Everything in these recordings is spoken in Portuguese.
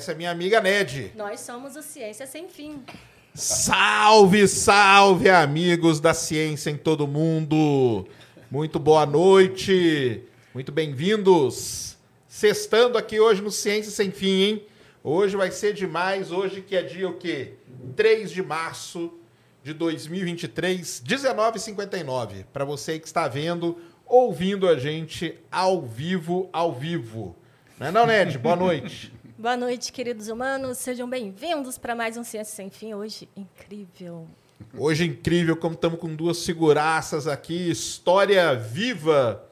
Essa é minha amiga Ned. Nós somos o Ciência Sem Fim. Salve, salve, amigos da ciência em todo mundo. Muito boa noite. Muito bem-vindos. Sextando aqui hoje no Ciência Sem Fim, hein? Hoje vai ser demais. Hoje que é dia o quê? 3 de março de 2023, 19h59. Para você que está vendo, ouvindo a gente ao vivo, ao vivo. Não é não, Ned? Boa noite. Boa noite, queridos humanos. Sejam bem-vindos para mais um Ciência Sem Fim. Hoje, incrível. Hoje incrível, como estamos com duas figuraças aqui, história viva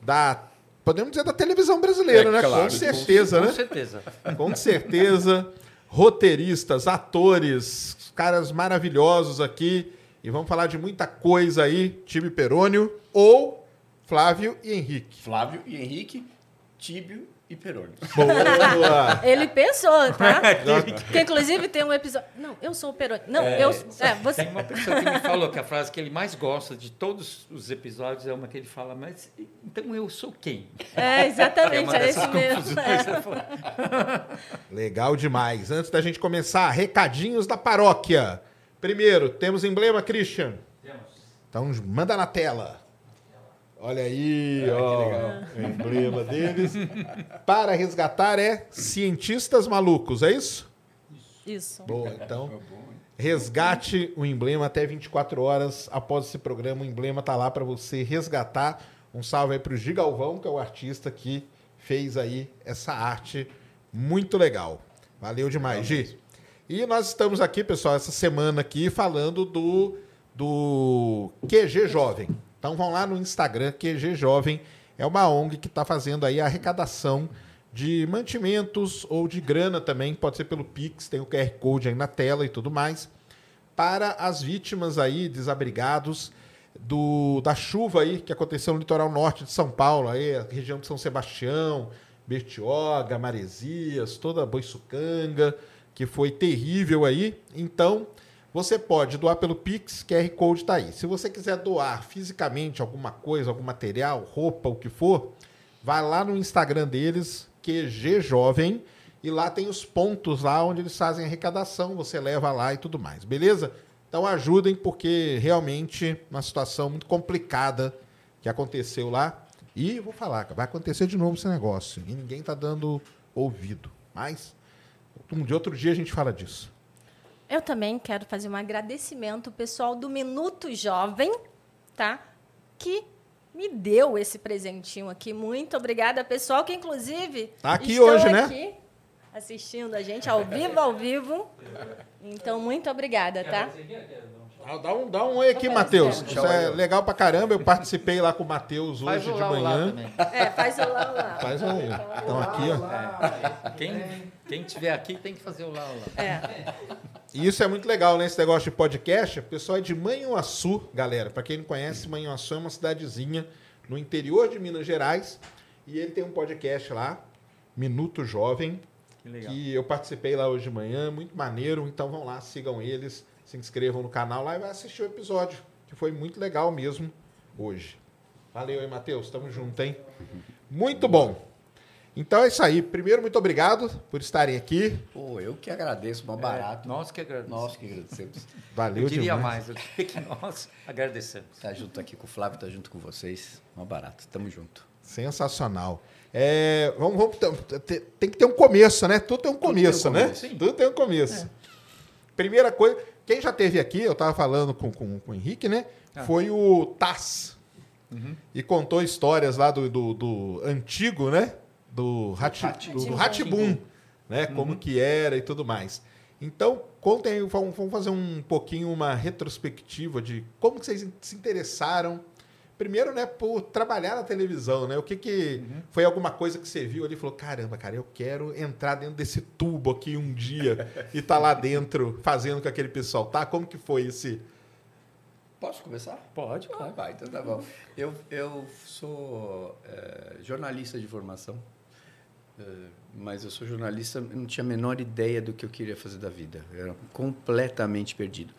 da, podemos dizer, da televisão brasileira, É, né? claro, com certeza, com né? certeza. Com certeza. Roteiristas, atores, caras maravilhosos aqui. E vamos falar de muita coisa aí. Time Perônio ou Flávio e Henrique. Flávio e Henrique, Tíbio e Peroni. Boa! Ele pensou, tá? Porque, inclusive, tem um episódio... Não, eu sou o Peroni. Não, É, eu... É, você... Tem uma pessoa que me falou que a frase que ele mais gosta de todos os episódios é uma que ele fala, mas então eu sou quem? É, É exatamente, uma é esse mesmo. É. Legal demais. Antes da gente começar, recadinhos da paróquia. Primeiro, temos emblema, Christian? Então, manda na tela. Olha aí, ó, o emblema deles. Para resgatar é cientistas malucos, é isso? Isso. Boa, então. Resgate o emblema até 24 horas após esse programa. O emblema tá lá para você resgatar. Um salve aí pro Gigalvão, que é o artista que fez aí essa arte muito legal. Valeu demais, Gi. E nós estamos aqui, pessoal, essa semana aqui falando do, do QG Jovem. Então vão lá no Instagram, QG Jovem. É uma ONG que está fazendo aí a arrecadação de mantimentos ou de grana também, pode ser pelo Pix, tem o QR Code aí na tela e tudo mais, para as vítimas aí, desabrigados do, da chuva aí que aconteceu no litoral norte de São Paulo, aí, a região de São Sebastião, Bertioga, Maresias, toda a Boiçucanga, que foi terrível aí. Então, você pode doar pelo Pix, QR Code está aí. Se você quiser doar fisicamente alguma coisa, algum material, roupa, o que for, vai lá no Instagram deles, QG Jovem, e lá tem os pontos lá onde eles fazem arrecadação, você leva lá e tudo mais, beleza? Então ajudem, porque realmente uma situação muito complicada que aconteceu lá. E vou falar, vai acontecer de novo esse negócio. E ninguém tá dando ouvido. Mas de outro dia a gente fala disso. Eu também quero fazer um agradecimento ao pessoal do Minuto Jovem, tá? Que me deu esse presentinho aqui. Muito obrigada, pessoal, que inclusive Tá aqui estão hoje, né? aqui assistindo a gente ao vivo, ao vivo. Então, muito obrigada, tá? Dá um, dá um oi aqui, Matheus. Isso é legal pra caramba. Eu participei lá com o Matheus hoje o de lá, o lá manhã. também. É, faz o lá, o lá. Faz um. Então aqui, ó. Quem, quem tiver aqui tem que fazer o lá, o lá. É. E isso é muito legal, né? Esse negócio de podcast. O pessoal é de Manhuaçu, galera. Pra quem não conhece, Manhuaçu é uma cidadezinha no interior de Minas Gerais. E ele tem um podcast lá, Minuto Jovem, Que legal. que eu participei lá hoje de manhã. Muito maneiro. Então vão lá, sigam eles, se inscrevam no canal lá e vai assistir o episódio, que foi muito legal mesmo hoje. Valeu aí, Matheus. Tamo junto, hein? Muito bom. Então é isso aí. Primeiro, muito obrigado por estarem aqui. Pô, eu que agradeço, mó barato. Nós que agradecemos. Nós que agradecemos. Valeu eu queria demais. mais, eu queria que nós agradecemos. Tá junto aqui com o Flávio, tá junto com vocês. Mó barato. Tamo junto. Sensacional. É, vamos, vamos tem que ter um começo, né? Tudo tem um começo, um né? começo, sim. Tudo tem um começo. Primeira coisa, quem já teve aqui, eu estava falando com, com, com o Henrique, né? Ah. Foi o Taz. E contou histórias lá do, do, do antigo, né? Do Hati- do, do. Hatibum, né? Como que era e tudo mais. Então, contem, vamos fazer um pouquinho uma retrospectiva de como vocês se interessaram primeiro, né, por trabalhar na televisão, né? O que que foi alguma coisa que você viu ali e falou, caramba, cara, eu quero entrar dentro desse tubo aqui um dia e tá lá dentro fazendo com aquele pessoal, tá? Como que foi esse? Posso começar? Pode, Ah, vai, então tá bom. Eu, eu sou é, jornalista de formação, é, mas eu sou jornalista, não tinha a menor ideia do que eu queria fazer da vida. Eu era completamente perdido.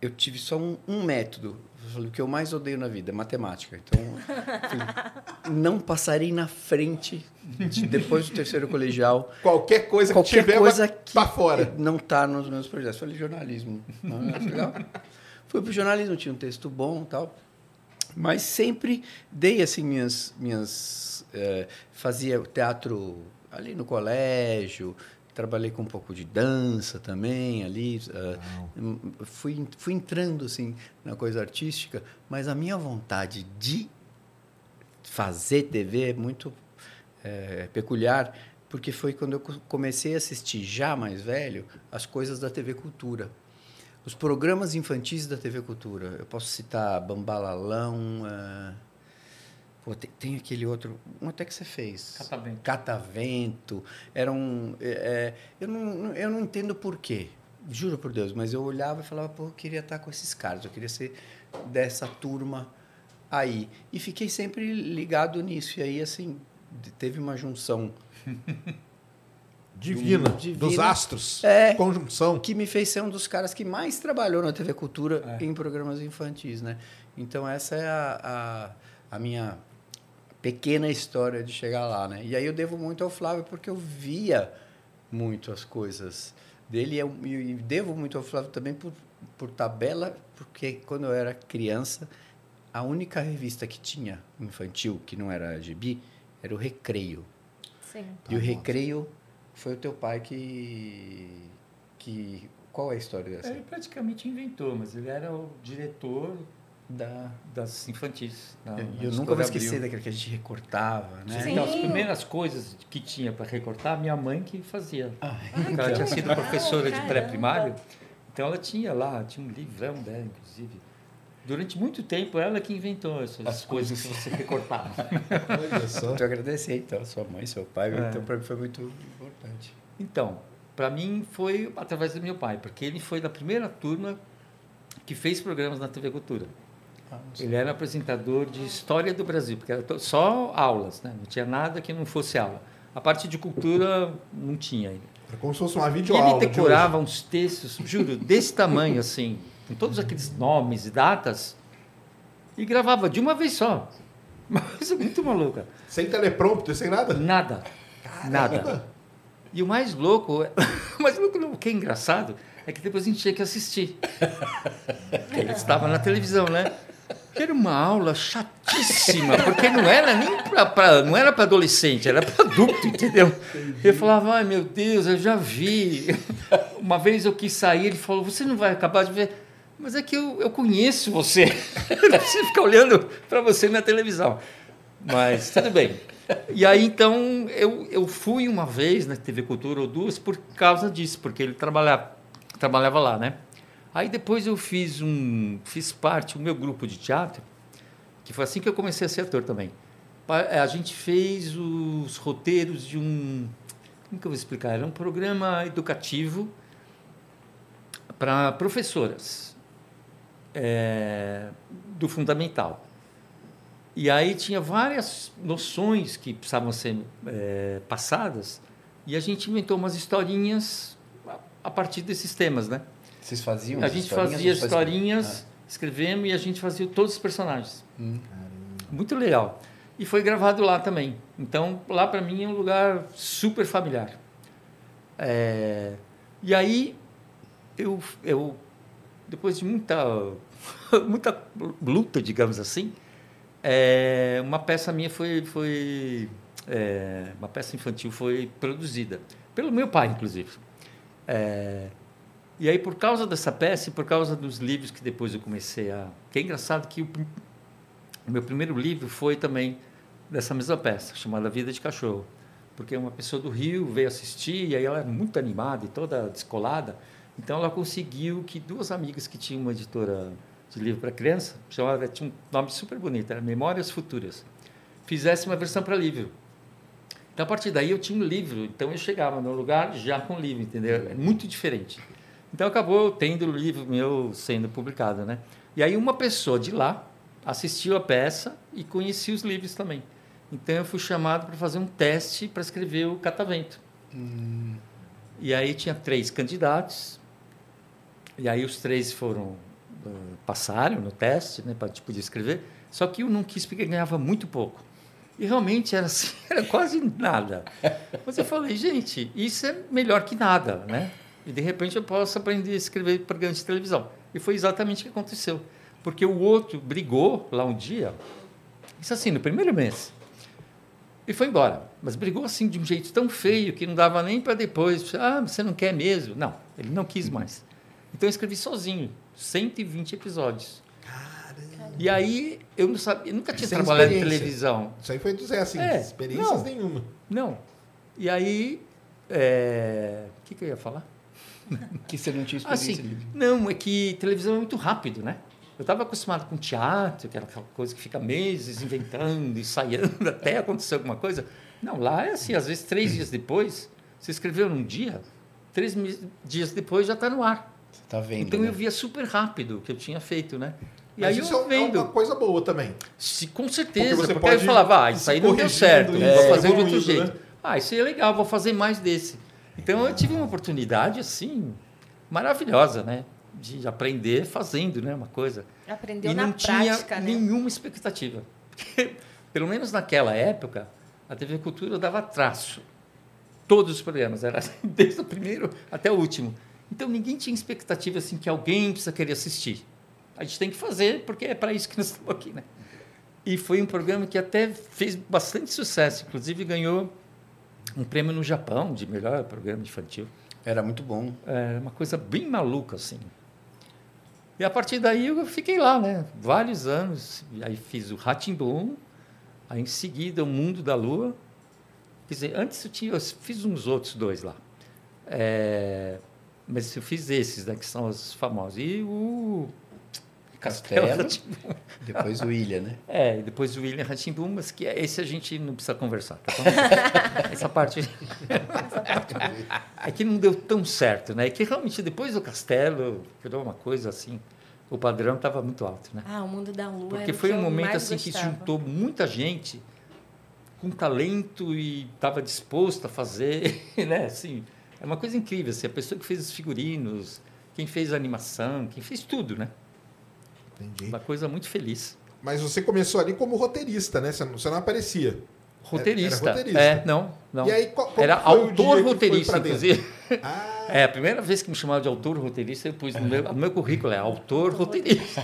Eu tive só um, um método. Falei, o que eu mais odeio na vida é matemática. Então, falei, não passarei na frente de- depois do terceiro colegial. Qualquer coisa Qualquer que tiver coisa que tá fora. não está nos meus projetos. Falei, jornalismo. Ah, legal. Fui para o jornalismo, tinha um texto bom e tal. Mas sempre dei assim minhas. minhas eh, fazia teatro ali no colégio, trabalhei com um pouco de dança também ali. hum, fui, fui entrando assim na coisa artística, mas a minha vontade de fazer TV é muito eh, peculiar, porque foi quando eu co- comecei a assistir, já mais velho, as coisas da TV Cultura. Os programas infantis da TV Cultura. Eu posso citar Bambalalão. eh, pô, tem, tem aquele outro. Um até que você fez. Catavento. Catavento. Era um. é, é, eu, não, eu não entendo por quê. Juro por Deus, mas eu olhava e falava, pô, eu queria estar com esses caras, eu queria ser dessa turma aí. E fiquei sempre ligado nisso. E aí, assim, teve uma junção Divina, Divina. dos astros. É. Conjunção. que me fez ser um dos caras que mais trabalhou na TV Cultura em programas infantis, né? Então essa é a, a, a minha pequena história de chegar lá, né? E aí eu devo muito ao Flávio porque eu via muito as coisas dele e eu, devo muito ao Flávio também por, por tabela, porque quando eu era criança a única revista que tinha infantil que não era gibi era o Recreio. Sim. E o Recreio foi o teu pai que que qual é a história dessa? Ele praticamente inventou, mas ele era o diretor Da das infantis. na- eu, eu nunca vou esquecer Abril. daquele que a gente recortava, né? Sim. Então, as primeiras coisas que tinha para recortar, minha mãe que fazia. Ah, ela tinha sido professora de pré-primário, então ela tinha lá, tinha um livrão dela, inclusive. Durante muito tempo, ela que inventou essas As coisas que você recortava. Olha só. Muito agradecer, então, sua mãe, seu pai, É. então para mim foi muito importante. Então, para mim foi através do meu pai, porque ele foi da primeira turma que fez programas na TV Cultura. Ah. Ele era apresentador de História do Brasil, porque era só aulas, né? não tinha nada que não fosse aula. A parte de cultura não tinha ainda. É como se fosse uma E videoaula. ele de decorava uns textos, juro, desse tamanho assim, com todos aqueles nomes e datas, e gravava de uma vez só. Uma coisa muito maluca. Sem teleprompter, sem nada? Nada. Nada. E o mais louco, o mais louco, o que é engraçado, é que depois a gente tinha que assistir. Porque ele estava na televisão, né? Era uma aula chatíssima, porque não era nem para não era para adolescente, era para adulto, entendeu? Eu falava, ai meu Deus, eu já vi. Uma vez eu quis sair, ele falou, você não vai acabar de ver. Mas é que eu, eu conheço você. Você fica olhando para você na televisão. Mas tudo bem. E aí, então, eu, eu fui uma vez na TV Cultura ou duas por causa disso, porque ele trabalhava, trabalhava lá, né? Aí depois eu fiz um, fiz parte, o meu grupo de teatro, que foi assim que eu comecei a ser ator também. Pa- A gente fez os roteiros de um, como que eu vou explicar? Era um programa educativo para professoras é, do fundamental. E aí tinha várias noções que precisavam ser é, passadas e a gente inventou umas historinhas a partir desses temas, né? Vocês faziam A gente historinhas fazia historinhas, escrevemos e a gente fazia todos os personagens. Hum. Muito legal. E foi gravado lá também. Então, lá para mim é um lugar super familiar. É, E aí, eu, eu depois de muita, muita luta, digamos assim, é, uma peça minha foi, foi é, uma peça infantil foi produzida pelo meu pai, inclusive. É, e aí, por causa dessa peça e por causa dos livros que depois eu comecei a. Que é engraçado que o, o meu primeiro livro foi também dessa mesma peça, chamada Vida de Cachorro. Porque uma pessoa do Rio veio assistir e aí ela é muito animada e toda descolada. Então ela conseguiu que duas amigas que tinham uma editora de livro para criança, chamava, tinha um nome super bonito, era Memórias Futuras, fizesse uma versão para livro. Então, a partir daí, eu tinha um livro. Então, eu chegava no lugar já com livro, entendeu? É muito diferente. Então, acabou tendo o livro meu sendo publicado, né? E aí, uma pessoa de lá assistiu a peça e conhecia os livros também. Então, eu fui chamado para fazer um teste para escrever o Catavento. E aí, tinha três candidatos. E aí, os três foram uh, passaram no teste, né, para poder escrever. Só que eu não quis porque ganhava muito pouco. E realmente era assim, era quase nada. Mas eu falei, gente, isso é melhor que nada, né? E de repente eu posso aprender a escrever programas de televisão. E foi exatamente o que aconteceu. Porque o outro brigou lá um dia, isso assim, no primeiro mês. E foi embora. Mas brigou assim de um jeito tão feio que não dava nem para depois. Ah, você não quer mesmo? Não, ele não quis mais. Então eu escrevi sozinho, 120 episódios. Caramba. E aí eu não sabia, eu nunca tinha Sem trabalhado em televisão. Isso aí foi do Zé, assim, É, experiências não. nenhuma. Não. E aí, é, o que, que eu ia falar? Que você não tinha experiência Assim, não, é que televisão é muito rápido, né? Eu estava acostumado com teatro, que era aquela coisa que fica meses inventando, ensaiando até acontecer alguma coisa. Não, lá é assim, às vezes três dias depois, você escreveu num dia, três dias depois já está no ar. Você tá vendo, Então né? eu via super rápido o que eu tinha feito, né? E Mas aí isso eu é vendo. uma coisa boa também. Se, com certeza, Porque porque, você aí eu pode falava, ah, isso aí não deu certo, vou é, fazer de outro jeito. né? Ah, isso aí é legal, vou fazer mais desse. Então eu tive uma oportunidade, assim, maravilhosa, né? De aprender fazendo, né? Uma coisa. Aprendeu e na não tinha prática, né? nenhuma expectativa. Porque, pelo menos naquela época, a TV Cultura dava traço. Todos os programas, era assim, desde o primeiro até o último. Então ninguém tinha expectativa assim que alguém precisa querer assistir. A gente tem que fazer porque é para isso que nós estamos aqui, né? E foi um programa que até fez bastante sucesso, inclusive ganhou um prêmio no Japão de melhor programa infantil. Era muito bom. É uma coisa bem maluca, assim. E a partir daí eu fiquei lá, né? Vários anos. Aí fiz o Ratimbum, aí em seguida o Mundo da Lua. Quer dizer, antes eu, tinha, eu fiz uns outros dois lá. É, mas eu fiz esses, né? Que são os famosos. E o Castelo. Rá-Tim-Bum. Depois o Ilha, né? É, e depois o William Ratimbum, mas que é- esse a gente não precisa conversar, tá bom? Essa parte. é que não deu tão certo, né? É que realmente depois do castelo virou uma coisa assim, o padrão estava muito alto, né? Ah, o mundo da lua. Porque foi que um eu momento assim que gostava. juntou muita gente com talento e estava disposto a fazer, né? Assim, é uma coisa incrível, assim, a pessoa que fez os figurinos, quem fez a animação, quem fez tudo, né? Entendi. Uma coisa muito feliz. Mas você começou ali como roteirista, né? Você não, você não aparecia. Roteirista. Era roteirista. É, não, não. E aí, qual- Era foi o dia que autor foi roteirista, inclusive. Ah, É, a primeira vez que me chamaram de autor roteirista, eu pus no meu, no meu currículo, é autor roteirista.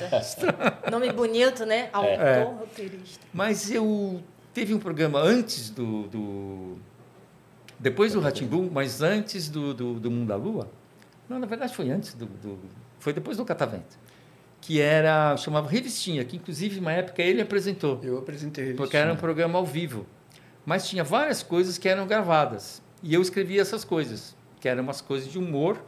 Nome bonito, né? Autor É. roteirista. Mas eu teve um programa antes do. do depois do Ratimbum, mas antes do, do, do Mundo da Lua. Não, na verdade foi antes do. do foi depois do Catavento. Que era. chamava Revistinha, que inclusive, uma época, ele apresentou. Eu apresentei a revista. Porque era um programa ao vivo. Mas tinha várias coisas que eram gravadas. E eu escrevia essas coisas, que eram umas coisas de humor,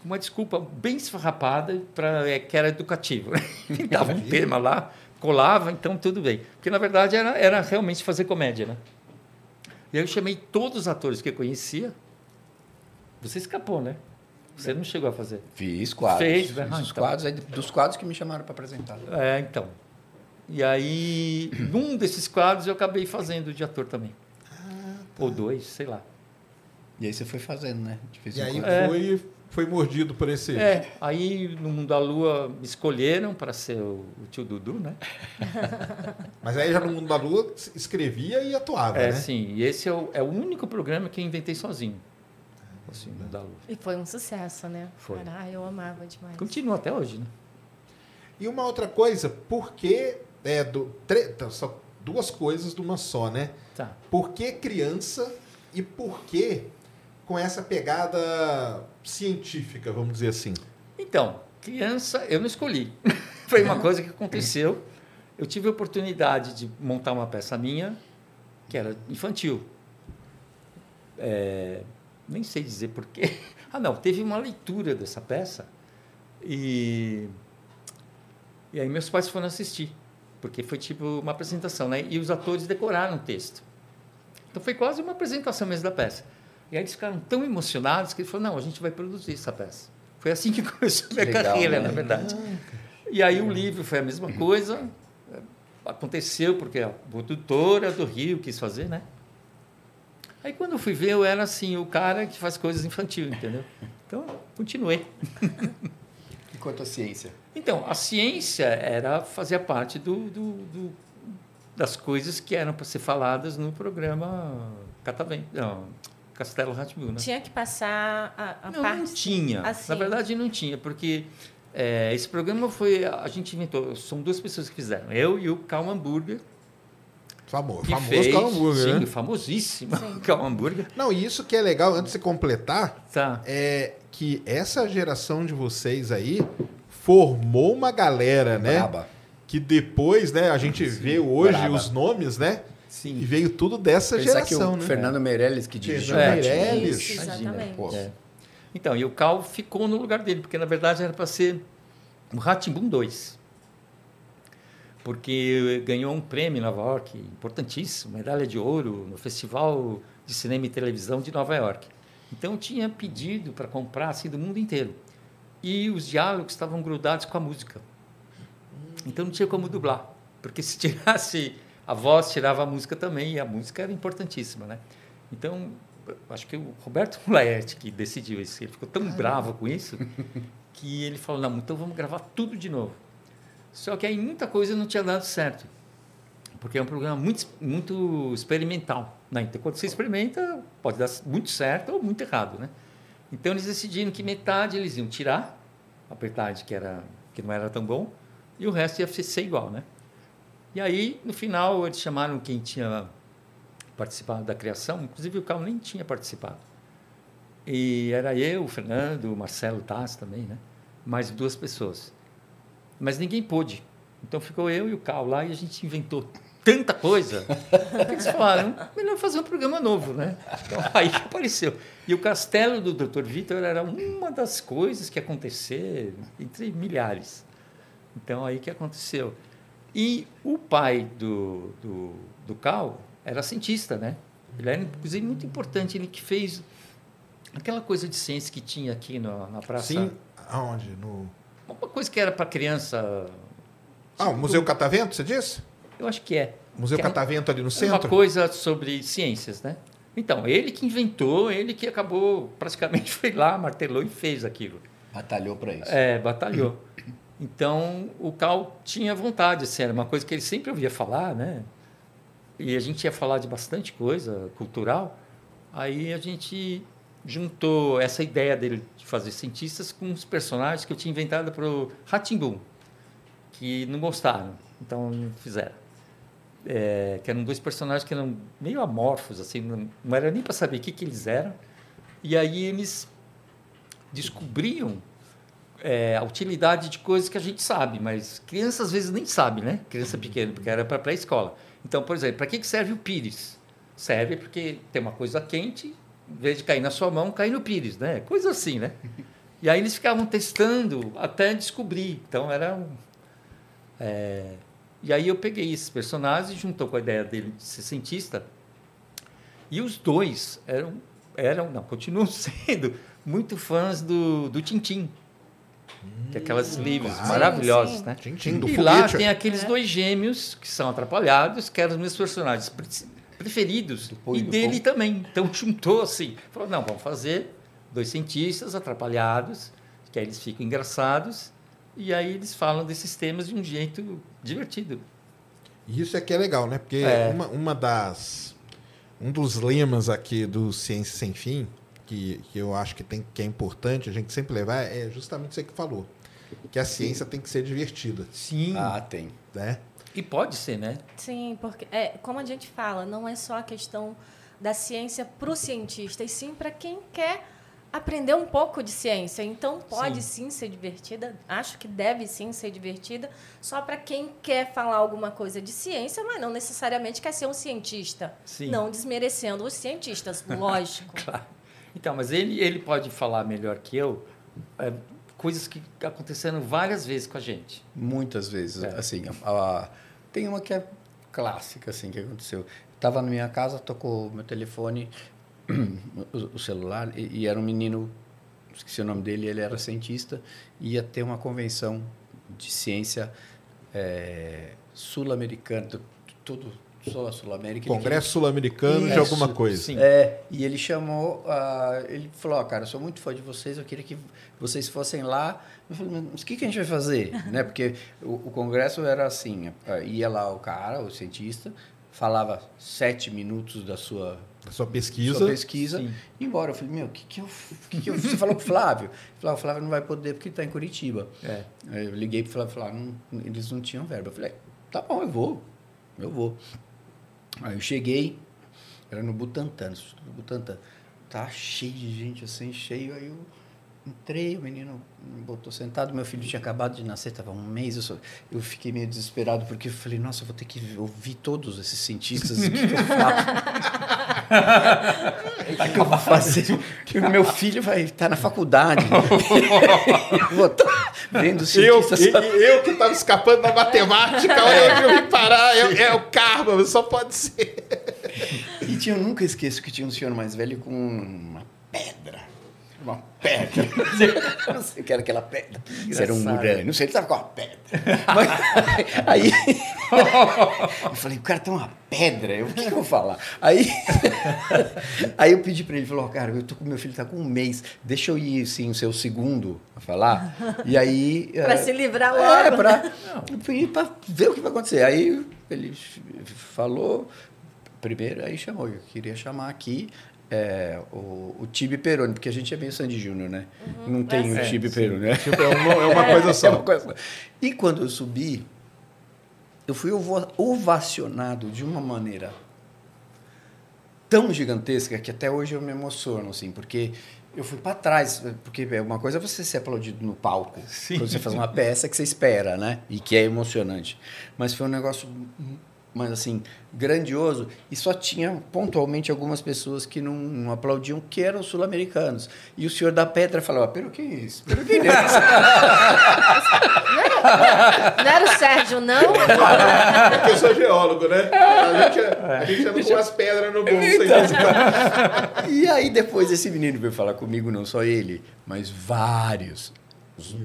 com uma desculpa bem esfarrapada, pra, é, que era educativo. Inventava um tema lá, colava, então tudo bem. Porque, na verdade, era, era realmente fazer comédia. Né? E aí eu chamei todos os atores que eu conhecia. Você escapou, né? Você não chegou a fazer. Fiz quadros. Fez? Fiz Ah, os então. quadros, aí dos quadros que me chamaram para apresentar. É, então. E aí, num desses quadros, eu acabei fazendo de ator também. Ou dois, sei lá. E aí você foi fazendo, né? De vez e aí. É. foi, foi mordido por esse. É, aí no Mundo da Lua me escolheram para ser o, o tio Dudu, né? Mas aí já no mundo da lua escrevia e atuava, É, né? sim. E esse é o, é o único programa que eu inventei sozinho. Assim, Mundo da. E foi um sucesso, né? Foi. Caralho, eu amava demais. Continua até hoje, né? E uma outra coisa, por que. É, do, tre- tá, só duas coisas de uma só, né? Tá. Por que criança e por que com essa pegada científica, vamos dizer assim? Então, criança, eu não escolhi. Foi uma coisa que aconteceu. Eu tive a oportunidade de montar uma peça minha, que era infantil. É, nem sei dizer porquê. Ah, não, teve uma leitura dessa peça e, e aí meus pais foram assistir, porque foi tipo uma apresentação, né? E os atores decoraram o texto. Então foi quase uma apresentação mesmo da peça. E aí eles ficaram tão emocionados que eles falaram, não, a gente vai produzir essa peça. Foi assim que começou a minha Legal, carreira, né? na verdade. E aí o livro foi a mesma coisa. Aconteceu porque a produtora do Rio quis fazer, né? Aí quando eu fui ver, eu era assim, o cara que faz coisas infantil, entendeu? Então, continuei. E quanto à ciência? Então, a ciência era fazia parte do, do, do das coisas que eram para ser faladas no programa Catavento, não, Castelo Ratmil, né? Tinha que passar a, a não, parte... não tinha. assim. Na verdade, não tinha, porque é, esse programa foi a gente inventou. São duas pessoas que fizeram. Eu e o Karl Hamburger. Famo, Que famoso fez, sim, né? famosíssimo Sim. Karl Hamburger. Não, e isso que é legal, antes de completar, Tá. é que essa geração de vocês aí formou uma galera, né? Braba. Que depois, né, a gente vê hoje Braba. os nomes, né? E Sim. veio tudo dessa Pensar que geração, o né? Fernando Meirelles que dirigiu. Fernando né? Meirelles. Isso, exatamente. É. Então, e o Cal ficou no lugar dele, porque na verdade era para ser o Ratimbum 2. Porque ganhou um prêmio em Nova York, importantíssimo, medalha de ouro no Festival de Cinema e Televisão de Nova York. Então tinha pedido para comprar assim do mundo inteiro. E os diálogos estavam grudados com a música. Então não tinha como dublar, porque se tirasse a voz, tirava a música também, e a música era importantíssima, né? Então, acho que o Roberto Laerte que decidiu isso, ele ficou tão bravo com isso que ele falou: "Não, então vamos gravar tudo de novo". Só que aí muita coisa não tinha dado certo. Porque é um programa muito muito experimental, né? Então quando você experimenta, pode dar muito certo ou muito errado, né? Então eles decidiram que metade eles iam tirar, a metade que era que não era tão bom, e o resto ia ser igual, né? E aí, no final, eles chamaram quem tinha participado da criação, inclusive o Carlos nem tinha participado. E era eu, o Fernando, o Marcelo Taz também, né? Mais duas pessoas. Mas ninguém pôde. Então ficou eu e o Carl lá e a gente inventou tanta coisa. que eles falaram, melhor fazer um programa novo, né? Então aí apareceu. E o castelo do Dr. Vitor era uma das coisas que acontecer entre milhares. Então aí que aconteceu. E o pai do, do, do Cal era cientista, né? Ele era, inclusive, muito importante. Ele que fez aquela coisa de ciência que tinha aqui na, na praça. Sim, aonde? No... Uma coisa que era para criança. Ah, o Museu Catavento, você disse? Eu acho que é. Museu Que era- Catavento ali no Era centro? Uma coisa sobre ciências, né? Então, ele que inventou, ele que acabou, praticamente foi lá, martelou e fez aquilo. Batalhou para isso. É, batalhou. Então, o Cal tinha vontade, assim, era uma coisa que ele sempre ouvia falar, né? E a gente ia falar de bastante coisa cultural. Aí a gente juntou essa ideia dele de fazer cientistas com os personagens que eu tinha inventado para o Ratimbum, que não gostaram, então não fizeram. É, que eram dois personagens que eram meio amorfos, assim, não, não era nem para saber o que, que eles eram. E aí eles descobriam é, a utilidade de coisas que a gente sabe, mas criança às vezes nem sabe, né? Criança pequena, porque era para pré-escola. Então, por exemplo, para que que serve o pires? Serve porque tem uma coisa quente, em vez de cair na sua mão, cai no pires, né? Coisa assim, né? E aí eles ficavam testando até descobrir. Então era um, é, e aí eu peguei esses personagens, juntou com a ideia dele de ser cientista, e os dois eram, eram não, continuam sendo muito fãs do, do Tintim. Que é aqueles livros claro. maravilhosos, Sim, sim. né? Tintim, do e lá tem aqueles É. dois gêmeos que são atrapalhados, que eram os meus personagens preferidos. E e dele também. Então juntou assim. Falou, não, vamos fazer dois cientistas atrapalhados, que aí eles ficam engraçados, e aí eles falam desses temas de um jeito divertido. Isso é que é legal, né? Porque É. uma, uma das. Um dos lemas aqui do Ciência Sem Fim, que, que eu acho que, tem, que é importante a gente sempre levar, é justamente isso aí que falou. Que a ciência tem que ser divertida, Sim. Ah, tem. né? E pode ser, né? Sim, porque é, como a gente fala, não é só a questão da ciência para o cientista, e sim para quem quer aprender um pouco de ciência. Então pode sim. ser divertida, acho que deve sim ser divertida, só para quem quer falar alguma coisa de ciência, mas não necessariamente quer ser um cientista. Sim. Não desmerecendo os cientistas, lógico. Claro. Então, mas ele, ele pode falar melhor que eu é, coisas que aconteceram várias vezes com a gente. Muitas vezes. É. Assim, a- a- tem uma que é clássica, assim, que aconteceu. Estava na minha casa, tocou meu telefone, o, o celular, e, e era um menino, esqueci o nome dele, ele era cientista, ia ter uma convenção de ciência eh, sul-americana, tu- tudo Sul- Sul-América. Congresso Sul-Americano de alguma coisa. sim. É, e ele chamou, ah, ele falou, ó, cara, eu sou muito fã de vocês, eu queria que vocês fossem lá. Eu falei, mas o que, que a gente vai fazer? né? Porque o, o congresso era assim, ah, ia lá o cara, o cientista, falava sete minutos da sua, A sua pesquisa. sua pesquisa Sim. e ia embora. Eu falei, meu, o que, que, eu, o que, que eu... Você falou com o Flávio? Ele falou, "Ah, o Flávio não vai poder porque ele está em Curitiba. É. Aí eu liguei para o Flávio e falei, ah, não, eles não tinham verba. Eu falei, tá bom, eu vou, eu vou. Aí eu cheguei, era no Butantã, no Butantã. Tá cheio de gente, assim, cheio. Aí eu entrei, o menino me botou sentado, meu filho tinha acabado de nascer, estava um mês. Eu, só- eu fiquei meio desesperado, porque eu falei, nossa, eu vou ter que ouvir todos esses cientistas, o que, que eu faço? O que, eu vou fazer? Que o meu filho vai estar na faculdade. eu vou estar vendo Eu, cientistas. e- e eu que estava escapando da matemática, olha onde eu vim parar. É, é o karma, só pode ser. E tinha, eu nunca esqueço que tinha um senhor mais velho com uma. Uma pedra. Não sei o que era aquela pedra. Se era um urânio. Não sei, ele estava com uma pedra. Mas, aí eu falei, o cara tem uma pedra. Eu, o que, que eu vou falar? Aí, aí eu pedi para ele, ele falou, cara, eu tô com meu filho está com um mês. Deixa eu ir, assim, o seu segundo a falar. E aí... Pra eh, se livrar É, logo. para para ver o que vai acontecer. Aí ele falou primeiro, aí chamou. Eu queria chamar aqui é, o, o Tibi Peroni, porque a gente é meio Sandy Júnior, né? Não tem é o. Tibi Peroni, né? Tipo, é uma, é uma coisa É só. uma coisa só. E quando eu subi, eu fui ovacionado de uma maneira tão gigantesca que até hoje eu me emociono, assim, porque eu fui para trás, porque é uma coisa é você ser aplaudido no palco, Sim. quando você faz uma peça que você espera, né? E que é emocionante. Mas foi um negócio, mas assim, grandioso e só tinha pontualmente algumas pessoas que não, não aplaudiam, que eram sul-americanos. E o senhor da pedra falava, pelo que isso? Pelo que isso? Não era o Sérgio, não? É que eu sou geólogo, né? A gente, a gente anda com as pedras no bolso. aí. E aí depois esse menino veio falar comigo, não só ele, mas vários.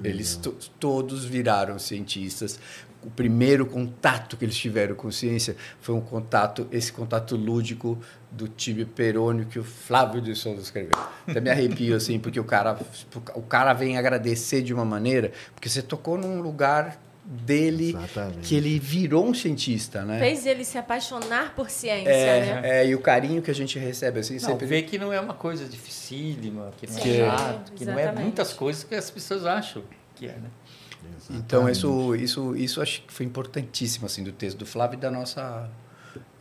Eles to- todos viraram cientistas. O primeiro contato que eles tiveram com ciência foi um contato, esse contato lúdico do Tibio Perônio que o Flávio de Souza escreveu. Até me arrepio assim, porque o cara, o cara vem agradecer de uma maneira, porque você tocou num lugar dele Exatamente. que ele virou um cientista, né? Fez ele se apaixonar por ciência, né? É, é, e o carinho que a gente recebe assim, Não, sempre ver que não é uma coisa dificílima, que não Sim, é chato, que não é exatamente. muitas coisas que as pessoas acham que é, né? Então, isso, isso, isso acho que foi importantíssimo, assim, do texto do Flávio e da nossa,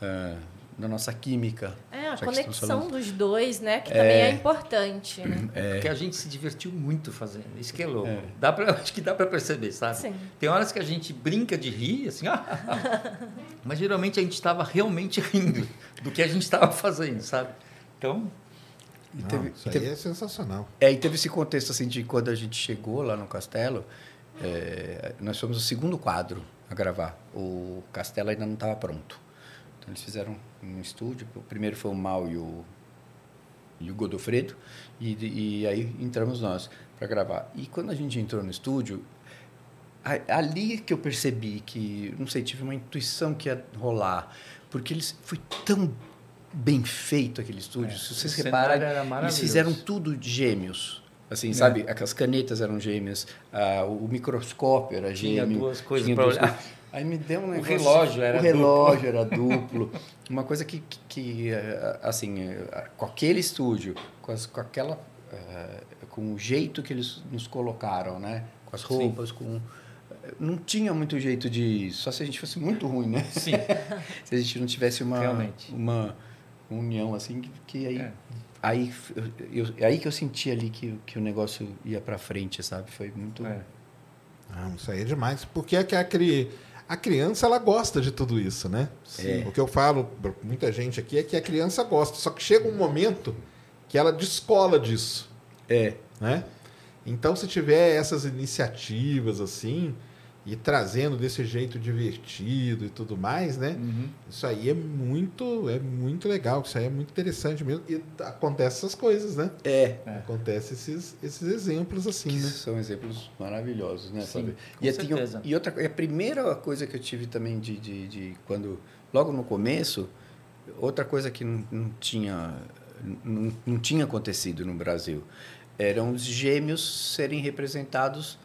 eh, da nossa química. É, a conexão dos dois, né? Que também é importante, né? Porque a gente se divertiu muito fazendo, isso que é louco. Dá pra, acho que dá para perceber, sabe? Sim. Tem horas que a gente brinca de rir, assim, ah, mas geralmente a gente estava realmente rindo do que a gente estava fazendo, sabe? Então, E Não, teve, isso aí teve- é sensacional. é, e teve esse contexto, assim, de quando a gente chegou lá no castelo, eh, nós fomos o segundo quadro a gravar. O castelo ainda não estava pronto. Então, eles fizeram um estúdio. O primeiro foi o Mal e o, e o Godofredo. E, e aí entramos nós para gravar. E quando a gente entrou no estúdio, ali que eu percebi que, não sei, tive uma intuição que ia rolar, porque eles foi tão bem feito aquele estúdio. É, Se vocês repararem, eles fizeram tudo de gêmeos. Assim, É. sabe? As canetas eram gêmeas, ah, o microscópio era Tinha gêmeo. duas coisas tinha duas coisas. Aí me deu um negócio... relógio era O relógio era duplo. Uma coisa que, que, que, eh, assim, eh, com aquele estúdio, com, as- com aquela... com o jeito que eles nos colocaram, né? Com as roupas, com... Não tinha muito jeito de... Só se a gente fosse muito ruim, né? sim. se a gente não tivesse uma Realmente. uma união assim que, que aí É. aí eu, eu- aí que eu senti ali que, que o negócio ia para frente sabe foi muito É. Não, isso aí é demais. Porque é que a, cri... a criança ela gosta de tudo isso, né? Sim. O que eu falo para muita gente aqui é que a criança gosta. Só que chega um momento que ela descola disso, é né? Então, se tiver essas iniciativas assim, e trazendo desse jeito divertido e tudo mais, né? Uhum. Isso aí é muito, é muito legal, isso aí é muito interessante mesmo. E acontece essas coisas, né? É. É. Acontece esses, esses exemplos assim, Que né? são exemplos maravilhosos, né? Sim, Fábio? com e, eu tenho- certeza. e outra e a primeira coisa que eu tive também de, de, de quando logo no começo, outra coisa que não, não tinha não, não tinha acontecido no Brasil eram os gêmeos serem representados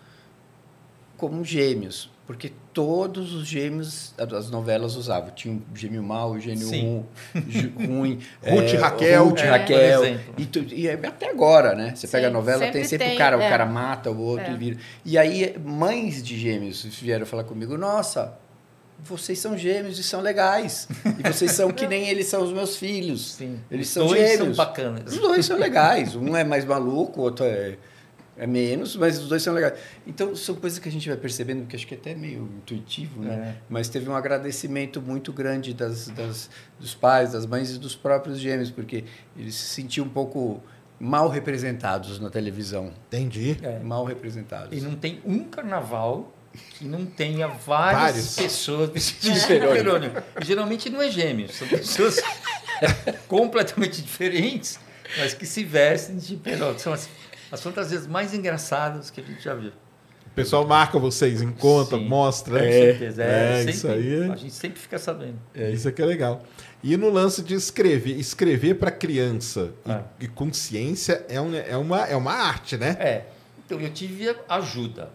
como gêmeos, porque todos os gêmeos as novelas usavam. Tinha um gêmeo mau, gêmeo Sim. ruim. Ruth e Raquel. Ruth e É, Raquel. E, tu- e é até agora, né? Você Sim, pega a novela, tem sempre sempre tem, o cara, é. o cara mata o outro É. e vira. E aí, mães de gêmeos vieram falar comigo: Nossa, vocês são gêmeos e são legais. E vocês são que nem eles são os meus filhos. Sim. Eles Os são dois gêmeos. são bacanas. Os dois são legais. Um é mais maluco, o outro é, é menos, mas os dois são legais. Então, são coisas que a gente vai percebendo, que acho que é até meio intuitivo, né? É. Mas teve um agradecimento muito grande das, das, dos pais, das mães e dos próprios gêmeos, porque eles se sentiam um pouco mal representados na televisão. Entendi. É. Mal representados. E não tem um carnaval que não tenha várias Vários. pessoas vestidas de Perônio. geralmente não é gêmeos, são pessoas completamente diferentes, mas que se vestem de perônio. São as, as fantasias mais engraçadas que a gente já viu. O pessoal marca vocês, encontra, Sim. mostra. Com É, certeza. É, isso sempre- aí é- A gente sempre fica sabendo. É, isso é que é legal. E no lance de escrever, escrever para criança e- Ah. e, com ciência é, um, é, uma, é uma arte, né? É. Então eu tive ajuda.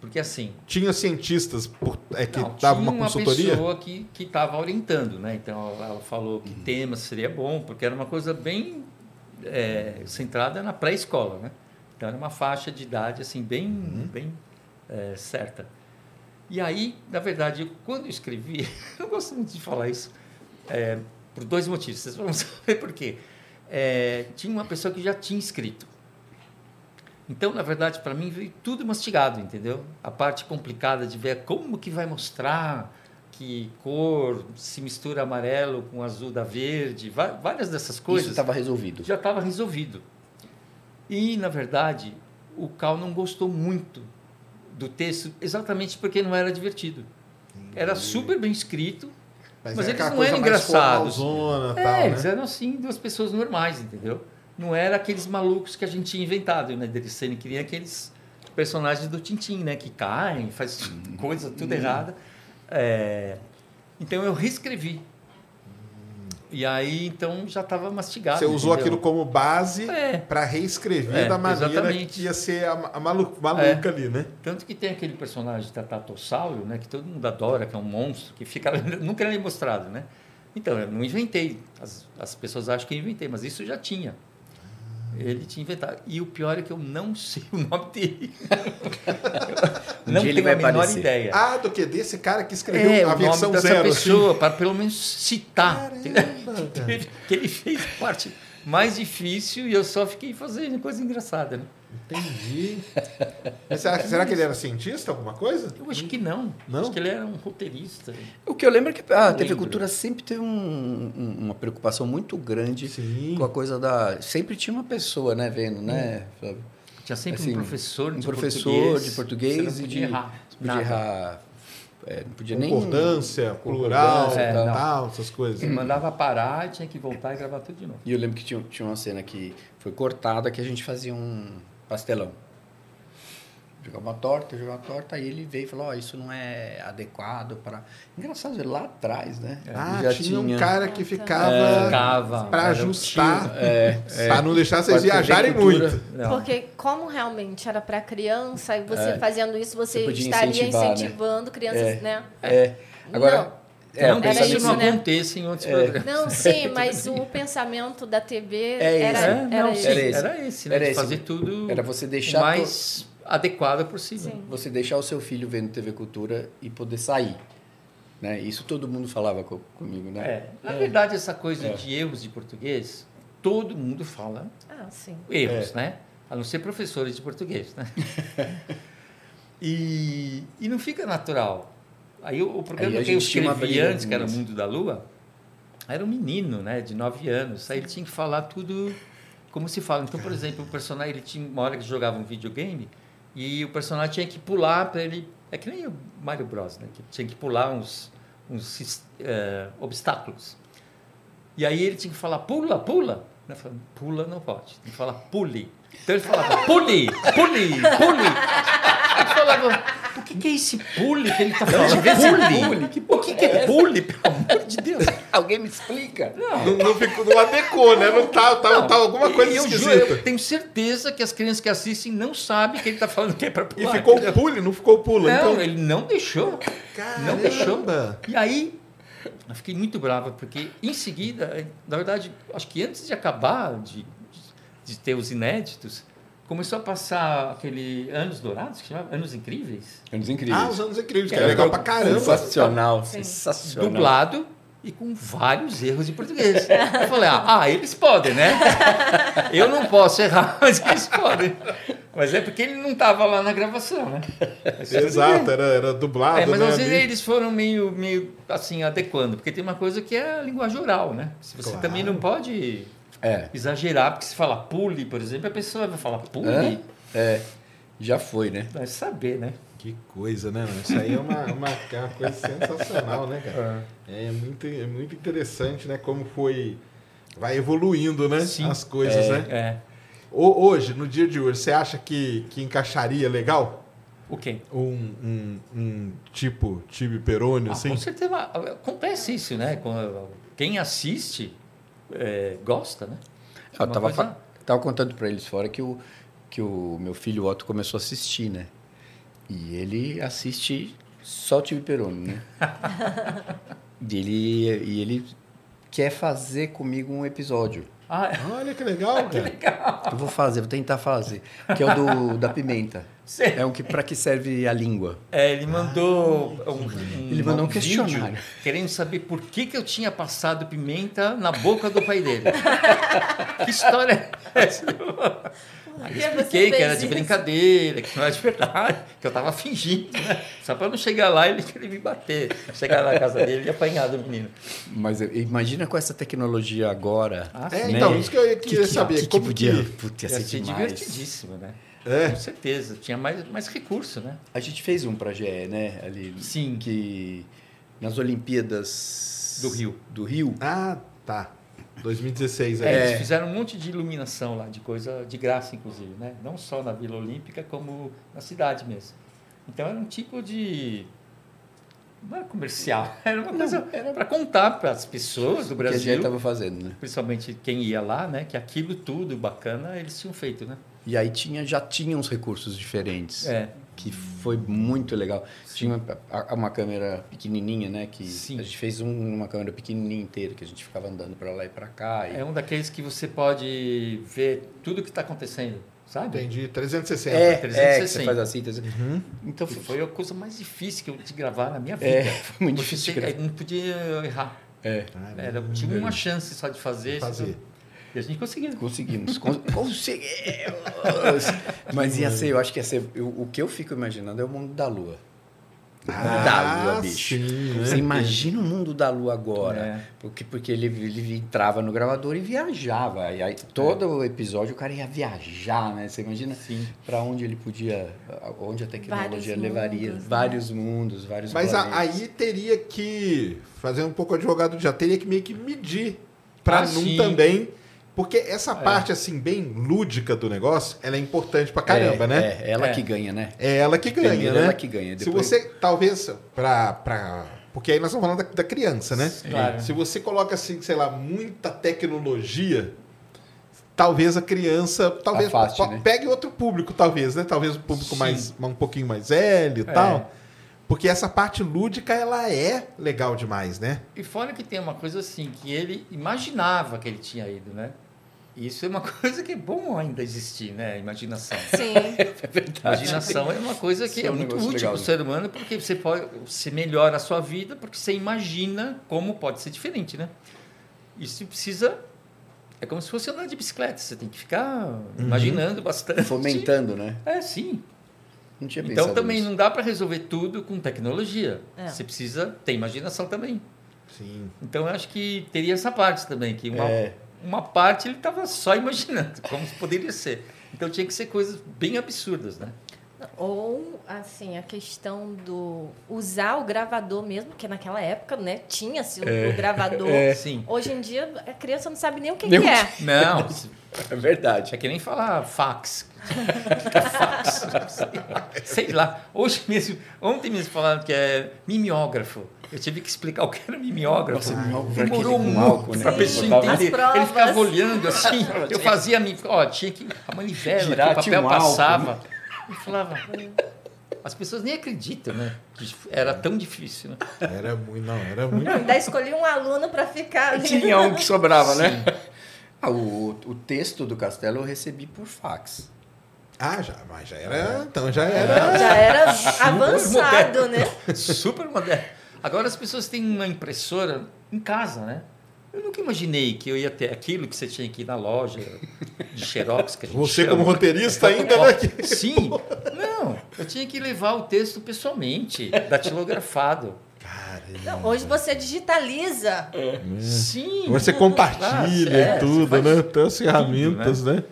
Porque assim, Tinha cientistas por, é, que davam tinha uma consultoria? pessoa que estava orientando, né? Então ela ela falou que tema seria bom, porque era uma coisa bem é, centrada na pré-escola, né? Então era uma faixa de idade assim bem, bem é, certa. E aí, na verdade, eu- quando eu escrevi, eu gosto muito de falar isso é, por dois motivos. Vocês vão saber por quê. É, tinha uma pessoa que já tinha escrito. Então, na verdade, para mim veio tudo mastigado, entendeu? A parte complicada de ver como que vai mostrar que cor se mistura amarelo com azul da verde, várias dessas Isso coisas estava resolvido. já estava resolvido. E, na verdade, o Cal não gostou muito do texto exatamente porque não era divertido. Era super bem escrito, mas é eles não eram engraçados. formalzona, É, tal, eles né? eram assim, duas pessoas normais, entendeu? Não era aqueles malucos que a gente tinha inventado, né? Deles serem que nem aqueles personagens do Tintim, né? Que caem, faz coisa tudo errada. É, Então eu reescrevi. E aí, então, já estava mastigado. Você usou entendeu? aquilo como base É. para reescrever É, da maneira exatamente. que ia ser a, a malu- maluca ali, né? Tanto que tem aquele personagem Tatatossauro, né, que todo mundo adora, que é um monstro, que fica nunca é mostrado, né? Então, eu não inventei. As, as pessoas acham que eu inventei, mas isso já tinha. Ele tinha inventado. E o pior é que eu não sei o nome dele. Um não tenho a vai menor aparecer. ideia. Ah, do que? Desse cara que escreveu é, a o versão nome dessa zero, assim. pessoa, para pelo menos citar. Caramba, que, ele, que ele fez parte mais difícil e eu só fiquei fazendo coisa engraçada, né? Entendi. Mas será, será que ele era cientista, alguma coisa? Eu acho que não. Não? Acho que ele era um roteirista. O que eu lembro é que a Não TV. Cultura sempre teve um- um- uma preocupação muito grande Sim. com a coisa da. Sempre tinha uma pessoa, né, vendo, né, Flávio? Tinha sempre Assim, um professor de um professor português. de português Você e não podia de- errar. Podia nada. errar. é, não podia nem. Concordância, plural, Concordância, é, tal, essas coisas. Você mandava parar e tinha que voltar e gravar tudo de novo. E eu lembro que tinha, tinha uma cena que foi cortada que a gente fazia um pastelão. Jogava uma torta, jogava uma torta, aí ele veio e falou, ó, isso não é adequado para... Engraçado, lá atrás, né? Ah, Já tinha, um cara que É. ficava Ficava. para ajustar, É, é. para não deixar vocês viajarem muito. Não. Porque como realmente era para criança, e você É. fazendo isso, você, Você estaria né? incentivando crianças, É. né? É. Agora, Não. É, não pensamento- isso, não né? aconteça em outros É. programas. Não, sim, mas o pensamento da TV É era. É, era não, esse. Era esse. era esse, né? Era esse. fazer tudo Era você o deixar... mais adequado possível. Sim. você deixar o seu filho vendo TV Cultura e poder sair. Né? Isso todo mundo falava co- comigo, né? É, na verdade, essa coisa de erros de português, todo mundo fala Ah, sim. erros, né? A não ser professores de português, né? e, e não fica natural. Aí o, o programa Aí a que eu escrevi antes, que era. Mundo da Lua, era um menino, né? De 9 anos. Aí ele tinha que falar tudo como se fala. Então, por exemplo, o personagem, ele tinha uma hora que jogava um videogame e o personagem tinha que pular para ele É que nem o Mario Bros, né? Que tinha que pular uns, uns é, obstáculos. E aí ele tinha que falar, pula, pula. Eu falei, pula não pode, tem que falar pule. Então ele falava, pule, pule, pule. Falava, o que, que é esse pule que ele está falando? Pule? Que O que, que é pule, pelo amor de Deus? Alguém me explica? Não. Não, não, ficou, não adequou, né? Não tá, tá, Não, tá alguma coisa eu, juro, esquisita. eu tenho certeza que as crianças que assistem não sabem que ele está falando que é para E pular. ficou entendeu? pule, não ficou pula. Não, então, ele não deixou. Não deixou. Caramba. E aí, eu fiquei muito brava, porque em seguida, na verdade, acho que antes de acabar de, de ter os inéditos, começou a passar aquele Anos Dourados, que chamava Anos Incríveis, Anos incríveis. Ah, os anos incríveis, que É, é legal eu- pra caramba. Sensacional, Sim. sensacional. dublado e com vários erros de português. Eu falei, ah, ah, eles podem, né? Eu não posso errar, mas eles podem. Mas é porque ele não estava lá na gravação, né? Mas Exato, era, era dublado, É, mas né? às vezes ali. eles foram meio, meio assim, adequando, porque tem uma coisa que é a linguagem oral, né? Se você Claro. também não pode É. exagerar, porque se falar pule, por exemplo, a pessoa vai falar pule, É? É. Já foi, né? vai saber, né? Que coisa, né? mano? Isso aí é uma, uma, é uma coisa sensacional, né, cara? É muito, é muito interessante, né? Como foi. Vai evoluindo, né? Sim. As coisas, né? É. Ho- Hoje, no dia de hoje, você acha que, que encaixaria legal? O quê? Um, um, um tipo Tibi Peroni, Ah, assim? com certeza acontece isso, né? Quem assiste é, gosta, né? Eu Uma tava, coisa- tava contando pra eles fora que o, que o meu filho Otto começou a assistir, né? E ele assiste só o Tive Peroni, né? e, ele, e ele quer fazer comigo um episódio. Ah, é. Olha que legal, cara. Eu vou fazer, vou tentar fazer. Que é o do, da pimenta. Sei. É um que para que serve a língua. É, ele mandou um, um- Ele mandou um vídeo questionário. querendo saber por que, que eu tinha passado pimenta na boca do pai dele. que história é essa? Aí eu que expliquei que era de isso? brincadeira, que não era de verdade, que eu tava fingindo, né? Só para não chegar lá e ele querer me bater. Chegar na casa dele e apanhar do menino. Mas imagina com essa tecnologia agora. Ah, É, sim. então, né? isso que eu queria saber. que, como podia, que... Putz, ia Ia ser ser divertidíssimo, né? É. Com certeza. Tinha mais, mais recurso, né? A gente fez um pra GE, né? Ali, Sim. Que nas Olimpíadas Do Rio. Do Rio. Ah, tá. 2016, É, é. Eles fizeram um monte de iluminação lá, de coisa de graça, inclusive, né? Não só na Vila Olímpica, como na cidade mesmo. Então era um tipo de. Não era comercial, era uma coisa para contar para as pessoas do que a GE Brasil, estava fazendo, né? principalmente quem ia lá, né? Que aquilo tudo bacana eles tinham feito, né? E aí tinha, já tinha uns recursos diferentes. É. Que foi muito legal. Tinha uma, uma câmera pequenininha, né? Que Sim. a gente fez um, uma câmera pequenininha inteira, que a gente ficava andando para lá e para cá. E... É um daqueles que você pode ver tudo o que está acontecendo, sabe? Entendi. 360. É, é, que 360. você faz assim. 360. Uhum. Então foi, foi a coisa mais difícil que eu de gravar na minha vida. É, foi muito difícil de você gravar. não podia errar. é, Caramba. Era, tinha uma chance só de fazer. Fazer. E a gente conseguiu. conseguimos. con- conseguimos! Mas ia ser, eu acho que ia ser. eu- o que eu fico imaginando é o mundo da lua. Ah, da lua, bicho. sim, né? Você imagina o mundo da lua agora. É. Porque, porque ele, ele entrava no gravador e viajava. E aí, todo É. o episódio o cara ia viajar, né? Você imagina para onde ele podia. Onde a tecnologia Vários levaria. mundos, né? vários mundos, vários Mas a- aí teria que, fazer um pouco advogado já, teria que meio que medir para Ah, não sim. também. Porque essa parte, assim, bem lúdica do negócio, ela é importante pra caramba, é, né? É, ela É. que ganha, né? É ela que ganha, Primeiro né? ela que ganha. Se Depois... você, talvez, pra, pra. Porque aí nós estamos falando da, da criança, né? Claro. Se você coloca, assim, sei lá, muita tecnologia, talvez a criança. Talvez Afaste, né? pegue outro público, talvez, né? Talvez um público Sim. mais, um pouquinho mais velho e É. tal. Porque essa parte lúdica, ela é legal demais, né? E fora que tem uma coisa assim, que ele imaginava que ele tinha ido, né? Isso é uma coisa que é bom ainda existir, né? Imaginação. Sim. É verdade. Imaginação é uma coisa que Isso é é um muito útil para o ser humano, porque você pode você melhora a sua vida, porque você imagina como pode ser diferente, né? Isso precisa é como se fosse andar de bicicleta, você tem que ficar imaginando bastante. Fomentando, né? É, sim. Não tinha Então também nisso. não dá para resolver tudo com tecnologia. É. Você precisa ter imaginação também. Sim. Então eu acho que teria essa parte também, que uma, É. uma parte ele estava só imaginando como poderia ser. Então tinha que ser coisas bem absurdas, né? Ou, assim, a questão do usar o gravador mesmo, que naquela época, né, tinha-se o, o gravador. Sim. Hoje em dia, a criança não sabe nem o que, Nem que o é. Não, É verdade. é que nem falar fax. Que é fax? Sei lá. Sei lá. Hoje mesmo, ontem mesmo falaram que é mimeógrafo. Eu tive que explicar o que era mimeógrafo. Nossa, mimeógrafo, Demorou muito álcool, né? para Sim. pessoa As entender. Ele ficava olhando assim. Eu fazia, ó, tinha que a manivela, Girar, que o papel um álcool, passava. Eu falava. As pessoas nem acreditam, né? que Era tão difícil, né? Era muito, não, era muito. Não, ainda escolhi um aluno para ficar ali. Tinha um que sobrava, né? Ah, o, o texto do Castelo eu recebi por fax. Ah, já, mas já era. Então já era. Já era avançado, né? Super moderno. Agora as pessoas têm uma impressora em casa, né? Eu nunca imaginei que eu ia ter aquilo que você tinha aqui na loja de xerox. Que a gente Você, chama. como roteirista, ainda, né? que- Sim. Não, eu tinha que levar o texto pessoalmente, datilografado. Não, hoje você digitaliza. Sim. Você compartilha É, e tudo, né? Tem as ferramentas, né?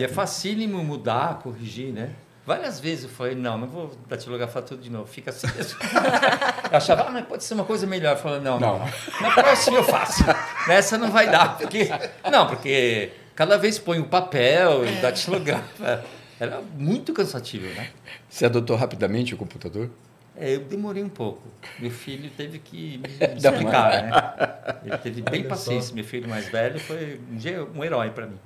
E é facílimo mudar, corrigir, né? Várias vezes eu falei, não, não vou datilografar tudo de novo, fica assim mesmo. Eu achava, ah, mas pode ser uma coisa melhor. Eu falei, não, não, Não. na próxima eu faço. Nessa não vai dar, porque... Não, porque cada vez põe o papel e datilografa. Era muito cansativo, né? Você adotou rapidamente o computador? É, eu demorei um pouco. Meu filho teve que me explicar, né? Ele teve bem Olha paciência. só. Meu filho mais velho foi um um herói para mim.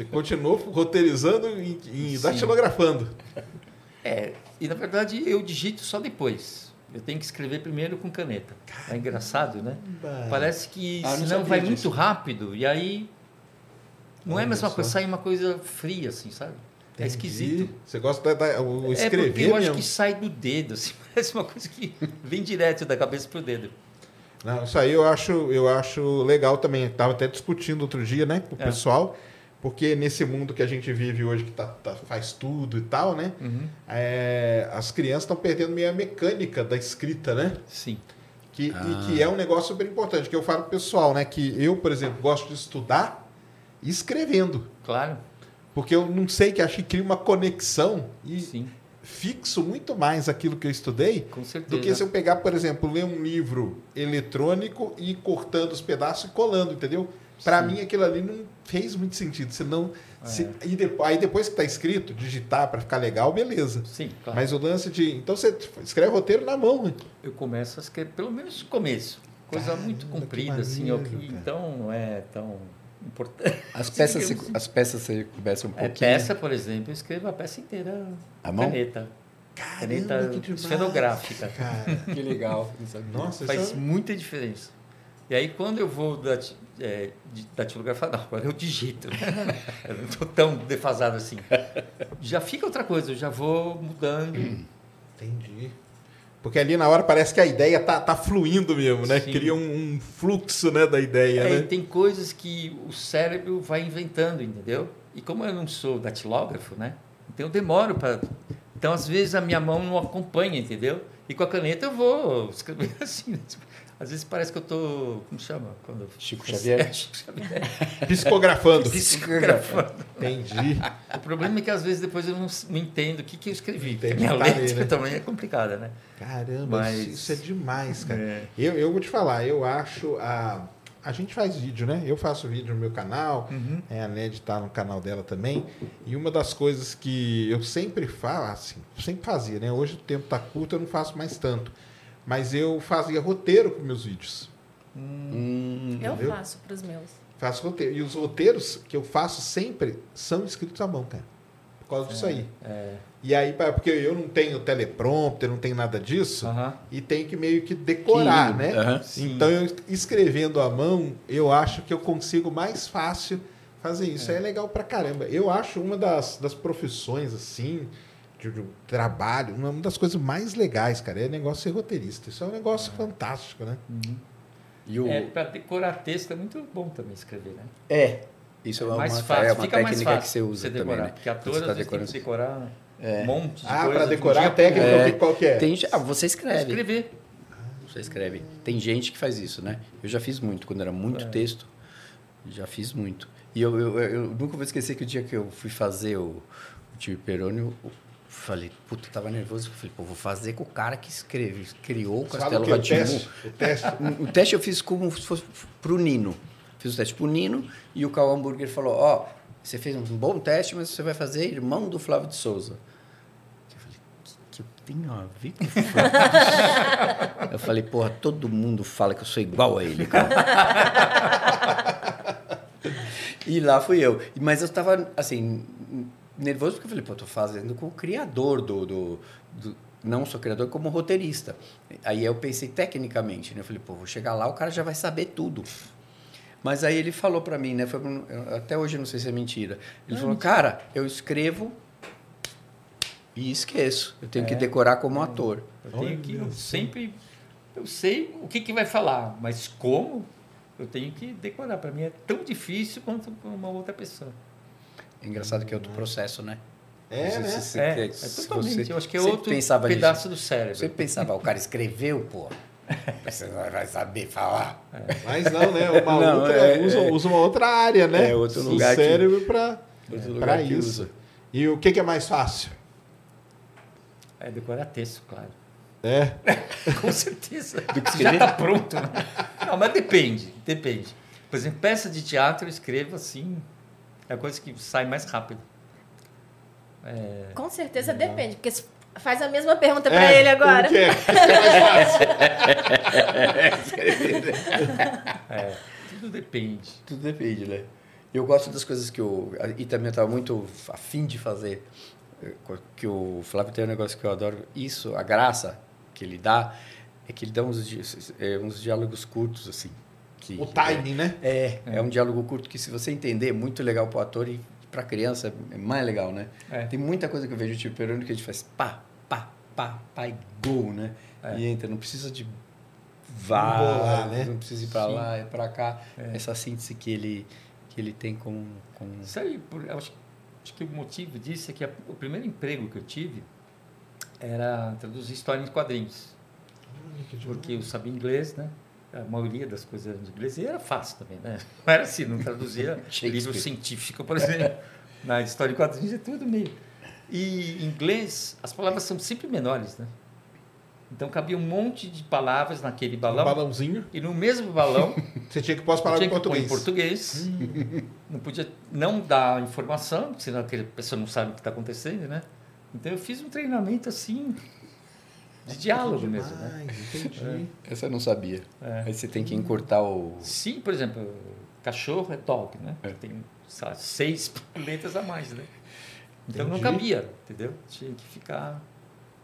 Você continuou roteirizando e, e Sim. datilografando. É, e na verdade eu digito só depois. Eu tenho que escrever primeiro com caneta. É engraçado, né? Parece que Ah, não senão vai disso. muito rápido e aí não é a Olha mesma só. coisa, sai uma coisa fria assim, sabe? É Entendi. esquisito. Você gosta da, da- o É escrever porque eu acho mesmo. que sai do dedo, assim, parece uma coisa que vem direto da cabeça pro dedo. Não, isso aí eu acho, eu acho legal também. Estava até discutindo outro dia, né, com o É. pessoal, porque nesse mundo que a gente vive hoje, que tá, tá- faz tudo e tal, né, Uhum. é, as crianças estão perdendo meio a mecânica da escrita, né? Sim. Que, Ah. E que é um negócio super importante, que eu falo pro pessoal, né, que eu, por exemplo, gosto de estudar escrevendo. Claro. Porque eu não sei que acho que cria uma conexão e Sim, fixo muito mais aquilo que eu estudei com certeza. do que se eu pegar, por exemplo, ler um livro eletrônico e ir cortando os pedaços e colando, entendeu? Para mim aquilo ali não fez muito sentido. Senão, É. se, e depois, aí depois que está escrito, digitar para ficar legal, beleza. Sim, claro. Mas o lance de. Então você escreve roteiro na mão. né? Eu começo a escrever, pelo menos no começo. Coisa Caramba, muito comprida, assim, cara. então não é tão importante. As peças, você, as peças você começa um É, pouquinho. peça, por exemplo, eu escrevo a peça inteira À mão? caneta. Caramba, Caneta esferográfica. Cara. Que legal. Nossa, Faz isso é... muita diferença. E aí, quando eu vou dati- é, di- datilografar, não, agora eu digito. né? eu não estou tão defasado assim. Já fica outra coisa, eu já vou mudando. Entendi. Porque ali na hora parece que a ideia tá, tá fluindo mesmo, né? Sim. Cria um, um fluxo né, da ideia, É, e né? tem coisas que o cérebro vai inventando, entendeu? E como eu não sou datilógrafo, né? Então eu demoro para. Então, às vezes, a minha mão não acompanha, entendeu? E com a caneta eu vou escrever assim. Às vezes parece que eu tô. Como chama? Quando... Chico Xavier? É, Chico Xavier. Psicografando. Psicografando. Entendi. O problema é que às vezes depois eu não, não entendo o que, que eu escrevi. porque minha tá ali, letra né? também é complicada, né? Caramba, Mas- isso, isso é demais, cara. É. Eu, eu vou te falar, eu acho a. A gente faz vídeo, né? Eu faço vídeo no meu canal, Uhum. é, a Ned tá no canal dela também. E uma das coisas que eu sempre falo, assim, sempre fazia, né? Hoje o tempo tá curto, eu não faço mais tanto. Mas eu fazia roteiro para meus vídeos. Hum, Eu Entendeu? faço para os meus. Faço roteiro. E os roteiros que eu faço sempre são escritos à mão, cara. Por causa disso aí. É. E aí, porque eu não tenho teleprompter, não tenho nada disso, Aham. e tenho que meio que decorar, que- né? aham. Sim. Então, eu escrevendo à mão, eu acho que eu consigo mais fácil fazer isso. É, legal pra caramba. Eu acho uma das, das profissões, assim, de, de trabalho, uma das coisas mais legais, cara, é o negócio de ser roteirista. Isso é um negócio fantástico, né? E o... É, para decorar texto é muito bom também escrever, né? É. Isso é uma, mais uma- fácil, é uma fica mais técnica fácil que você usa você também, decorar. né? Porque ator, às tá vezes, tem que decorando. decorar É. um monte de Ah, um decorar a técnica, É. qual que é? Tem, ah, você escreve. Escrever. Você escreve. Tem gente que faz isso, né? Eu já fiz muito. Quando era muito É. texto, já fiz muito. E eu, eu, eu nunca vou esquecer que o dia que eu fui fazer o, o tio Perônio, Falei, puta, tava nervoso. Falei, pô, vou fazer com o cara que escreve, criou o Castelo o quê? O Rá-Tim-Bum. teste? O teste? O teste eu fiz como se fosse pro Nino. Fiz o teste pro Nino e o Cal Hamburger falou: Ó, você fez um bom teste, mas você vai fazer irmão do Flávio de Souza. Eu falei: O que, que eu tenho a ver com o Flávio de Souza? Eu falei: Porra, todo mundo fala que eu sou igual a ele, cara. e lá fui eu. Mas eu estava, assim, nervoso porque eu falei: Pô, eu tô fazendo com o criador do- do- do não só criador, como roteirista. Aí eu pensei tecnicamente, né? Eu falei, pô, vou chegar lá, o cara já vai saber tudo. Mas aí ele falou para mim, né? Foi, até hoje eu não sei se é mentira. Ele falou, cara, eu escrevo e esqueço. Eu tenho que decorar como ator. Eu tenho que eu sempre eu sei o que, que vai falar, mas como eu tenho que decorar. Para mim é tão difícil quanto para uma outra pessoa. É engraçado que é outro processo, né? É, né? se é, é totalmente. você eu acho que é outro pedaço do cérebro. Você pensava, o cara escreveu, pô. Você não vai saber falar. Mas não, né? Uma Não, outra, é- usa, é- usa uma outra área, né? É outro lugar que- cérebro para Outro lugar que isso. usa. E o que, que é mais fácil? É decorar texto, claro. É. Com certeza. Do que Já escrever? está pronto. né? Não, mas depende, depende. Por exemplo, peça de teatro eu escrevo assim, é a coisa que sai mais rápido. É, Com certeza depende, porque se faz a mesma pergunta pra É, ele agora. é? O que é é, tudo depende. Tudo depende, né? Eu gosto das coisas que eu. E também eu estava muito afim de fazer. eh, Que o Flávio tem um negócio que eu adoro. Isso, a graça que ele dá, é que ele dá uns, eh, uns diálogos curtos, assim. Que, O timing, né? É, é um diálogo curto que, se você entender, é muito legal para o ator e para criança é mais legal, né? É. Tem muita coisa que eu vejo o Tio Peroni que a gente faz pá, pá, pá, pá e gol, né? É. E entra, não precisa de vá, né? não precisa ir para Sim. lá, é para cá. É. Essa síntese que ele, que ele tem com... com... Isso aí, por- eu acho, acho que o motivo disso é que a- o primeiro emprego que eu tive era traduzir história em quadrinhos. Porque eu sabia inglês, né? A maioria das coisas eram de inglês e era fácil também, né? Não era assim, não traduzia livro científico, por exemplo. Na história em quadrinhos é tudo meio. E em inglês, as palavras são sempre menores, né? Então cabia um monte de palavras naquele Um balão. balãozinho. E no mesmo balão, Você tinha que pôr as palavras em português. em português. Não podia não dar informação, senão aquela pessoa não sabe o que está acontecendo, né? Então eu fiz um treinamento assim de diálogo mesmo, né? Entendi. Essa eu não sabia. É. Aí você tem que encurtar o... Sim, por exemplo, cachorro é dog, né? É. Tem lá, seis letras a mais, né? Então não Entendi. cabia, entendeu? Tinha que ficar.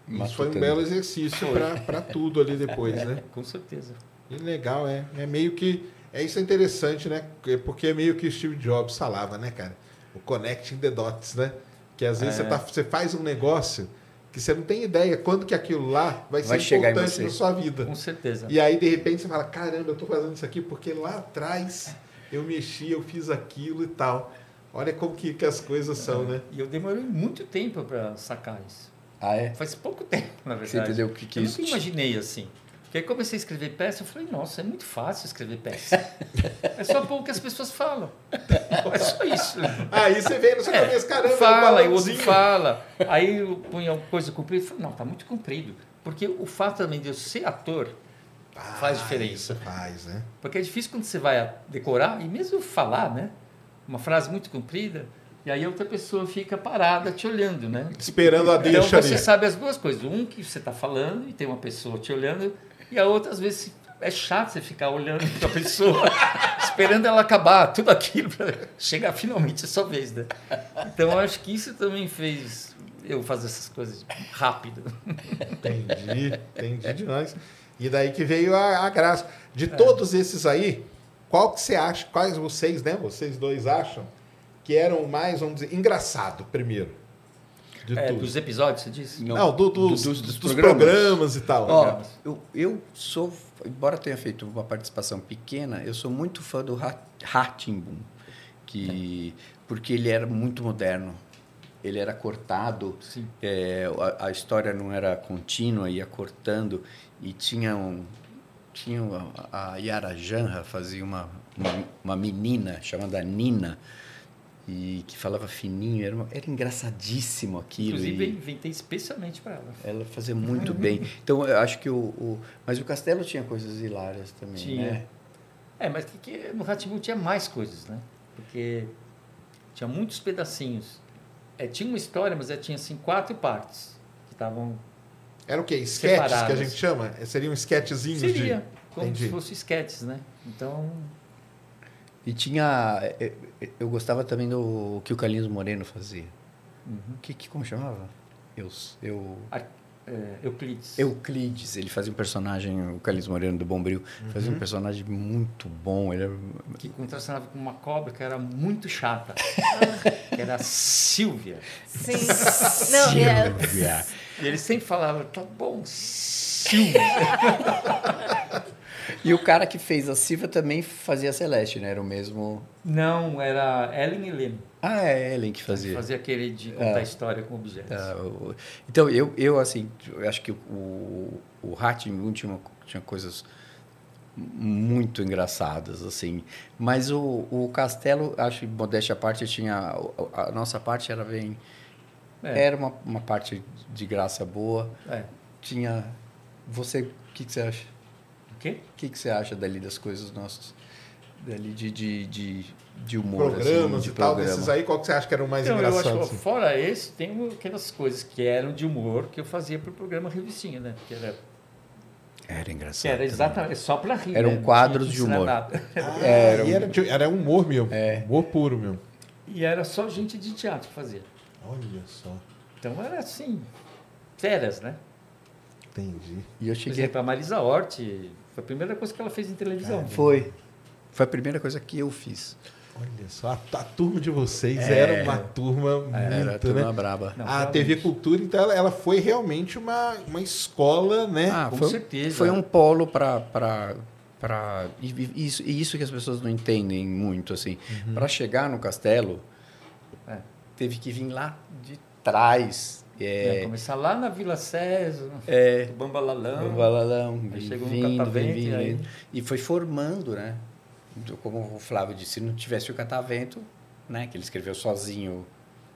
Isso foi um belo exercício para tudo ali depois, né? Com certeza. E legal, é. É meio que. É isso é interessante, né? Porque é meio que o Steve Jobs falava, né, cara? O connecting the dots, né? Que às vezes É. você, tá, você faz um negócio que você não tem ideia quando que aquilo lá vai, Vai ser importante na sua vida. Com certeza. E aí, de repente, você fala, caramba, eu tô fazendo isso aqui porque lá atrás eu mexi, eu fiz aquilo e tal. Olha como que, que as coisas são, né? E eu demorei muito tempo para sacar isso. Ah, é? Faz pouco tempo, na verdade. Você entendeu o que que eu isso nunca te- imaginei assim. Porque aí comecei a escrever peça, eu falei, nossa, é muito fácil escrever peça. é só pôr o que as pessoas falam. É só isso. Aí você vê na sua É, cabeça, caramba, é um fala, e o outro fala. Aí eu punha uma coisa comprida e falei, não, tá muito comprido. Porque o fato também de eu ser ator faz Ah, diferença. Faz, né? Porque é difícil quando você vai decorar e mesmo falar, né? Uma frase muito comprida, e aí outra pessoa fica parada te olhando, né? Esperando a Então deixa você ali. sabe as duas coisas. Um que você está falando e tem uma pessoa te olhando, e a outra, às vezes, é chato você ficar olhando para a pessoa, esperando ela acabar tudo aquilo para chegar finalmente a sua vez, né? Então eu acho que isso também fez eu fazer essas coisas rápido. Entendi, entendi demais. E daí que veio a, a graça. De todos esses aí, qual que você acha, quais vocês, né? Vocês dois acham que eram o mais, vamos dizer, engraçado primeiro? É, dos episódios, você disse? Não, do- dos, Do- dos, dos programas. programas. e tal. Ó, eu, eu sou, embora tenha feito uma participação pequena, eu sou muito fã do Ratimbun, que porque ele era muito moderno. Ele era cortado, é, a, a história não era contínua, ia cortando e tinha um tinha a, a Yara Janra fazia uma, uma uma menina chamada Nina e que falava fininho, era, uma- era engraçadíssimo aquilo. Inclusive, eu inventei especialmente para ela. ela fazia muito bem. Então, eu acho que o, o- Mas o Castelo tinha coisas hilárias também, Tinha. né? É, mas que, que no Ratibu tinha mais coisas, né? Porque tinha muitos pedacinhos. É, tinha uma história, mas é, tinha assim quatro partes que estavam. Era o quê? Sketches que a gente chama? Seriam sketchzinhos Seria de... como Entendi. se fossem esquetes, né? Então, E tinha. Eu gostava também do que o Carlinhos Moreno fazia. uhum. Que, que, como chamava? Eu, eu, Ar- é, Euclides. Euclides, ele fazia um personagem, o Carlinhos Moreno do Bombril, fazia Uhum. um personagem muito bom. Ele era, Que contracenava com uma cobra que era muito chata. que era a Silvia. Sim. Não, é, E ele sempre falava, tá bom, Silvia. E o cara que fez a Silva também fazia a Celeste, né? Era o mesmo. Não, era Ellen e Leme. Ah, é Ellen que fazia. Fazia aquele de contar Ah. história com objetos. Ah, então, eu, eu assim, eu acho que o, o Ratimbu tinha, tinha coisas muito engraçadas, assim. Mas o, o Castelo, acho que modéstia à parte, tinha... A, a nossa parte era bem... É. Era uma, uma parte de graça boa. É. Tinha... Você, o que, que você acha? O quê? O que, que você acha dali das coisas nossas? Dali de, de, de, de humor, Programas assim, de e tal, programa. desses aí, qual que você acha que era o mais Então, eu engraçado? acho, assim? fora esse, tem aquelas coisas que eram de humor que eu fazia pro programa Revistinha, né? Que era, Era engraçado. que era também. exatamente só para rir. Eram né? Quadros de humor. Ah, Era um- era, era humor mesmo. É. Humor puro mesmo. E era só gente de teatro que fazia. Olha só. Então era assim, férias, né? Entendi. E eu Por cheguei exemplo, a Marisa Hort, foi a primeira coisa que ela fez em televisão. Foi. Foi a primeira coisa que eu fiz. Olha só, a, a turma de vocês É. era uma turma Era muito, turma né? braba. Não, a realmente. TV Cultura, então, ela, ela foi realmente uma, uma escola, né? Ah, com foi, certeza. Foi um polo para para e, e isso e isso que as pessoas não entendem muito assim. Para chegar no castelo, É. teve que vir lá de trás. É, É, começar lá na Vila César, é, no Bambalalão. o Valalão, Aí vem chegou no vindo, Catavento, vem vindo, e aí- e foi formando, né? Então, Como o Flávio disse, se não tivesse o catavento, né, que ele escreveu sozinho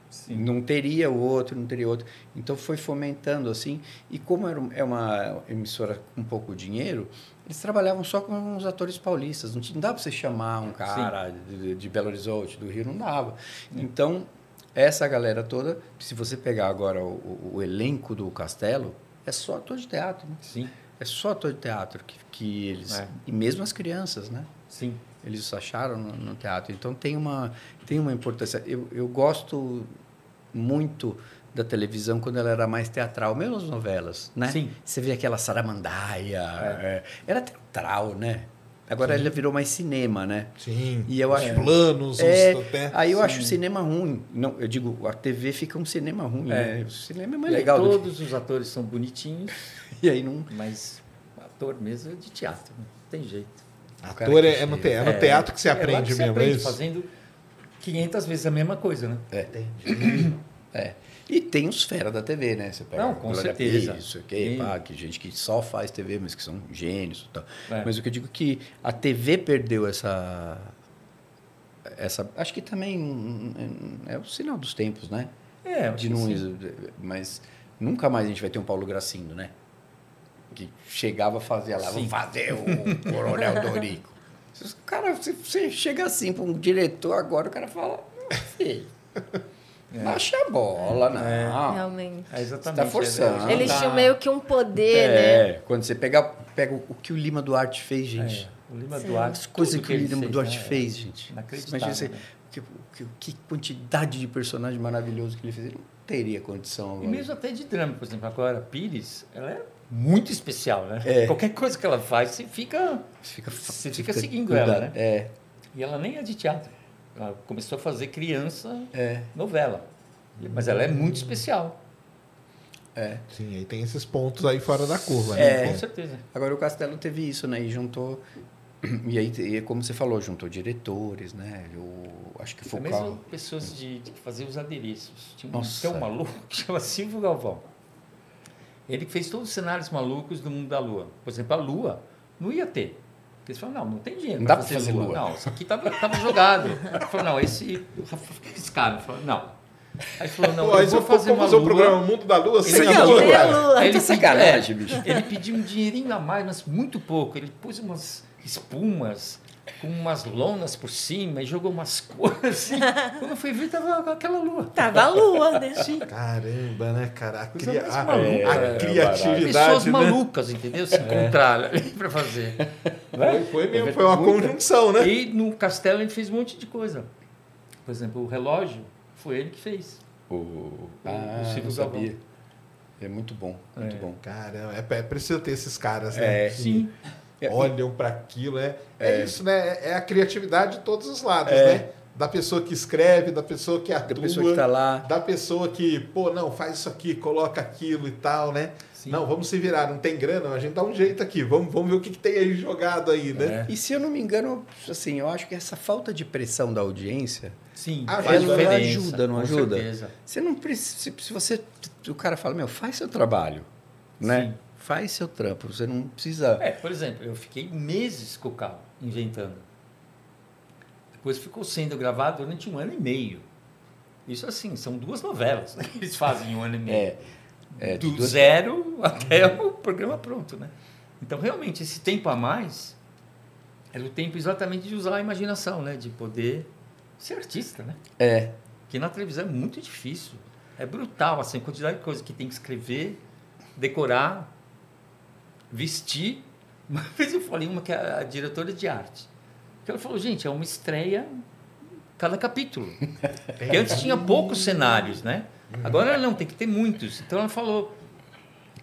Sim. não teria o outro, não teria outro. Então foi fomentando assim. E como era é uma emissora com pouco dinheiro, eles trabalhavam só com os atores paulistas. Não, não dava para você chamar um cara de, de Belo Horizonte, do Rio, não dava. Então, essa galera toda, se você pegar agora o, o- o elenco do Castelo, é só ator de teatro. Né? Sim, É só ator de teatro que, que eles. É. E mesmo as crianças, né? sim. eles acharam no, no teatro. Então tem uma, tem uma importância. Eu, eu gosto muito da televisão quando ela era mais teatral, mesmo as novelas, né? Sim. Você vê aquela Saramandaia, é, era teatral, né? Agora ela virou mais cinema, né? Sim. E eu os acho- planos, É, os, né? aí eu acho o cinema ruim. Não, eu digo, a TV fica um cinema ruim, É. né? O cinema é mais E legal. do que- todos os atores são bonitinhos, E aí não... mas ator mesmo é de teatro, não tem jeito. Ator é, é no, te, é no É, teatro que você é aprende que você mesmo, aprende é isso? fazendo 500 vezes a mesma coisa, né? É. E tem os fera da TV, né? Você pega Não, com certeza. Isso aqui, Sim. pá, que gente que só faz TV, mas que são gênios e tal. É. Mas o que eu digo é que a TV perdeu essa. essa acho que também é o sinal dos tempos, né? É, De não, mas nunca mais a gente vai ter um Paulo Gracindo, né? Que chegava fazia lá, Sim. vamos fazer o Coronel Dorico. Cara, você, chega assim para um diretor agora, o cara fala, "Meu filho, baixa a bola, não. Realmente. É exatamente. Você tá forçando. é- Eles tá. tinham meio que um poder, né? É, quando você pega, pega o que o Lima Duarte fez, gente. É, o Lima Sim. Duarte. As coisas tudo que o Lima fez, Duarte né? fez, gente. Inacreditável, Imagina você, né? que, que, que quantidade de personagem maravilhoso que ele fez. Ele não teria condição E agora. mesmo até de drama, por exemplo, agora a Pires, ela é muito especial, né? É. Qualquer coisa que ela faz, você fica. Você fica, Você fica seguindo ela, né? É, E ela nem é de teatro. Ela começou a fazer criança é, novela. Mas ela é muito especial. é. Sim, aí tem esses pontos aí fora da curva, É. né? Com certeza. Agora o Castelo teve isso, né? E juntou. E aí, e como você falou, juntou diretores, né? Eu acho que Foi mesmo pessoas de, de fazer os adereços. Tinha um, Nossa. um maluco que chama Silvio Galvão. Ele que fez todos os cenários malucos do mundo da Lua. Por exemplo, a Lua não ia ter. Eles falaram, não, não tem dinheiro Não dá pra fazer lua. lua. Não, isso aqui tava, tava jogado. Ele falou, não, esse... Esse cara falou, não. Aí falou, não, Pô, eu vou fazer uma fazer o lua. programa Mundo da Lua sem a lua, lua. cara. Lua. Aí ele Tá sacanagem, pediu- bicho. Ele pediu um dinheirinho a mais, mas muito pouco. Ele pôs umas espumas com umas lonas por cima e jogou umas cores assim. Quando foi ver, tava aquela lua. Tava a lua, né? Sim. Caramba, né, cara? A, cria- a- maluca, a é, criatividade, Pessoas né? malucas, entendeu? Se encontraram ali pra fazer. Foi, foi mesmo, foi uma conjunção, né? E no castelo ele fez um monte de coisa. Por exemplo, o relógio foi ele que fez. O... Ah, o Silvio sabia. É muito bom, muito É. bom. Caramba, é, é preciso ter esses caras, né? É. Sim. Olham para aquilo. É, é. isso, né? É a criatividade de todos os lados, É. né? Da pessoa que escreve, da pessoa que atua, Da pessoa que tá lá. da pessoa que, pô, não, faz isso aqui, coloca aquilo e tal, né? Sim. Não, vamos se virar, não tem grana, a gente dá um jeito aqui, vamos, vamos ver o que, que tem aí jogado aí, né? E se eu não me engano, assim, eu acho que essa falta de pressão da audiência, Sim. Ah, faz ela ajuda, não com ajuda? certeza. você não precisa. Se, se você. O cara fala, meu, faz seu trabalho. Né? Sim. Faz seu trampo. Você não precisa. É, por exemplo, eu fiquei meses com o carro inventando. Depois ficou sendo gravado durante um ano e meio. Isso assim, são duas novelas né, que eles fazem em um ano e meio. É. é Do duas- zero até o programa pronto, né? Então, realmente, esse tempo a mais era o tempo exatamente de usar a imaginação, né? De poder ser artista, né? É. Porque na televisão é muito difícil. É brutal, assim, a quantidade de coisa que tem que escrever, decorar, vestir. Uma vez eu falei uma que é a diretora de arte. Que ela falou, gente, é uma estreia cada capítulo. Porque antes tinha poucos cenários, né? Agora não, tem que ter muitos. Então ela falou,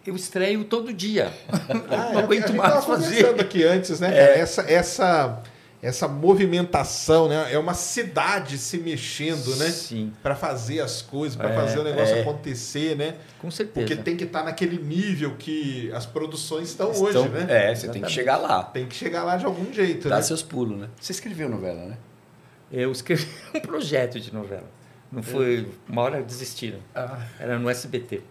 eu estreio todo dia. Ah, não é, aguento mais fazer. conversando aqui antes, né, cara? Essa, essa, essa movimentação, né? É uma cidade se mexendo, né? Sim, Para fazer as coisas, para É, fazer o negócio é. acontecer, né? com certeza. Porque tem que estar naquele nível que as produções estão Então, hoje, né? É, você tem que Exatamente. chegar lá. Tem que chegar lá de algum jeito, Dá né? seus pulos, né? Você escreveu novela, né? Eu escrevi um projeto de novela. Não foi. Uma hora desistiram. Era no SBT.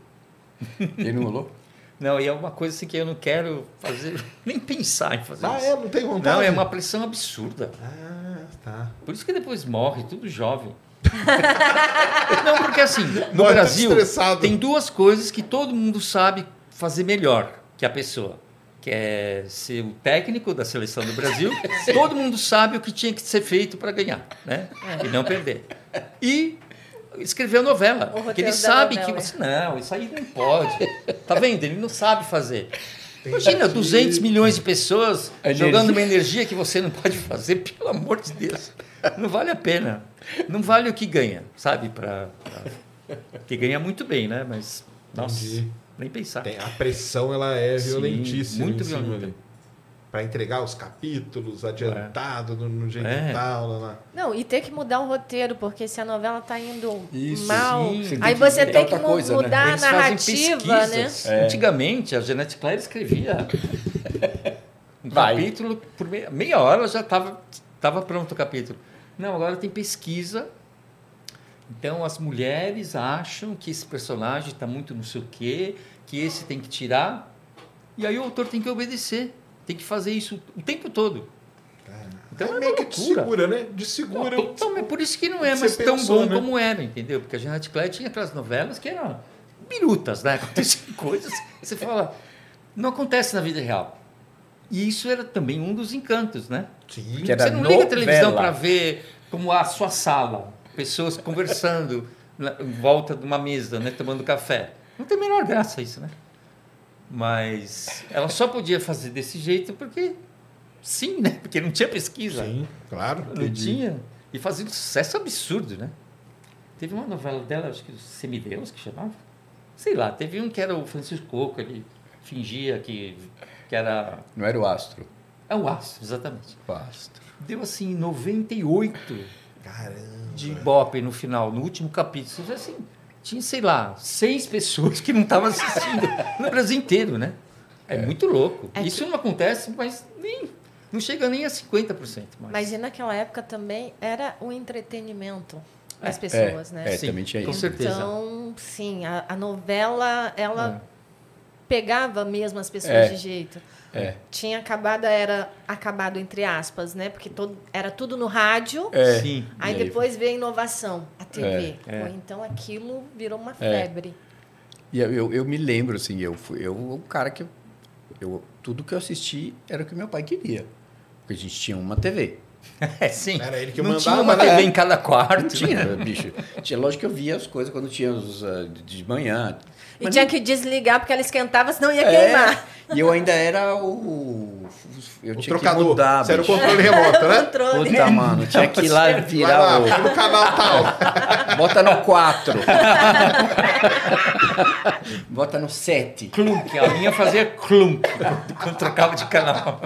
Ele não rolou? Não, e é uma coisa assim que eu não quero fazer, nem pensar em fazer Ah, isso. é? Não tem vontade? Não, é uma pressão absurda. Ah, tá. Por isso que depois morre, tudo jovem. não, porque assim, no Brasil tem duas coisas que todo mundo sabe fazer melhor que a pessoa. Que é ser o técnico da seleção do Brasil. todo mundo sabe o que tinha que ser feito para ganhar, né? E não perder. E escrever novela. O Porque ele sabe novela. que você. Não, isso aí não pode. Tá vendo? Ele não sabe fazer. Imagina, 200 milhões de pessoas A jogando uma energia que você não pode fazer, pelo amor de Deus. Não vale a pena. Não vale o que ganha, sabe? Pra, pra- Que ganha muito bem, né? Mas, nossa, Entendi. nem pensar. Tem- a pressão ela é Sim, violentíssima. muito violenta. Pra entregar os capítulos adiantado no, no jeito É. tal. Lá, lá. Não, e ter que mudar o roteiro, porque se a novela tá indo Isso, mal, sim. Você aí tem que você tem que coisa, né? mudar Eles a narrativa, né? pesquisas. Antigamente, a Janete Claire escrevia um Vai. capítulo, por meia, meia hora já estava tava pronto o capítulo. Não, agora tem pesquisa. Então, as mulheres acham que esse personagem está muito não sei o quê, que esse tem que tirar. E aí o autor tem que obedecer. Tem que fazer isso o tempo todo. Então, Aí é meio que te loucura. segura, né? De segura. Não, totalmente. Por isso que não é mais tão pensou, bom né? como era, entendeu? Porque a Janete Claire tinha aquelas novelas que eram birutas, né? Aconteciam coisas. Você fala, não acontece na vida real. E isso era também um dos encantos, né? Sim. Que era Você não liga a televisão novela. para ver como a sua sala, pessoas conversando na- em volta de uma mesa, né? Tomando café. Não tem a menor graça isso, né? Mas ela só podia fazer desse jeito porque sim, né? Porque não tinha pesquisa. Sim, claro. Não tinha. E fazia um sucesso absurdo, né? Teve uma novela dela, acho que Semideus, que chamava. Sei lá, teve um que era o Francisco Coco, ele fingia que, que era. Não era o astro. É o Astro, exatamente. O astro. Deu assim 98 Caramba. de Ibope no final, no último capítulo. Assim, tinha, sei lá, seis pessoas que não estavam assistindo no Brasil inteiro, né? É, muito louco. É que- Isso não acontece, mas nem, não chega nem a 50% mais. Mas e naquela época também era o entretenimento das É, pessoas, né? É, Sim, também tinha com isso. certeza. Então, sim, a, a novela, ela pegava mesmo as pessoas É. de jeito. É. Tinha acabado, era acabado entre aspas, né? Porque todo, era tudo no rádio. É. Sim. Aí aí depois veio a inovação, a TV. É, é. Pô, Então aquilo virou uma É. febre. E eu, eu, eu me lembro, assim, eu fui eu, o cara que. Eu, tudo que eu assisti era o que meu pai queria. Porque a gente tinha uma TV. É, sim. Era ele que não mandava, tinha uma né? TV em cada quarto. Não tinha, bicho. Tinha, lógico que eu via as coisas quando tinha os ah, de manhã. E Mas tinha não- que desligar porque ela esquentava, senão ia É, queimar. E eu ainda era o. Eu O tinha trocador. que mudar. Você era o controle remoto, né? Controle. Puta, mano, tinha que ir lá Vai virar lá, o. no canal tal. Bota no 4. Bota no 7. Clunk. A minha fazia clunk quando trocava de canal.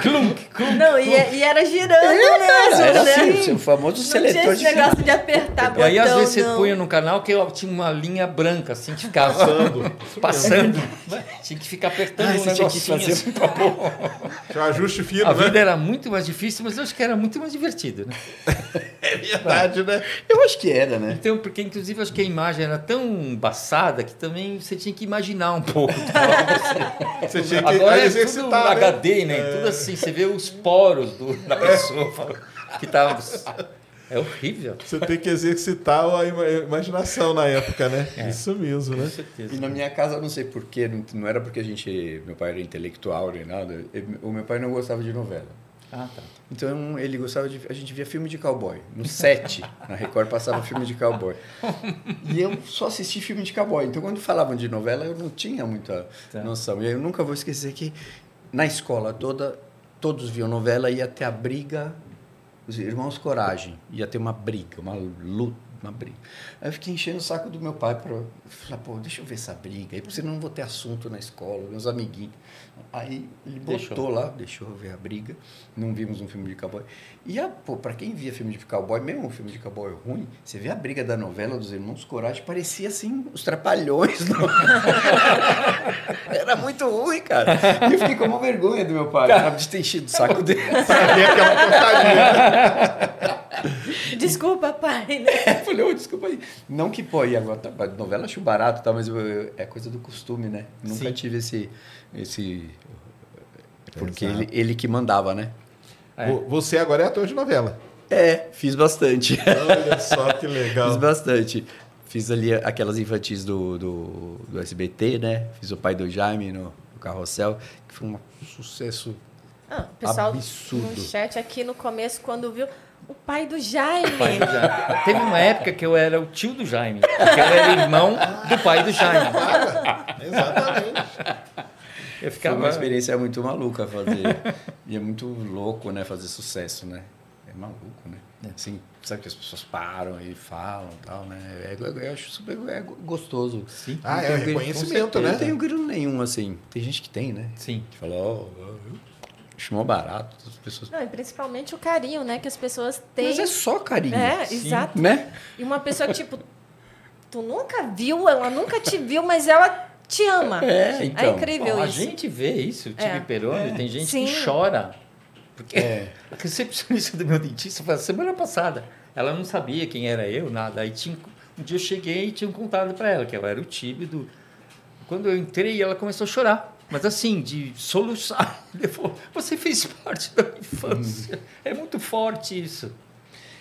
Clunk, clunk. Não, e, e era girando mesmo, Era né? assim, o famoso não seletor tinha esse de negócio de apertar E botão, aí, às vezes, você não. punha no canal que tinha uma linha branca, assim, que ficava Passando. passando. Tinha que ficar apertando Ah, um você tinha que negocinho fazer assim pra pôr. Tinha um ajuste fino, A né? vida era muito mais difícil, mas eu acho que era muito mais divertido, né? É verdade, né? Eu acho que era, né? Então, porque inclusive eu acho que a imagem era tão embaçada que também você tinha que imaginar um pouco. Você tinha que Agora é tudo né? HD, né? Tudo assim, você vê os poros do- da pessoa que tava. É horrível. Você tem que exercitar a ima- imaginação na época, né? Isso mesmo, Com né? certeza. E na minha casa, eu não sei porquê, não, não era porque a gente, meu pai era intelectual nem nada, ele- o meu pai não gostava de novela. Ah, tá. Então ele gostava de. A gente via filme de cowboy. No 7, na Record passava filme de cowboy. E eu só assisti filme de cowboy. Então quando falavam de novela, eu não tinha muita Tá. noção. E eu nunca vou esquecer que na escola toda, todos viam novela ia ter a briga. Os irmãos Coragem. Ia ter uma briga, uma luta, uma briga. Aí eu fiquei enchendo o saco do meu pai para falar, pô, deixa eu ver essa briga aí, senão não vou ter assunto na escola, meus amiguinhos. Aí ele Deixou. botou lá, deixou ver a briga. Não vimos um filme de cowboy. E, a, pô, pra quem via filme de cowboy, mesmo um filme de cowboy ruim, você vê a briga da novela dos Irmãos Coragem, parecia assim, os trapalhões. não? Era muito ruim, cara. E eu fiquei com uma vergonha do meu pai, sabe, de ter enchido o saco dele. Pra ver aquela porcaria. Desculpa, pai, né? Eu falei, ô, desculpa aí. Não que, pô, e agora, tá, novela acho barato, tá, mas eu- eu- é coisa do costume, né? Nunca Sim. tive esse... esse porque Exato. ele, ele que mandava, né? É. Vo- Você agora é ator de novela. É, fiz bastante. Olha só que legal. Fiz bastante. Fiz ali aquelas infantis do, do, do SBT, né? Fiz o pai do Jaime no, no Carrossel, que foi um sucesso. Ah, o pessoal Absurdo. no chat aqui no começo, quando viu o pai do Jaime. Pai do Jaime. Teve uma época que eu era o tio do Jaime, porque eu era irmão do pai do Jaime. Exatamente. Eu Foi ficava. uma experiência muito maluca fazer. e é muito louco, né? Fazer sucesso, né? É maluco, né? Assim, sabe que as pessoas param e falam e tal, né? É, eu, eu acho super é gostoso. Sim. Ah, é reconhecimento, Eu né? não tenho grilo nenhum, assim. Tem gente que tem, né? Sim. Que fala, ó, acho mó barato. As pessoas... Não, e principalmente o carinho, né, que as pessoas têm. Mas é só carinho. É, Sim. exato. Né? E uma pessoa que, tipo, tu nunca viu, ela nunca te viu, mas ela te ama. É, então. É incrível a isso. gente vê isso, o time É. Peroni, tem gente Sim. que chora. Porque É. a recepcionista do meu dentista foi a semana passada. Ela não sabia quem era eu, nada. Aí tinha, um dia eu cheguei e tinham contado para ela que eu era o tímido. Quando eu entrei, ela começou a chorar. Mas assim, de soluçar. Ele falou, você fez parte da minha infância. É muito forte isso.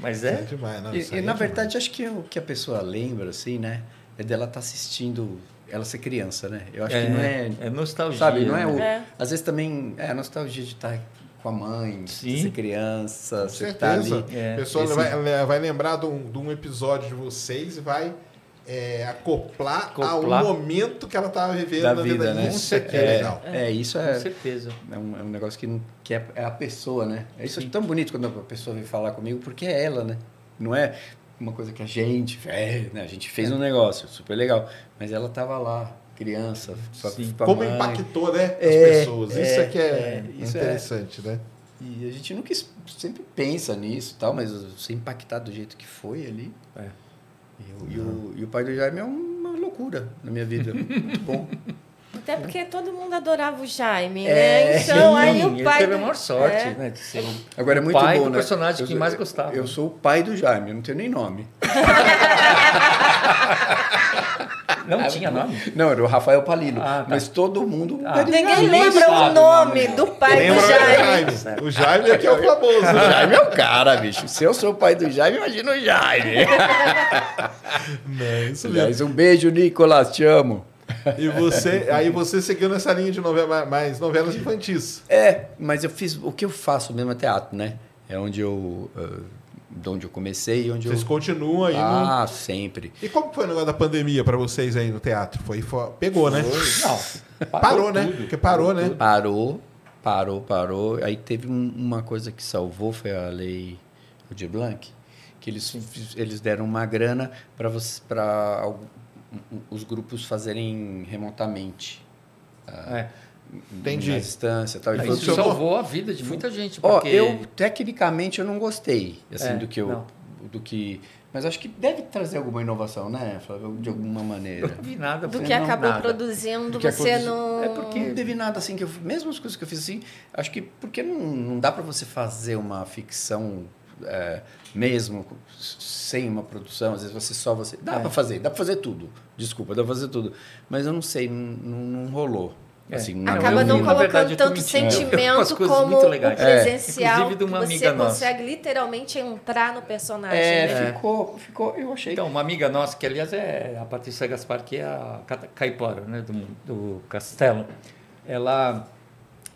Mas É é. demais, não, E, e, aí na é verdade, acho que o que a pessoa lembra, assim, né? É dela estar assistindo, ela ser criança, né? Eu acho que não é. É nostalgia. Sabe, não é o. É. Às vezes também é a nostalgia de estar com a mãe, de Sim. ser criança, Com você tá certeza. ali. É, a pessoa esse- vai, vai lembrar de um, de um episódio de vocês e vai é, acoplar, Acoplar. ao momento que ela estava vivendo Da na vida, vida. né? Isso é que é, É, legal. é, isso Com é, certeza. é, um, é um negócio que, não- que é, é a pessoa, né? É isso Sim. tão bonito quando a pessoa vem falar comigo, porque é ela, né? Não é uma coisa que a gente fez, né? A gente fez um negócio super legal, mas ela tava lá, criança, Como mãe. impactou, né? As É, pessoas. Isso é, é, que é, é, isso é. interessante, né? E a gente nunca sempre pensa nisso tal, mas ser impactado do jeito que foi ali. É. E, o- e o, e o pai do Jaime é uma loucura na minha vida. Muito bom. Até porque todo mundo adorava o Jaime, É, né? Então, aí Sim, o ele pai. teve do- a maior sorte, É. né? De ser um Agora é o muito pai bom, do né? personagem Eu que mais gostava. Eu sou o pai do Jaime, eu não tenho nem nome. Não tinha nome? Não, era o Rafael Palino. Ah, tá. Mas todo mundo. Ah. Ninguém lembra o o nome do pai do o Jaime. Jaime? O Jaime aqui é o famoso. O né? Jaime é o cara, bicho. Se eu sou o pai do Jaime, imagina o Jaime. É, isso mesmo. Um beijo, Nicolas, te amo. E você, aí você seguiu nessa linha de novela, mais novelas infantis. É, mas eu fiz. O que eu faço mesmo é teatro, né? É onde eu. ah, de onde eu comecei e onde Vocês eu. continuam aí no... Ah, sempre. E como foi o negócio da pandemia pra vocês aí no teatro? Foi, foi- pegou, né? Não. Parou, né? tudo. Porque parou, né? Parou, parou, parou. Aí teve um- uma coisa que salvou, foi a lei Aldir Blanc, que eles, eles deram uma grana para os grupos fazerem remotamente. É. Entendi. Na distância e tal. Isso salvou a vida de muita gente. Ó, Porque... eu tecnicamente eu não gostei assim É, do que eu não. do que, mas acho que deve trazer alguma inovação, né, Flávio? De alguma Eu maneira. não vi nada. Do que não, acabou nada. produzindo, Do que você aconteceu- não. É porque não teve nada assim que eu. Mesmo as coisas que eu fiz assim, acho que porque não, não dá para você fazer uma ficção é, mesmo sem uma produção. Às vezes você só você. Dá É. para fazer, dá para fazer tudo. Desculpa, dá para fazer tudo. Mas eu não sei, não, não, não rolou. É. Assim, Acaba não colocando verdade, tanto umas sentimento como muito o presencial. Inclusive de uma que você amiga nossa. consegue literalmente entrar no personagem. É, né? ficou, ficou, eu achei. Então, uma amiga nossa, que aliás é a Patrícia Gaspar, que é a caipora né, do, do Castelo, ela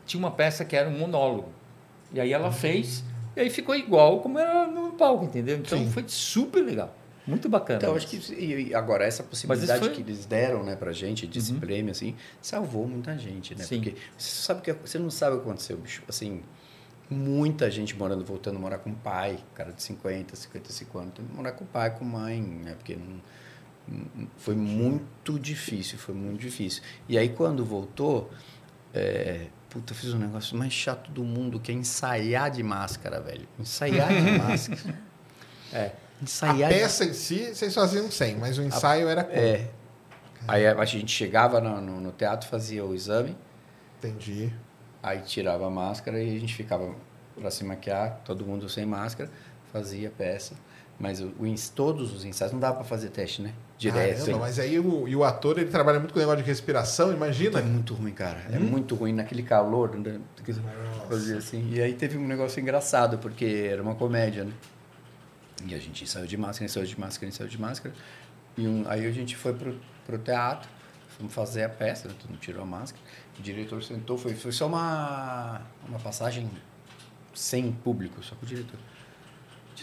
tinha uma peça que era um monólogo. E aí ela fez, e aí ficou igual como era no palco, entendeu? Então Sim. foi super legal. Muito bacana. Então, acho que e- agora essa possibilidade foi- que eles deram, né, pra gente, desse Uhum. prêmio, assim, salvou muita gente, né? Sim. Porque você sabe que você não sabe o que aconteceu, bicho. Assim, muita gente morando, voltando a morar com o pai, cara de 50, 55 anos, morar com o pai, com mãe, né? Porque não- foi muito difícil, foi muito difícil. E aí quando voltou, é, puta, eu fiz um negócio mais chato do mundo, que é ensaiar de máscara, velho. Ensaiar de máscara. É. A Ensaiar de peça em si, vocês faziam sem, mas o ensaio era como? É. Aí a gente chegava no, no- no teatro, fazia o exame, Entendi. aí tirava a máscara e a gente ficava para se maquiar, todo mundo sem máscara, fazia a peça. Mas o, o todos os ensaios não dava para fazer teste, né? Direto. Caramba, mas aí o, e o ator, ele trabalha muito com o negócio de respiração, imagina. É muito ruim, cara. É muito ruim naquele calor. Né? Fazia assim. E aí teve um negócio engraçado, porque era uma comédia, né? E a gente saiu de máscara, saiu de máscara, saiu de máscara. E um- aí a gente foi pro, pro teatro, fomos fazer a peça, né? todo mundo tirou a máscara. O diretor sentou, foi, foi só uma, uma passagem sem público, só com o diretor.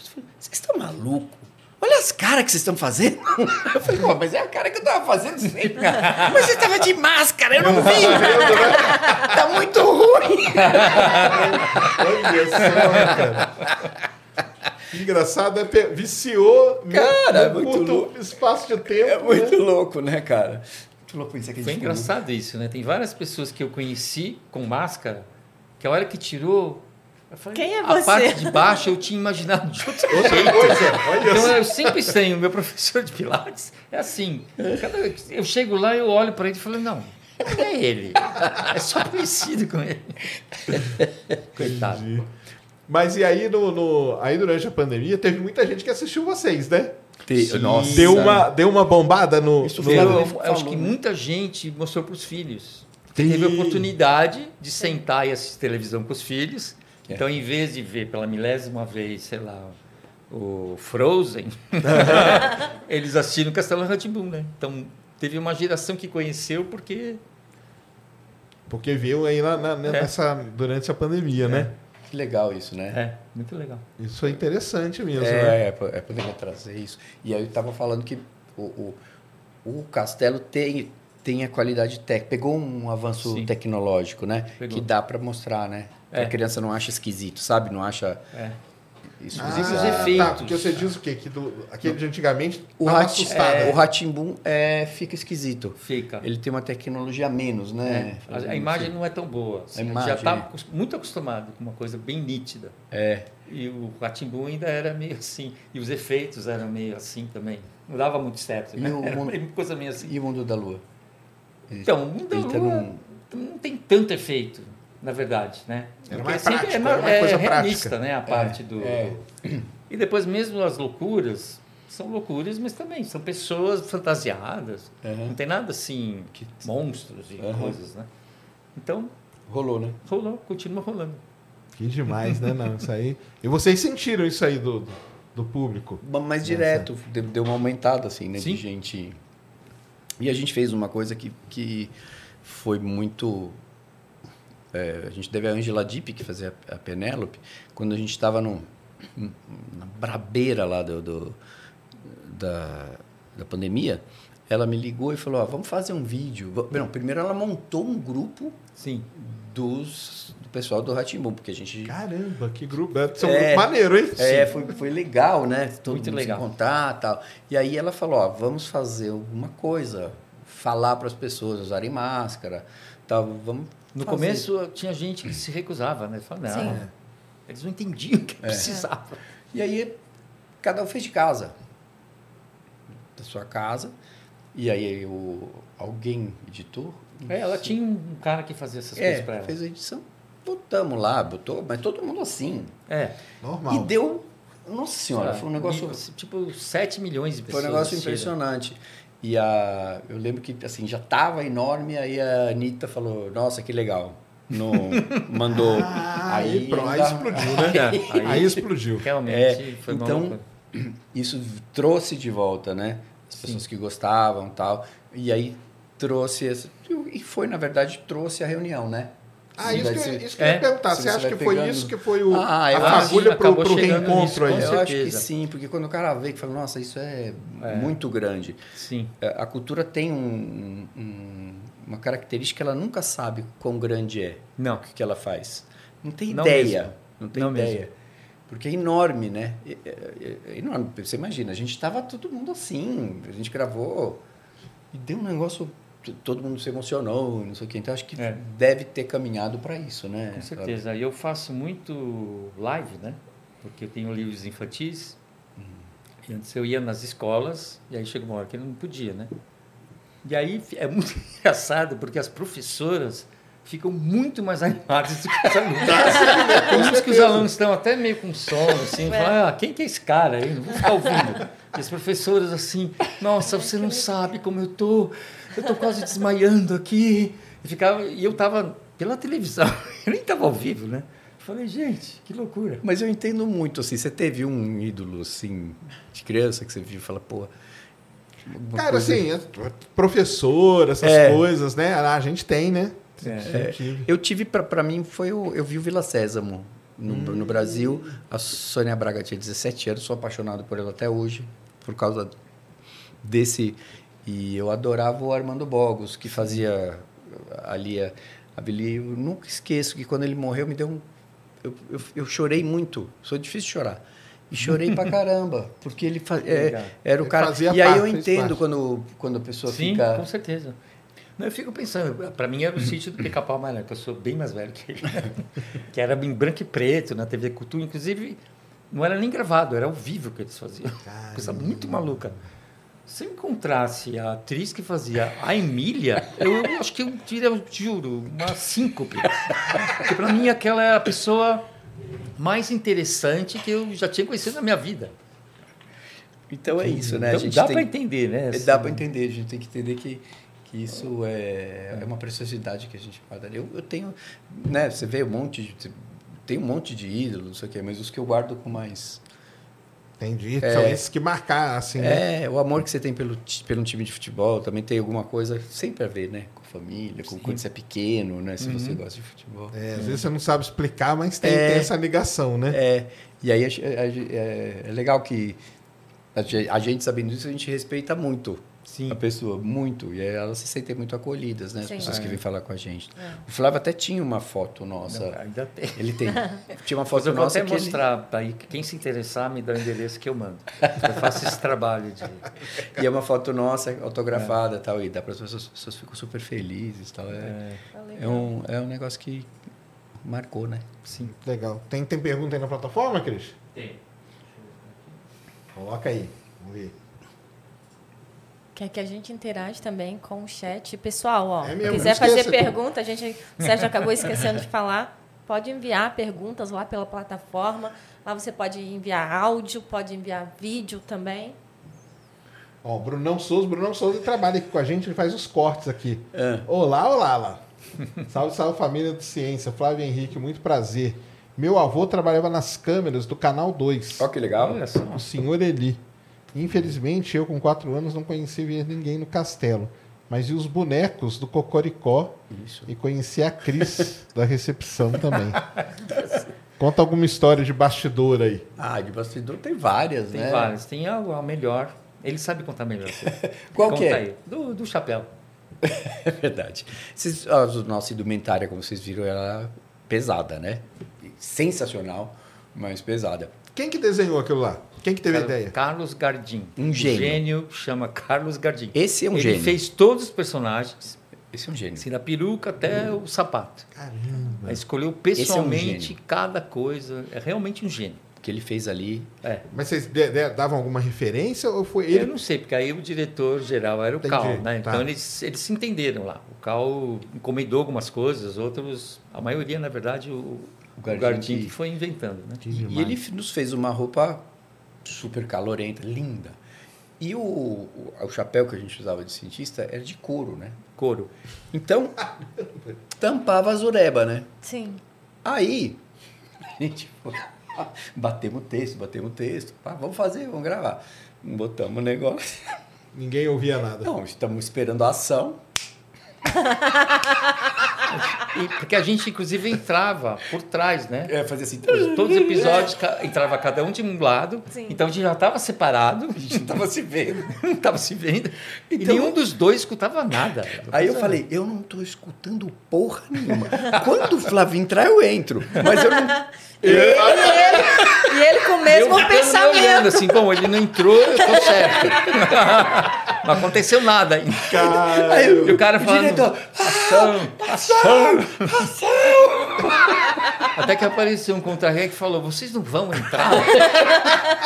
Falou, vocês estão malucos? Olha as caras que vocês estão fazendo. Eu falei, pô, mas é a cara que eu tava fazendo sempre. Mas você tava de máscara, eu não vi. tá muito ruim. Olha só, cara. Que Engraçado, é viciou Cara, no é muito curto louco. espaço de tempo. É muito né? louco, né, cara? Muito louco isso aqui. Foi engraçado isso, né? Tem várias pessoas que eu conheci com máscara, que a hora que tirou. Falei, Quem é A você?" parte de baixo eu tinha imaginado de outro Outra jeito. Então eu sempre tenho, meu professor de Pilates é assim. Cada, eu chego lá, eu olho para ele e falo, não, não é ele. É só parecido com ele. Coitado. Entendi. Mas e aí, no, no- aí durante a pandemia, teve muita gente que assistiu vocês, né? Te- Nossa. Deu uma, deu uma bombada no. Isso no- Eu, eu acho que né? muita gente mostrou para os filhos. Teve a oportunidade de sentar e assistir televisão com os filhos. É. Então, em vez de ver pela milésima vez, sei lá, o Frozen, eles assistiram Castelo Ratimbum, né? Então, teve uma geração que conheceu porque Porque veio aí na, na- nessa, durante a pandemia, né? Que legal isso, né? é muito legal. Isso é interessante mesmo, né? É, é, po- é poderia trazer isso. E aí eu estava falando que o, o, o castelo tem, tem a qualidade técnica. Pegou um avanço Sim. tecnológico, né? Pegou. Que dá para mostrar, né? É. A criança não acha esquisito, sabe? Não acha É. isso. Inclusive os Ah, efeitos. Tá, porque você diz o quê? Que do, aquele de antigamente o Rat- assustada. é, o Ratimbum é, fica esquisito. Fica. Ele tem uma tecnologia a menos, né? É, a, a imagem não é tão boa. assim, A a gente imagem, já está é. muito acostumado com uma coisa bem nítida. É. E o Ratimbu ainda era meio assim. E os efeitos eram meio assim também. Não dava muito certo. E Né? o Era mundo- coisa meio assim. E o mundo da lua? Então, o mundo da ele tá Lua num- não tem tanto efeito, na verdade, né? Era Porque mais sempre prático, é, era uma é coisa realista, prática. né? A parte do... é. E depois mesmo as loucuras são loucuras, mas também são pessoas fantasiadas. Uhum. Não tem nada assim, monstros e Uhum. coisas, né? Então, Rolou, né? rolou, continua rolando. Que demais, né? Não, isso aí. E vocês sentiram isso aí do, do público? Mais direto, deu, deu uma aumentada, assim, né? Sim. De gente. E a gente fez uma coisa que, que foi muito. é, a gente deve a Angela Dipp, que fazia a Penélope, quando a gente estava no na brabeira lá do, do- da, da pandemia, ela me ligou e falou: ó, vamos fazer um vídeo. Não, primeiro ela montou um grupo Sim. dos, do pessoal do Ratimbum, porque a gente Caramba, que grupo. Deve ser um É. grupo maneiro, hein? É, foi, foi legal, né? Todo Muito mundo legal. se encontrar tal. E aí ela falou, ó, vamos fazer alguma coisa, falar para as pessoas usarem máscara, tal, vamos No fazer. começo tinha gente que se recusava, né? Falava, não, Sim. eles não entendiam o que É. precisava. E aí cada um fez de casa, da sua casa. E aí o alguém editou? É, ela tinha um cara que fazia essas É, coisas pra ela. fez a edição. Botamos lá, botou, mas todo mundo assim. É. Normal. E deu, nossa senhora, foi um negócio Tipo, 7 milhões de Foi pessoas. um negócio assistiram. impressionante. E a, eu lembro que assim já estava enorme, aí a Anitta falou, nossa, que legal. No, mandou. Ah, aí, aí, pronto, aí explodiu, né? Aí- Aí, explodiu. Realmente É, foi então. Isso trouxe de volta, né? As pessoas que gostavam tal. E aí trouxe. Esse, e foi, na verdade, trouxe a reunião, né? Ah, isso que, isso que eu ia É, perguntar. Você você acha que foi pegando- isso que foi o, Ah, eu a fagulha pro chegando reencontro aí? Eu acho que sim, porque quando o cara vê que fala, nossa, isso é, É. muito grande. Sim. É, A cultura tem um- um- uma característica, ela nunca sabe quão grande é Não. o que, que ela faz. Não tem Não ideia. mesmo. Não tem Não ideia. mesmo. Porque é enorme, né? É, é- é enorme. Você imagina, a gente estava todo mundo assim, a gente gravou e deu um negócio, todo mundo se emocionou, não sei o quê. Então acho que É. deve ter caminhado para isso, né? Com certeza. E eu faço muito live, né? Porque eu tenho livros infantis. E antes eu ia nas escolas, e aí chegou uma hora que eu não podia, né? E aí é muito engraçado, porque as professoras ficam muito mais animadas do que os alunos. Tem uns que os alunos estão até meio com sono, assim, falam, ah, quem que é esse cara aí? Não vou ficar ouvindo. E as professoras assim, nossa, você não sabe como eu tô, eu tô quase desmaiando aqui. E, ficava, e eu tava pela televisão, eu nem tava ao vivo, né? Falei, gente, que loucura. Mas eu entendo muito, assim, você teve um ídolo, assim, de criança que você viu e fala, pô... Cara, coisa- assim, professor, essas É. coisas, né? A gente tem, né? É. Eu tive. Eu tive, pra, pra mim, foi o, eu vi o Vila Sésamo no, no Brasil. A Sônia Braga tinha 17 anos, sou apaixonado por ela até hoje, por causa desse. E eu adorava o Armando Bogos, que fazia ali a, a Billy. Eu nunca esqueço que quando ele morreu, me deu um. Eu, eu, eu chorei muito, sou difícil de chorar. E chorei pra caramba, porque ele fa- é, era o Ele cara. fazia E aí parte, eu entendo quando, quando a pessoa Sim, fica. com certeza. Não, eu fico pensando, para mim era o sítio do Pica-Pau Amarelo, que eu sou bem mais velho que ele. que era em branco e preto, na TV Cultura. Inclusive, não era nem gravado, era ao vivo que eles faziam. Coisa muito maluca. Se eu encontrasse a atriz que fazia a Emília, eu, eu acho que eu diria, eu juro, uma síncope. Porque para mim aquela é a pessoa mais interessante que eu já tinha conhecido na minha vida. Então é isso, né? Então, a gente dá para entender, né? É, Dá para entender, a gente tem que entender que, que isso é, é uma preciosidade que a gente guarda. Eu, eu tenho, né, você vê um monte de, tem um monte de ídolos, não sei o quê, mas os que eu guardo com mais... Entendi. São esses que marcaram, assim, né? É, o amor que você tem pelo, pelo time de futebol também tem alguma coisa sempre a ver, né? Com família, com quando você é pequeno, né? Se você gosta de futebol. É, às vezes você não sabe explicar, mas tem, É. tem essa ligação, né? É, e aí é, é legal que a ge- a gente sabendo isso, a gente respeita muito Sim. a pessoa, muito. E elas se sentem muito acolhidas, né? As Sim. pessoas que É. vêm falar com a gente. O Flávio até tinha uma foto nossa. Não, ainda tem. Ele tem. Tinha uma foto eu vou nossa até que ele- mostrar para aí quem se interessar me dá o endereço que eu mando. Eu faço esse trabalho de E é uma foto nossa autografada e tal. E dá para as pessoas, as pessoas ficam super felizes tal. É, é, é, um, é um negócio que marcou, né? sim. Legal. Tem, tem pergunta aí na plataforma, Cris? Tem. Coloca aí. Vamos ver. Quer que a gente interage também com o chat. Pessoal, ó, É mesmo, quiser fazer pergunta, a gente, o Sérgio acabou esquecendo de falar, pode enviar perguntas lá pela plataforma. Lá você pode enviar áudio, pode enviar vídeo também. Ó, o Brunão Souza, Brunão Souza trabalha aqui com a gente, ele faz os cortes aqui. É. Olá, olá, lá. salve, salve família de ciência. Flávio Henrique, muito prazer. Meu avô trabalhava nas câmeras do Canal 2. Ó, que legal. Olha só. O senhor Eli. Infelizmente, eu com quatro anos não conheci ninguém no castelo. Mas vi os bonecos do Cocoricó Isso. e conheci a Cris da recepção também. Conta alguma história de bastidor aí. Ah, de bastidor tem várias, Tem né? várias. Tem algo a melhor. Ele sabe contar melhor. Qual Conta que é? aí. Do, do chapéu. É verdade. Vocês, a nossa indumentária, como vocês viram, ela é pesada, né? Sensacional, mas pesada. Quem que desenhou aquilo lá? Quem que teve a Carlos- ideia? Carlos Gardim. Um O gênio. gênio chama Carlos Gardim. Esse é um Ele gênio. fez todos os personagens, Esse é um gênio. assim, da peruca até o sapato. Caramba. Aí escolheu é um pessoalmente cada coisa. É realmente um gênio. O que ele fez ali. É. Mas vocês de- de- davam alguma referência ou foi Eu ele? não sei, porque aí o diretor geral era o Entendi, Cal, né? tá. Então eles, eles se entenderam lá. O Cal encomendou algumas coisas, outros, a maioria, na verdade, o, o Gardim Gardim que- que foi inventando, né? E ele nos fez uma roupa super calorenta, linda. E o, o, o chapéu que a gente usava de cientista era de couro, né? Couro. Então, tampava a zureba, né? Sim. Aí, a gente foi, batemos o texto, batemos o texto. Ah, vamos fazer, vamos gravar. Botamos o negócio. Ninguém ouvia nada. Não, estamos esperando a ação. E, porque a gente, inclusive, entrava por trás, né? É, fazer assim. Todos os episódios entrava cada um de um lado, Sim. então a gente já estava separado, A gente não estava se vendo. não estava se vendo, e Então- nenhum dos dois escutava nada. Aí eu falei, eu não tô escutando porra nenhuma. Quando o Flávio entrar, eu entro. Mas eu não. E ele, e ele com o mesmo eu me olhando pensamento. assim, bom, ele não entrou, eu tô certo. não aconteceu nada ainda. Aí E o cara falando, diretor, ação, ação, Até que apareceu um contra-regra que falou, vocês não vão entrar?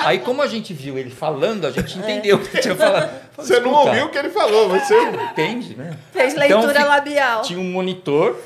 Aí como a gente viu ele falando, a gente entendeu o que tinha falado. Falei, Você não "Escuta, ouviu o que ele falou, você. Entende, né? Fez Então, leitura fi- labial. Tinha um monitor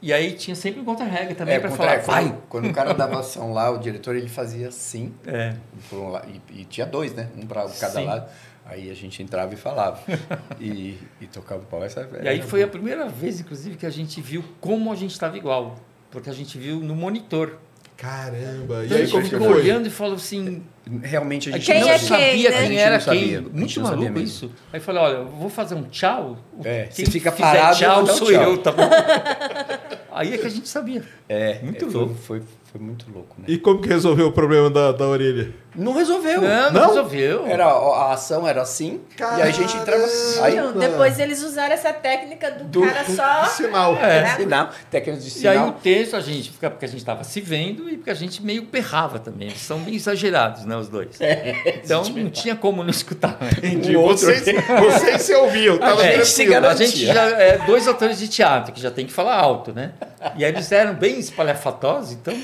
e aí tinha sempre um contra-regra também É, para contra- falar, vai. quando, quando o cara dava ação lá, o diretor ele fazia assim. É. um e, e tinha dois, né? Um para cada Sim. lado. Aí a gente entrava e falava. e, e tocava o pau. Essa, E aí foi a primeira vez, inclusive, que a gente viu como a gente estava igual. Porque a gente viu no monitor. Caramba. E Então, a aí gente como que ficou foi? olhando e falou assim, Realmente a gente Quem não é sabia. quem, né? A quem gente era não sabia, quem. a gente Muito maluco mesmo. isso. Aí falou, olha, eu vou fazer um tchau. É, Quem você fica parado, eu tchau sou tchau. eu, tá bom? Aí é que a gente sabia. É, Muito é, foi, louco. Foi, foi muito louco, né? E como que resolveu o problema da, da orelha? Não resolveu. Não, não, Não? resolveu. Era, a ação era assim, e a gente entrava. Aí, Então, depois eles usaram essa técnica do, Do- cara só. Sinal. É. sinal, técnicas de E aí sinal. o texto a gente fica porque a gente estava se vendo e porque a gente meio berrava também. Eles são meio exagerados, né, os dois. então não tinha como não escutar. Entendi. O outro- Vocês, vocês se ouviam, tava gente se A gente já é dois atores de teatro que já tem que falar alto, né? E aí eles eram bem espalhafatosos, então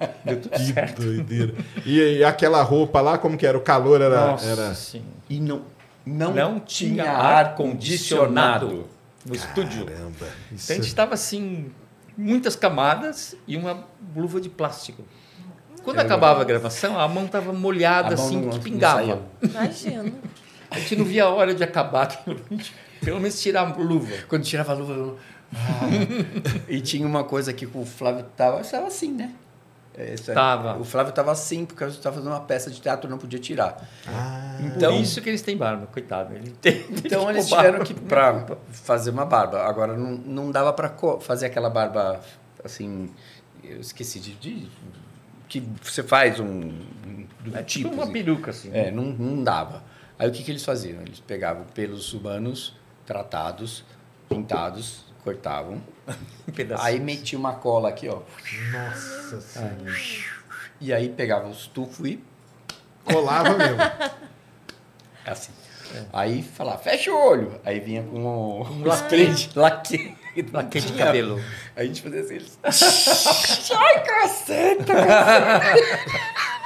Que certo. doideira. E, e aquela roupa lá, como que era? O calor era... Nossa, era... sim. E não, não, Não tinha tinha ar-condicionado. No estúdio. Caramba. Isso Então a gente estava assim, muitas camadas e uma luva de plástico. Quando Era acabava a gravação, a mão estava molhada, A mão assim, não- que pingava. Imagina. A gente não via a hora de acabar Pelo menos tirar a luva. Quando tirava a luva, eu... Ah. e tinha uma coisa que o Flávio tava, estava assim, né? É, isso aí. Tava. O Flávio estava assim, porque gente estava fazendo uma peça de teatro, não podia tirar. Ah, Então, Por isso que eles têm barba, coitado. Ele tem, então eles tiveram que pra fazer uma barba. Agora não, não dava para fazer aquela barba assim, eu esqueci de, de- que você faz um, um do É tipo. tipo uma assim. peruca, assim. É, não, não dava. Aí o que, que eles faziam? Eles pegavam pelos humanos tratados, pintados, cortavam. Um. Aí metia uma cola aqui, ó. nossa senhora. E aí pegava os tufos e Colava mesmo. assim. Aí falava, fecha o olho. Aí vinha com o, Um os laque. laque. De cabelo. Aí a gente fazia assim. Ai, caceta!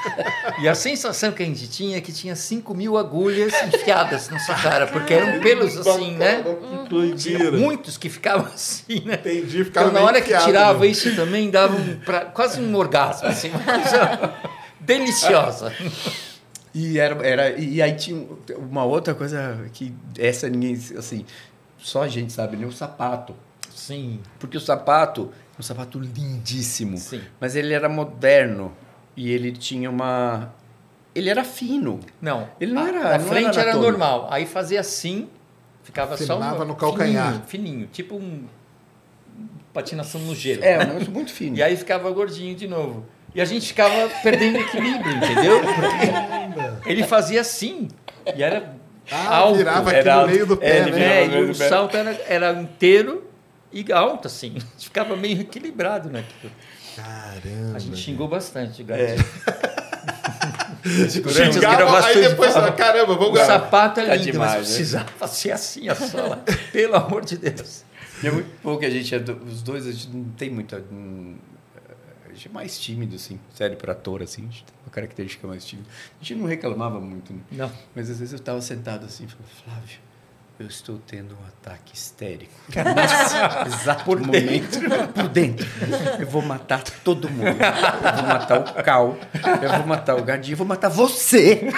E a sensação que a gente tinha é que tinha 5 mil agulhas enfiadas na sua cara, porque eram pelos assim, né? Que Tinha muitos que ficavam assim, né? Entendi, ficava Então, na hora que tirava né? isso também, dava um pra- quase um orgasmo, assim, uma coisa deliciosa. E, era, era, e aí tinha uma outra coisa que essa ninguém, assim, só a gente sabe, né? O sapato. Sim. Porque o sapato, um sapato lindíssimo, Sim. mas ele era moderno e ele tinha uma... Ele era fino. Não. Ele não a, era- A não frente era era, normal. Aí fazia assim, ficava só Firmava um, no calcanhar. Fininho, fininho, tipo um patinação no gelo. É, um negócio muito fino. E aí ficava gordinho de novo. E a gente ficava perdendo equilíbrio, entendeu? Porque ele fazia assim. E era Ah, alto. virava aqui era no meio do pé, é, né? É, e o salto era, era inteiro e alto, assim. A gente ficava meio equilibrado naquilo. Caramba. A gente xingou bastante É. gato. Durante as Xingava, aí depois, falava, caramba, vamos O gravar. sapato é Tá lindo, demais, né? mas precisava ser assim a sola. Pelo amor de Deus. E é muito bom que a gente, é do- os dois, a gente não tem muita. hum, A gente é mais tímido, assim, sério, para ator, assim, a gente tem uma característica mais tímida. A gente não reclamava muito, né? Não. Mas às vezes eu estava sentado assim e falava, Flávio, eu estou tendo um ataque histérico. Nesse exato Por momento. Por dentro. Eu vou matar todo mundo. Eu vou matar o Cal, eu vou matar o Gardinho, eu vou matar você.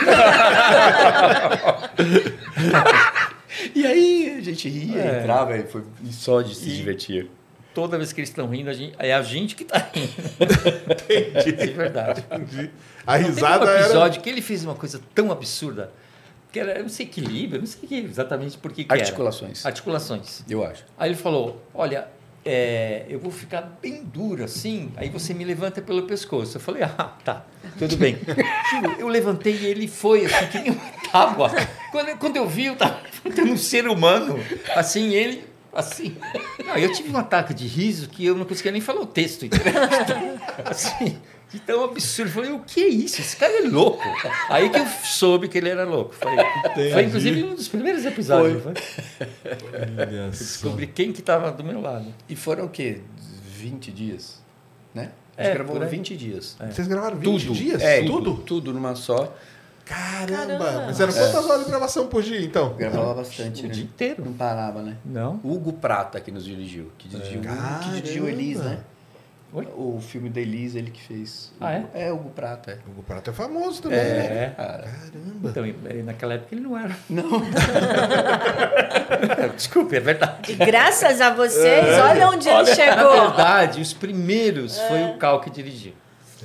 e aí a gente ria, É. entrava e, foi, só de se E- divertir. Toda vez que eles estão rindo, a gente- é a gente que está rindo. Entendi. É verdade. Entendi. A Tem risada um era... episódio que ele fez uma coisa tão absurda que era, eu não sei equilíbrio, eu não sei exatamente por que que era. Articulações, Articulações. eu acho. Aí ele falou: Olha, é, eu vou ficar bem duro assim, aí você me levanta pelo pescoço. Eu falei: Ah, tá, tudo bem. Eu levantei e ele foi assim, que nem uma tábua. Quando, quando eu vi, eu estava levantando um ser humano, assim, ele. Assim. Não, eu tive um ataque de riso que eu não conseguia nem falar o texto. entendeu? Assim, de tão absurdo. Eu falei, o que é isso? Esse cara é louco. Aí que eu soube que ele era louco. Foi, foi inclusive um dos primeiros episódios. Foi. Só. Descobri quem que estava do meu lado. E foram o quê? 20 dias? Né? A É, gente gravou por aí. 20 dias. Vocês gravaram 20 Tudo. dias? É, tudo? Tudo numa só. Caramba. Caramba. Mas eram quantas horas de gravação por dia, então? Gravava bastante, O né? dia inteiro. Não parava, né? Não. Hugo Prata que nos dirigiu. Que dirigiu, É. que dirigiu. Elis, né? Oi? O filme da ele que fez. Ah, é? É, Hugo Prata. é. O Hugo Prato é famoso também, né? É. Cara, Caramba. Então, eh, naquela época ele não era. não. Desculpe, é verdade. E graças a vocês, olha onde ele Na chegou. verdade, os primeiros foi o Cal que dirigiu.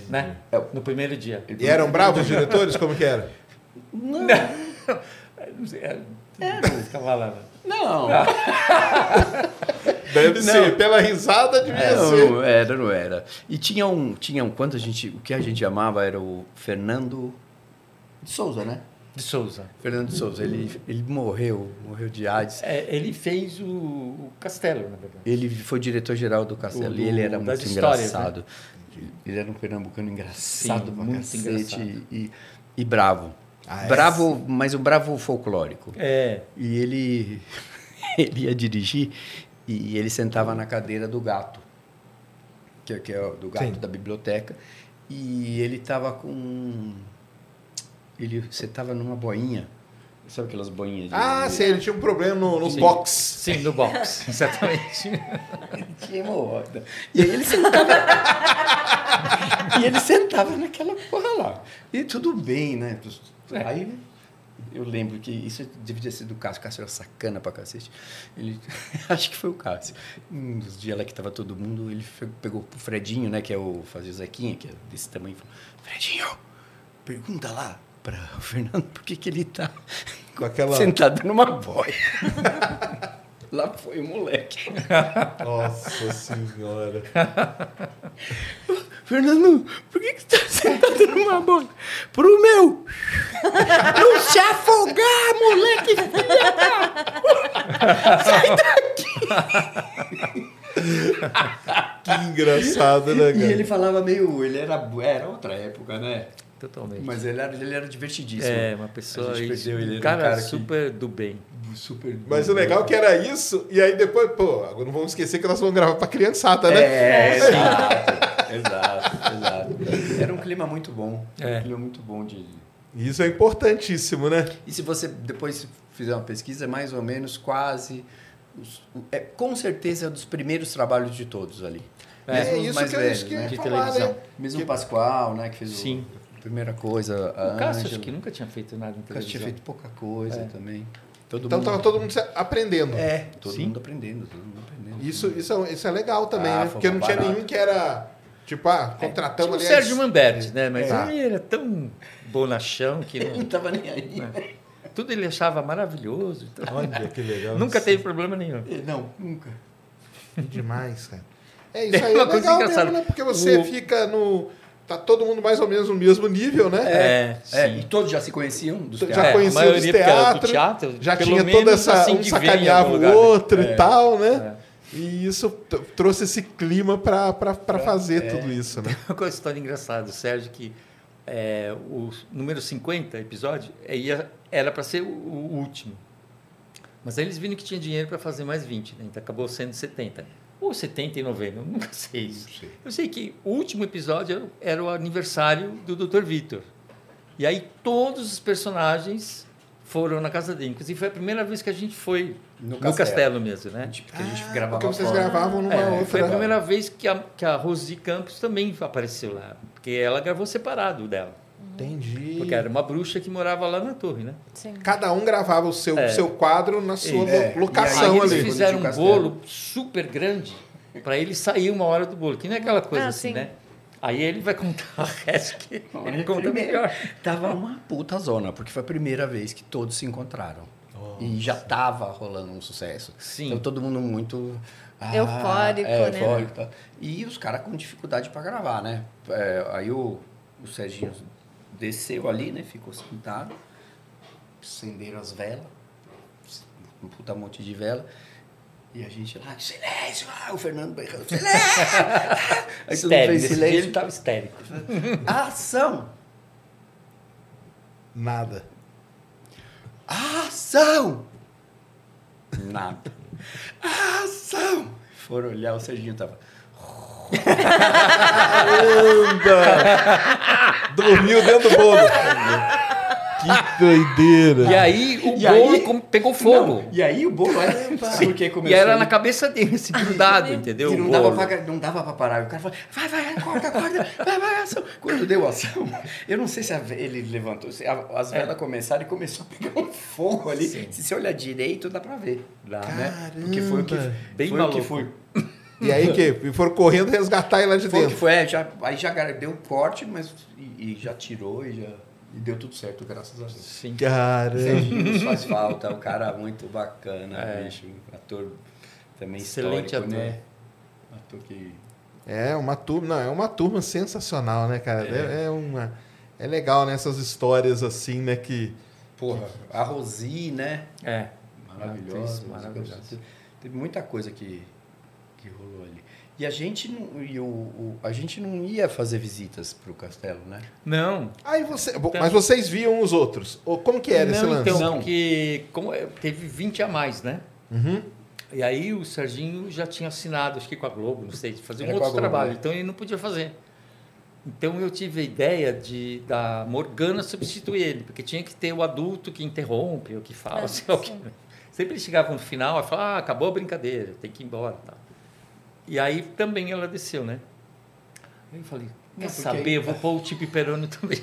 Né? É. No primeiro dia. E eram bravos os diretores? Como que era? Não. Não sei, é, não ficava lá. Né? Não. Deve ser. Pela risada, devia ser. Não, era, não era. E tinha um, tinha um, quanto a gente, o que a gente amava era o Fernando de Souza, né? De Souza. Fernando de Souza, ele, ele morreu, morreu de AIDS. É, ele fez o, o Castelo, na verdade. Ele foi diretor-geral do Castelo O e ele era muito histórias, engraçado. Ele era um pernambucano engraçado Sim, pra muito cacete engraçado. E, e bravo. Ah, é? bravo, mas um bravo folclórico. É. E ele, ele ia dirigir e ele sentava na cadeira do gato, que, é- que é o do gato Sim. da biblioteca, e ele estava com. Ele sentava numa boinha. Sabe aquelas boinhas de. Ah, sei, ele tinha um problema no, no Sim. box. Sim, no box. Exatamente. Ele tinha hemorroida. E aí ele sentava. e ele sentava naquela porra lá. E tudo bem, né? É. Aí eu lembro que isso devia ter sido o Cássio. O Cássio era sacana pra cacete. Ele, acho que foi o Cássio. Um dos dias lá que tava todo mundo, ele pegou o Fredinho, né? Que é o fazia o Zequinha, que é desse tamanho, e falou: Fredinho, pergunta lá para o Fernando por que, que ele tá Com aquela. sentado numa boia. lá foi o moleque. Nossa senhora. Fernando, por que, que você tá sentado numa boia? Pro meu! Não se afogar, moleque! Que engraçado, né, E cara? ele falava meio. Ele era, era outra época, né? Totalmente. Mas ele era, ele era divertidíssimo. é, uma pessoa. A gente perdeu ele, um cara, cara que- super do bem. Super. Mas o legal é que era isso, e aí depois, pô, agora não vamos esquecer que nós vamos gravar pra criançada, né? É, exato, exato, exato. Era um clima muito bom. É. Um clima muito bom de. Isso é importantíssimo, né? E se você depois fizer uma pesquisa, é mais ou menos quase. é, com certeza é um dos primeiros trabalhos de todos ali. É, Mesmo os isso mais que é velhos, que eu né? falar, televisão. né? Mesmo Que- o Pascoal, né? Que fez Sim. o Primeira coisa, a O Cássio acho que nunca tinha feito nada em O Cássio tinha televisão. feito pouca coisa É. também. Todo Então mundo... tava todo mundo aprendendo. É, todo Sim. mundo aprendendo, todo mundo aprendendo. Isso, isso, é, isso é legal também, Ah, né? Porque não tinha barato. nenhum que era, tipo, ah, Tinha contratamos o ali... Sérgio as- Manberti, né? Mas Tá. ele era tão bonachão que não não- tava nem aí. né? tudo ele achava maravilhoso. então Olha que legal. nunca teve problema nenhum. Não, nunca. Demais, cara. É isso aí, é uma coisa legal engraçada. mesmo, né? Porque você O- fica no... Tá todo mundo mais ou menos no mesmo nível, né? É, É, sim. e todos já se conheciam dos Já teatros. É, conhecia a maioria dos do teatro, Já pelo tinha toda essa... assim um sacaneava o né? outro e É. tal, né? É. E isso trouxe esse clima pra fazer tudo isso, né? Uma coisa história engraçada, Sérgio, que é, o número 50 episódio é, ia- era para ser o, o último. Mas aí eles viram que tinha dinheiro para fazer mais 20, né? então acabou sendo 70. Ou 70 e 90, eu nunca sei isso. Eu sei que o último episódio era, o aniversário do Dr. Vitor. E aí todos os personagens foram na casa dele. Inclusive foi a primeira vez que a gente foi No no, castelo. castelo. mesmo, né? Tipo, que a gente Ah, gravava porque vocês fora. gravavam numa É, outra... Foi a primeira vez que a, que a Rosi Campos também apareceu lá. Porque ela gravou separado dela. Entendi. Porque era uma bruxa que morava lá na torre, né? Sim. Cada um gravava o seu, É. seu quadro na sua É, lo- locação Aí eles ali. fizeram um bolo super grande para ele sair uma hora do bolo. Que não é aquela coisa Ah, assim, sim. né? Aí ele vai contar o resto que Olha, ele conta primeiro. melhor. Tava uma puta zona, porque foi a primeira vez que todos se encontraram. E já tava rolando um sucesso. Sim. Então todo mundo muito. ah, Eufórico, é, né? eufórico e tal. E os caras com dificuldade para gravar, né? É, aí o, o Serginho desceu ali, né? Ficou sentado. Acenderam as velas. Um puta monte de vela. E a gente lá, silêncio! Ah, o Fernando berrando, silêncio! Aí todo mundo Estéreo. fez silêncio. ele estava histérico. Ação! Nada. Ação! Nada. Ação! Foram olhar, o Serginho tava. Dormiu dentro do bolo. que doideira. E aí o E bolo aí- pegou fogo. Não, e aí o bolo era. Porque E começou. era na cabeça dele, esse grudado, entendeu? E O não dava, pra, não dava pra parar. O cara falou, vai, vai, acorda, acorda, vai, vai, ação. Quando deu ação, eu não sei se a ele levantou, se a- as velas começaram e começou a pegar um fogo ali. Sim. Se você olhar direito, dá pra ver. Dá. Né? Porque foi o que, Caramba. Bem foi o que maluco. foi. E aí que? E foram correndo resgatar ele lá de Foi dentro. foi, é, já, aí já deu corte, mas e, e já tirou e já e deu tudo certo, graças a Deus. Sim. Caramba. Serginho faz falta, o cara muito bacana, É. bicho, um ator também Excelente histórico, ator. né? Ator que É uma turma, não, é uma turma sensacional, né, cara? É, é uma é legal né, essas histórias assim, né, que Porra, a Rosi, né? É. Maravilhosa. Maravilhosa. Teve muita coisa que, que rolou ali. E a gente não, e o, o- a gente não ia fazer visitas pro castelo, né? Não. Aí você, bom, Então- mas vocês viam os outros? Ou como que era esse não, lance? então, Não. porque como é, teve 20 a mais, né? Uhum. E aí o Serginho já tinha assinado, acho que com a Globo, não sei, de fazer um Era a outro Globo, trabalho. né? Então ele não podia fazer. Então eu tive a ideia de da Morgana substituir ele, porque tinha que ter o adulto que interrompe, o que fala, É, sei o. Sempre eles chegavam no final e falavam, ah, acabou a brincadeira, tem que ir embora. Tal. E aí também ela desceu, né? Eu falei, quer Não, porque saber, eu vou pôr o Tipo Peroni também.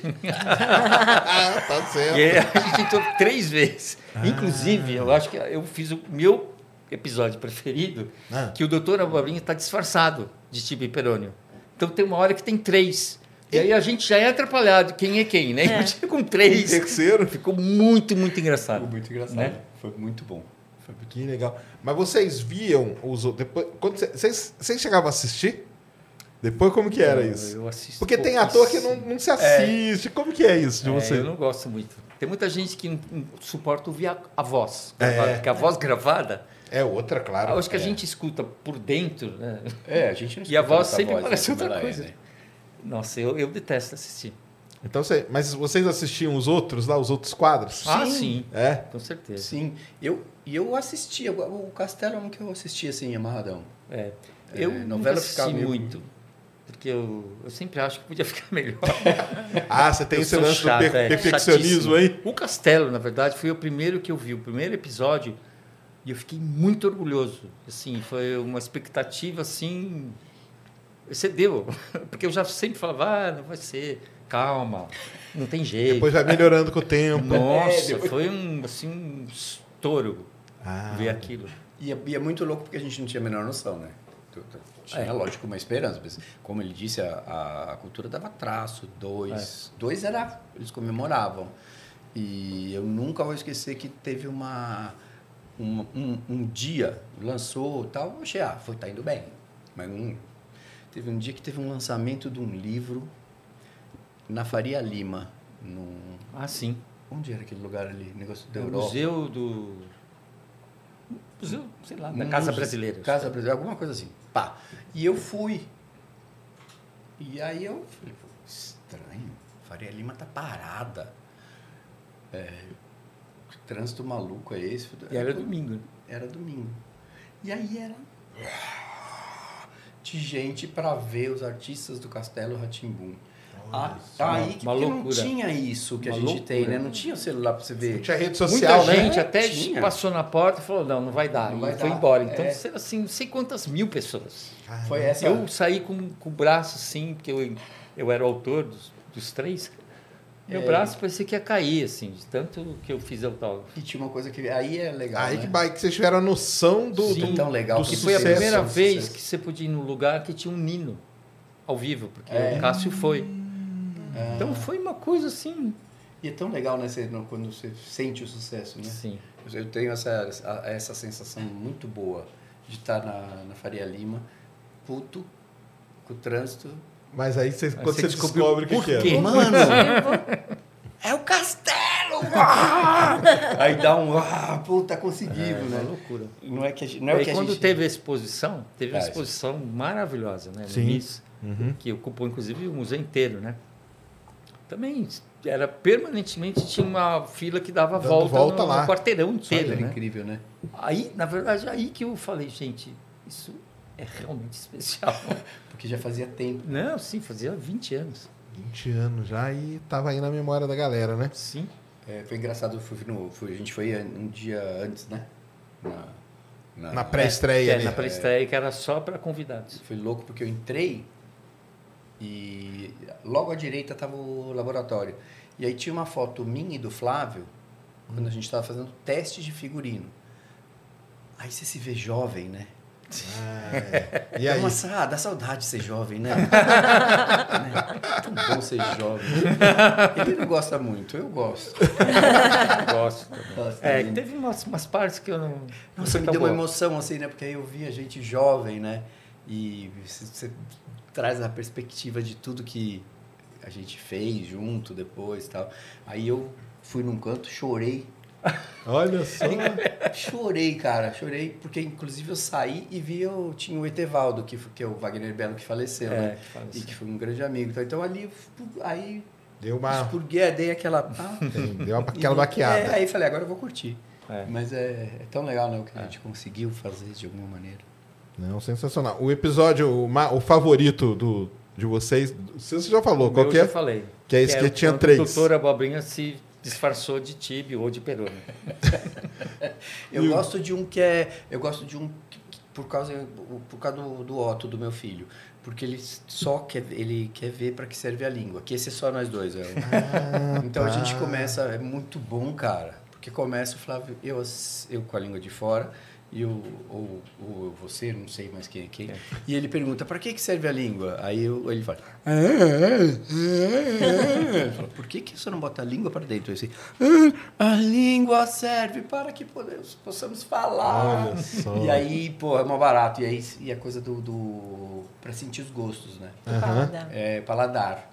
Ah, tá certo. E aí a gente entrou três vezes. Ah. Inclusive, eu acho que eu fiz o meu episódio preferido, Ah. que o doutor Abobrinha está disfarçado de Tibi Perônio. Então tem uma hora que tem três. E aí a gente já é atrapalhado, quem é quem, né? É. Eu com três. Terceiro. Ficou muito, muito engraçado. Foi muito engraçado. Né? Foi muito bom. Foi muito... Legal. Mas vocês viam os outros. Depois, quando cê- vocês, vocês chegavam a assistir? Depois como que era Eu- isso? Eu assisto Porque tem ator que não, não se assiste. Como que é isso de É, você? eu não gosto muito. Tem muita gente que não, não suporta ouvir a, a voz. É. Porque a voz gravada, É outra, claro. acho que a É. gente escuta por dentro, né? É, a gente não E a escuta voz sempre voz, parece outra é, coisa. né? Nossa, eu, eu detesto assistir. Então, você, mas vocês assistiam os outros lá, os outros quadros? Ah, sim. É. Com certeza. Sim. Eu, e eu assistia, o Castelo é um que eu assistia assim, amarradão. É. É, Eu novela novela ficava assisti meio- muito. Porque eu, eu sempre acho que podia ficar melhor. Ah, você tem Eu esse lance chato, do per- é, perfeccionismo aí? O Castelo, na verdade, foi o primeiro que eu vi, o primeiro episódio, e eu fiquei muito orgulhoso. Assim, foi uma expectativa assim excedeu, porque eu já sempre falava, ah, não vai ser. calma, não tem jeito. Depois vai melhorando com o tempo. Nossa, É, depois- foi um, assim, um estouro Ah. ver aquilo. E é, e é muito louco porque a gente não tinha a menor noção, né? Tinha, É. lógico, uma esperança. mas, Como ele disse, a, a, a cultura dava traço, dois. Dois era. Eles comemoravam. E eu nunca vou esquecer que teve uma. uma- um, um dia, lançou tal, achei, ah, foi, tá indo bem. Mas um, teve um dia que teve um lançamento de um livro na Faria Lima. Num, Ah, sim. onde era aquele lugar ali? Negócio da Europa. museu do... Museu, sei lá, da Casa Brasileira. Casa Brasileira, alguma coisa assim. Pá. E eu fui. E aí eu falei, estranho. Faria Lima tá parada. É, que trânsito maluco é esse? E era domingo. né? Era domingo. E aí era de gente para ver os artistas do Castelo Ratimbum. Ah, aí que não tinha isso que a Uma gente loucura. tem, né? Não tinha celular para você ver. Não tinha rede Muita social, né? gente até Tinha. passou na porta e falou, não, não vai dar. Não e vai foi dar. embora. Então, É. assim, não sei quantas mil pessoas. Foi essa. Eu saí com, com o braço assim, porque eu, eu era o autor dos, dos três. Meu É. braço parecia que ia cair, assim, de tanto que eu fiz autógrafo. E tinha uma coisa que aí é legal. Aí né? que, que vocês tiveram a noção do, Sim. do, Tão legal do que foi a sucesso. primeira sucesso. vez que você podia ir num lugar que tinha um nino ao vivo, porque É. o Cássio foi. É. Então foi uma coisa assim. E é tão legal, né, você, quando você sente o sucesso, né? Sim. Eu tenho essa, essa- essa sensação muito boa de estar na, na Faria Lima, puto, com o trânsito. Mas aí você, quando você você, descobriu descobre o que, que é. Mano, é o castelo! Ah! Aí dá um, ah, puta, conseguimos, É, uma né? loucura. Não é que a gente... Não é o aí, que a quando gente... teve a exposição, teve uma É, exposição maravilhosa, né? No Sim. início, Uhum. que ocupou inclusive o museu inteiro, né? Também era permanentemente tinha uma fila que dava Dando volta, volta no, lá. no quarteirão inteiro, era né? incrível, né? Aí, na verdade, aí que eu falei, gente, isso é realmente especial. Porque já fazia tempo. Não, sim, fazia 20 anos. 20 anos já e tava aí na memória da galera, né? Sim. É, foi engraçado, fui no, fui- a gente foi um dia antes, né? Na, Na pré-estreia É, ali. na pré-estreia que era só para convidados. Foi louco porque eu entrei e logo à direita estava o laboratório. E aí tinha uma foto minha e do Flávio, quando a gente estava fazendo teste de figurino. Aí você se vê jovem, né? Ah, é. E Dá aí? ah, dá saudade de ser jovem, né? né? Tão bom ser jovem. Ele não gosta muito, eu gosto. Gosto também. Gosto É, teve umas, umas partes que eu não. não Nossa, foi me deu uma emoção assim, né? Porque aí eu vi a gente jovem, né? E você, você traz a perspectiva de tudo que a gente fez junto depois e tal. Aí eu fui num canto, chorei. Olha só. Chorei, cara, chorei, porque inclusive eu saí e vi, eu tinha o Etevaldo, que, que é o Wagner Belo que faleceu, É, né? que fala E que foi um grande amigo. Então, Então ali, eu- aí, Deu uma. expurguei, dei aquela... ah, Deu uma- aquela e- baqueada. É, aí falei, agora eu vou curtir. É. Mas é, é tão legal, né? O que a gente conseguiu fazer de alguma maneira. Não, sensacional. O episódio, o, o favorito do, de vocês, você já falou, O qual que eu é? já falei. Que é esse que o- tinha quando três. O doutor Abobrinha se disfarçou de Tibi ou de Perona. Eu E o- gosto de um que é. Eu gosto de um que- por causa, por causa do, do Otto, do meu filho. Porque ele só quer, ele quer ver para que serve a língua. Que esse é só nós dois. é o- Ah, então a tá. gente começa, é muito bom, cara. Porque começa o Flávio, eu, eu com a língua de fora, e o, ou, ou você, não sei mais quem é quem. É. E ele pergunta, para que, que serve a língua? Aí eu, ele fala, ele fala, por que, que você não bota a língua para dentro? Eu assim, "Ah, a língua serve para que podemos, possamos falar. Olha só. E aí, pô, é mó barato. E aí e a coisa do, do para sentir os gostos, né? Paladar. É paladar.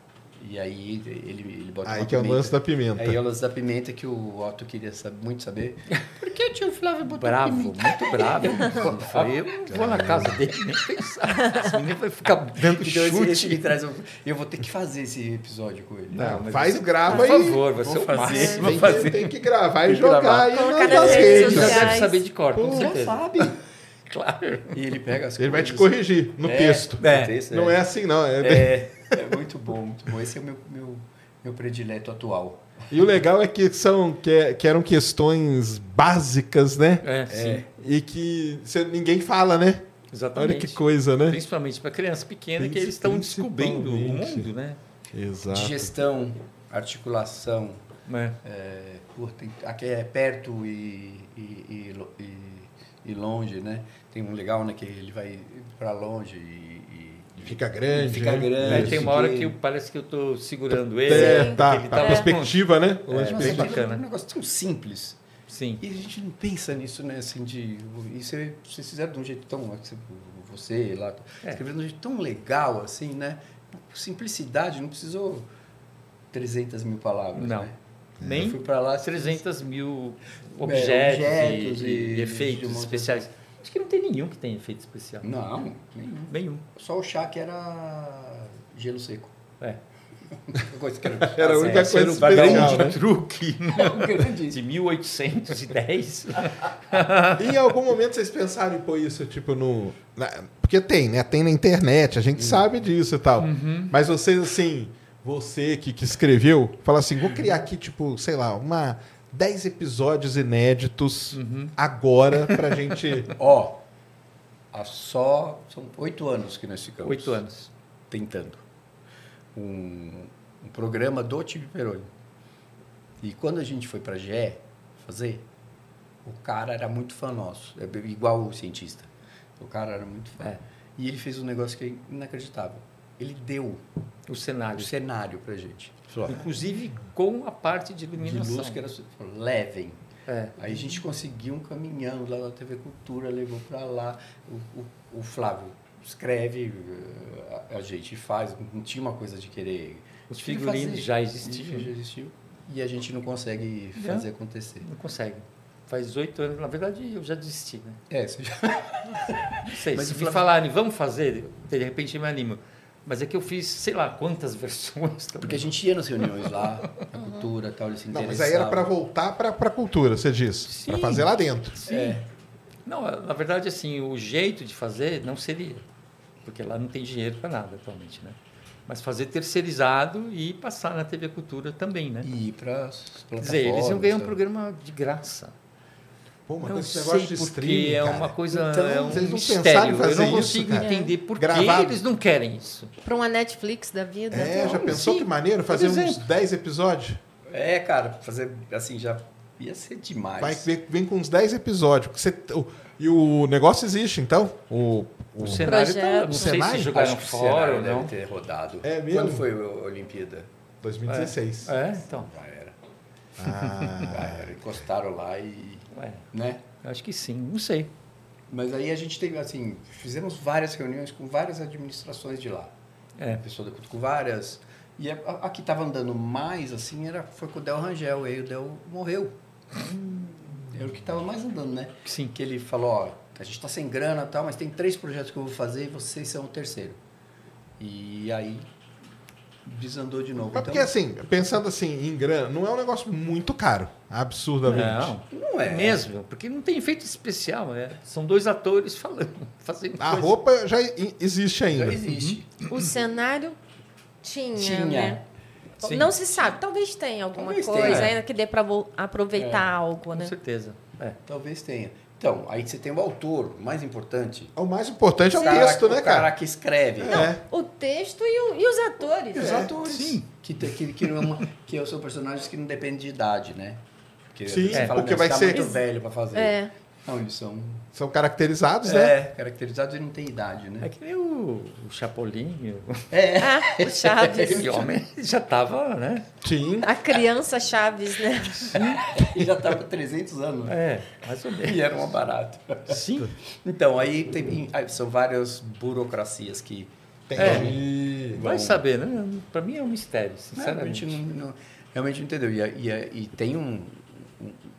E aí ele, ele bota Aí uma que é o lance da pimenta. Aí é o lance da pimenta que o Otto queria sab- muito saber. Por que o tio Flávio botou Bravo, pimenta? muito bravo. Eu falei, eu não vou na casa dele nem pensar. Esse menino vai ficar dando Então esse, esse chute. me traz. Eu vou ter que fazer esse episódio com ele. Não, mas faz, você- grava Por e favor, vai Vou ser o fazer, vou tem, fazer. que, tem que gravar e jogar gravar. aí Colocar nas, redes redes. Já deve saber de cor, com Já certeza. sabe. Claro. E ele pega as Ele vai te coisas. corrigir no É, texto. É, Não é assim, não. É- É, é muito bom, muito bom. Esse é o meu, meu, meu predileto atual. E o legal é que são que, é- que eram questões básicas, né? É, sim. E que cê- ninguém fala, né? Exatamente. Olha que coisa, né? Principalmente para criança pequena que eles estão descobrindo o mundo, né? Exato. digestão, articulação. É. É, aqui é perto e, e, e, e- longe, né? Tem um legal, né? Que ele vai para longe E fica grande. Fica né? grande. Aí É, tem uma hora que eu- parece que eu tô segurando ele. É, tá. ele a tá- perspectiva, né? Nossa, bacana. É um negócio tão simples. Sim. E a gente não pensa nisso, né? Assim, de... E você, vocês fizeram de um jeito tão... Você, você lá, É. escreveram de um jeito tão legal, assim, né? Simplicidade, não precisou 300 mil palavras, Não. né? Nem Eu fui para lá... 300 mil É, objetos, objetos e, e- e efeitos especiais. Acho que não tem nenhum que tenha efeito especial. Não, nenhum. Nenhum. Só o chá que era gelo seco. É. Coisa que Era a única era coisa especial, de né? truque grande. de 1810. E em algum momento vocês pensaram em pôr isso, tipo, no. na- porque tem, né? Tem na internet, a gente sabe disso e tal. Mas vocês, assim, você que, que escreveu, fala assim: vou criar aqui, tipo, sei lá, uma 10 episódios inéditos agora pra gente. Ó, há só são oito anos que nós ficamos. Oito anos. Tentando. Um, um programa do Tibi Peroni. E quando a gente foi pra GE fazer, o cara era muito fã nosso. É igual o cientista. O cara era muito fã. É. E ele fez um negócio que é inacreditável. Ele deu O o cenário. cenário pra gente. Inclusive com a parte de de iluminação. luz que era levem. É. Aí a gente conseguiu um caminhando lá na TV Cultura, levou para lá. O, o, o Flávio escreve, eh, a, a gente faz, não tinha uma coisa de querer. Os figurinos já existiam. Já existiu. E a gente não consegue Já. fazer acontecer. Não consegue. Faz oito anos, na verdade eu já desisti, né? É, você já... Não sei, Mas se me Flávio- falarem, vamos fazer, de repente eu me animo. Mas é que eu fiz, sei lá, quantas versões também. Porque a gente ia nas reuniões lá, na cultura tal, ele se Não, mas aí era pra voltar pra, pra cultura, você disse. Pra Sim. fazer lá dentro. Sim. É. Não, na verdade, assim, o jeito de fazer não seria. Porque lá não tem dinheiro para nada atualmente, né? Mas fazer terceirizado e passar na TV Cultura também, né? E ir para Quer dizer, eles iam ganhar um tal. programa de graça. Pô, mas Não esse sei negócio de porque streaming, é cara. uma coisa, Então, é um vocês não mistério. pensaram em fazer Eu não isso, consigo cara? entender por que eles não querem isso. Para uma Netflix da vida. É, já pensou Sim, que maneiro? Fazer uns exemplo. 10 episódios? É, cara, fazer assim já ia ser demais. Vai, vem, vem com uns 10 episódios. você- o- e o negócio existe, então? O, o- O cenário tá, Projeto. não sei Senai? se jogaram o fora cenário ou não. deve ter rodado. É mesmo? Quando foi a Olimpíada? 2016. É, então. Já era. Ah, Já era. Encostaram lá e. Ué, Né? eu acho que sim, não sei. Mas aí a gente teve, assim, fizemos várias reuniões com várias administrações de lá. É. Pessoa da com várias. E a, a que estava andando mais, assim, era, foi com o Del Rangel. Aí o Del morreu. Era o que estava mais andando, né? Sim. Que ele falou, ó, a gente está sem grana e tal, mas tem três projetos que eu vou fazer e vocês são o terceiro. E aí desandou de novo. mas Então, porque assim, pensando assim em grana, não é um negócio muito caro, absurdamente. Não, não é. mesmo, porque não tem efeito especial, né? São dois atores falando, fazendo A coisa. roupa já existe já ainda. existe. O cenário tinha, Tinha. né? Sim. Não se sabe. Talvez tenha alguma Talvez coisa tenha. ainda que dê para aproveitar É. algo, Com né? certeza. É. Talvez tenha. Então, aí você tem o autor, o mais importante. O mais importante é o cara- texto, né, o cara cara? que escreve. É. O texto e, o- e os atores. E os né? atores. Sim. Que, que, que, não, que são personagens que não dependem de idade, né? Porque Sim, você fala, porque "Meu, vai tá ser- muito velho pra fazer. É. Não, eles são São caracterizados, né? é, caracterizados e não tem idade, É né? que nem o, o Chapolin, o- É. Ah, o Chaves. esse homem já estava, né? Sim. A criança Chaves, né? E já com 300 anos. É, mais ou menos. E era uma barata. Sim. Então, aí, tem, aí são várias burocracias que Tem. É. Vai saber, né? Pra mim é um mistério, sinceramente. não, não- realmente não entendeu. E, a- e, a- e tem um-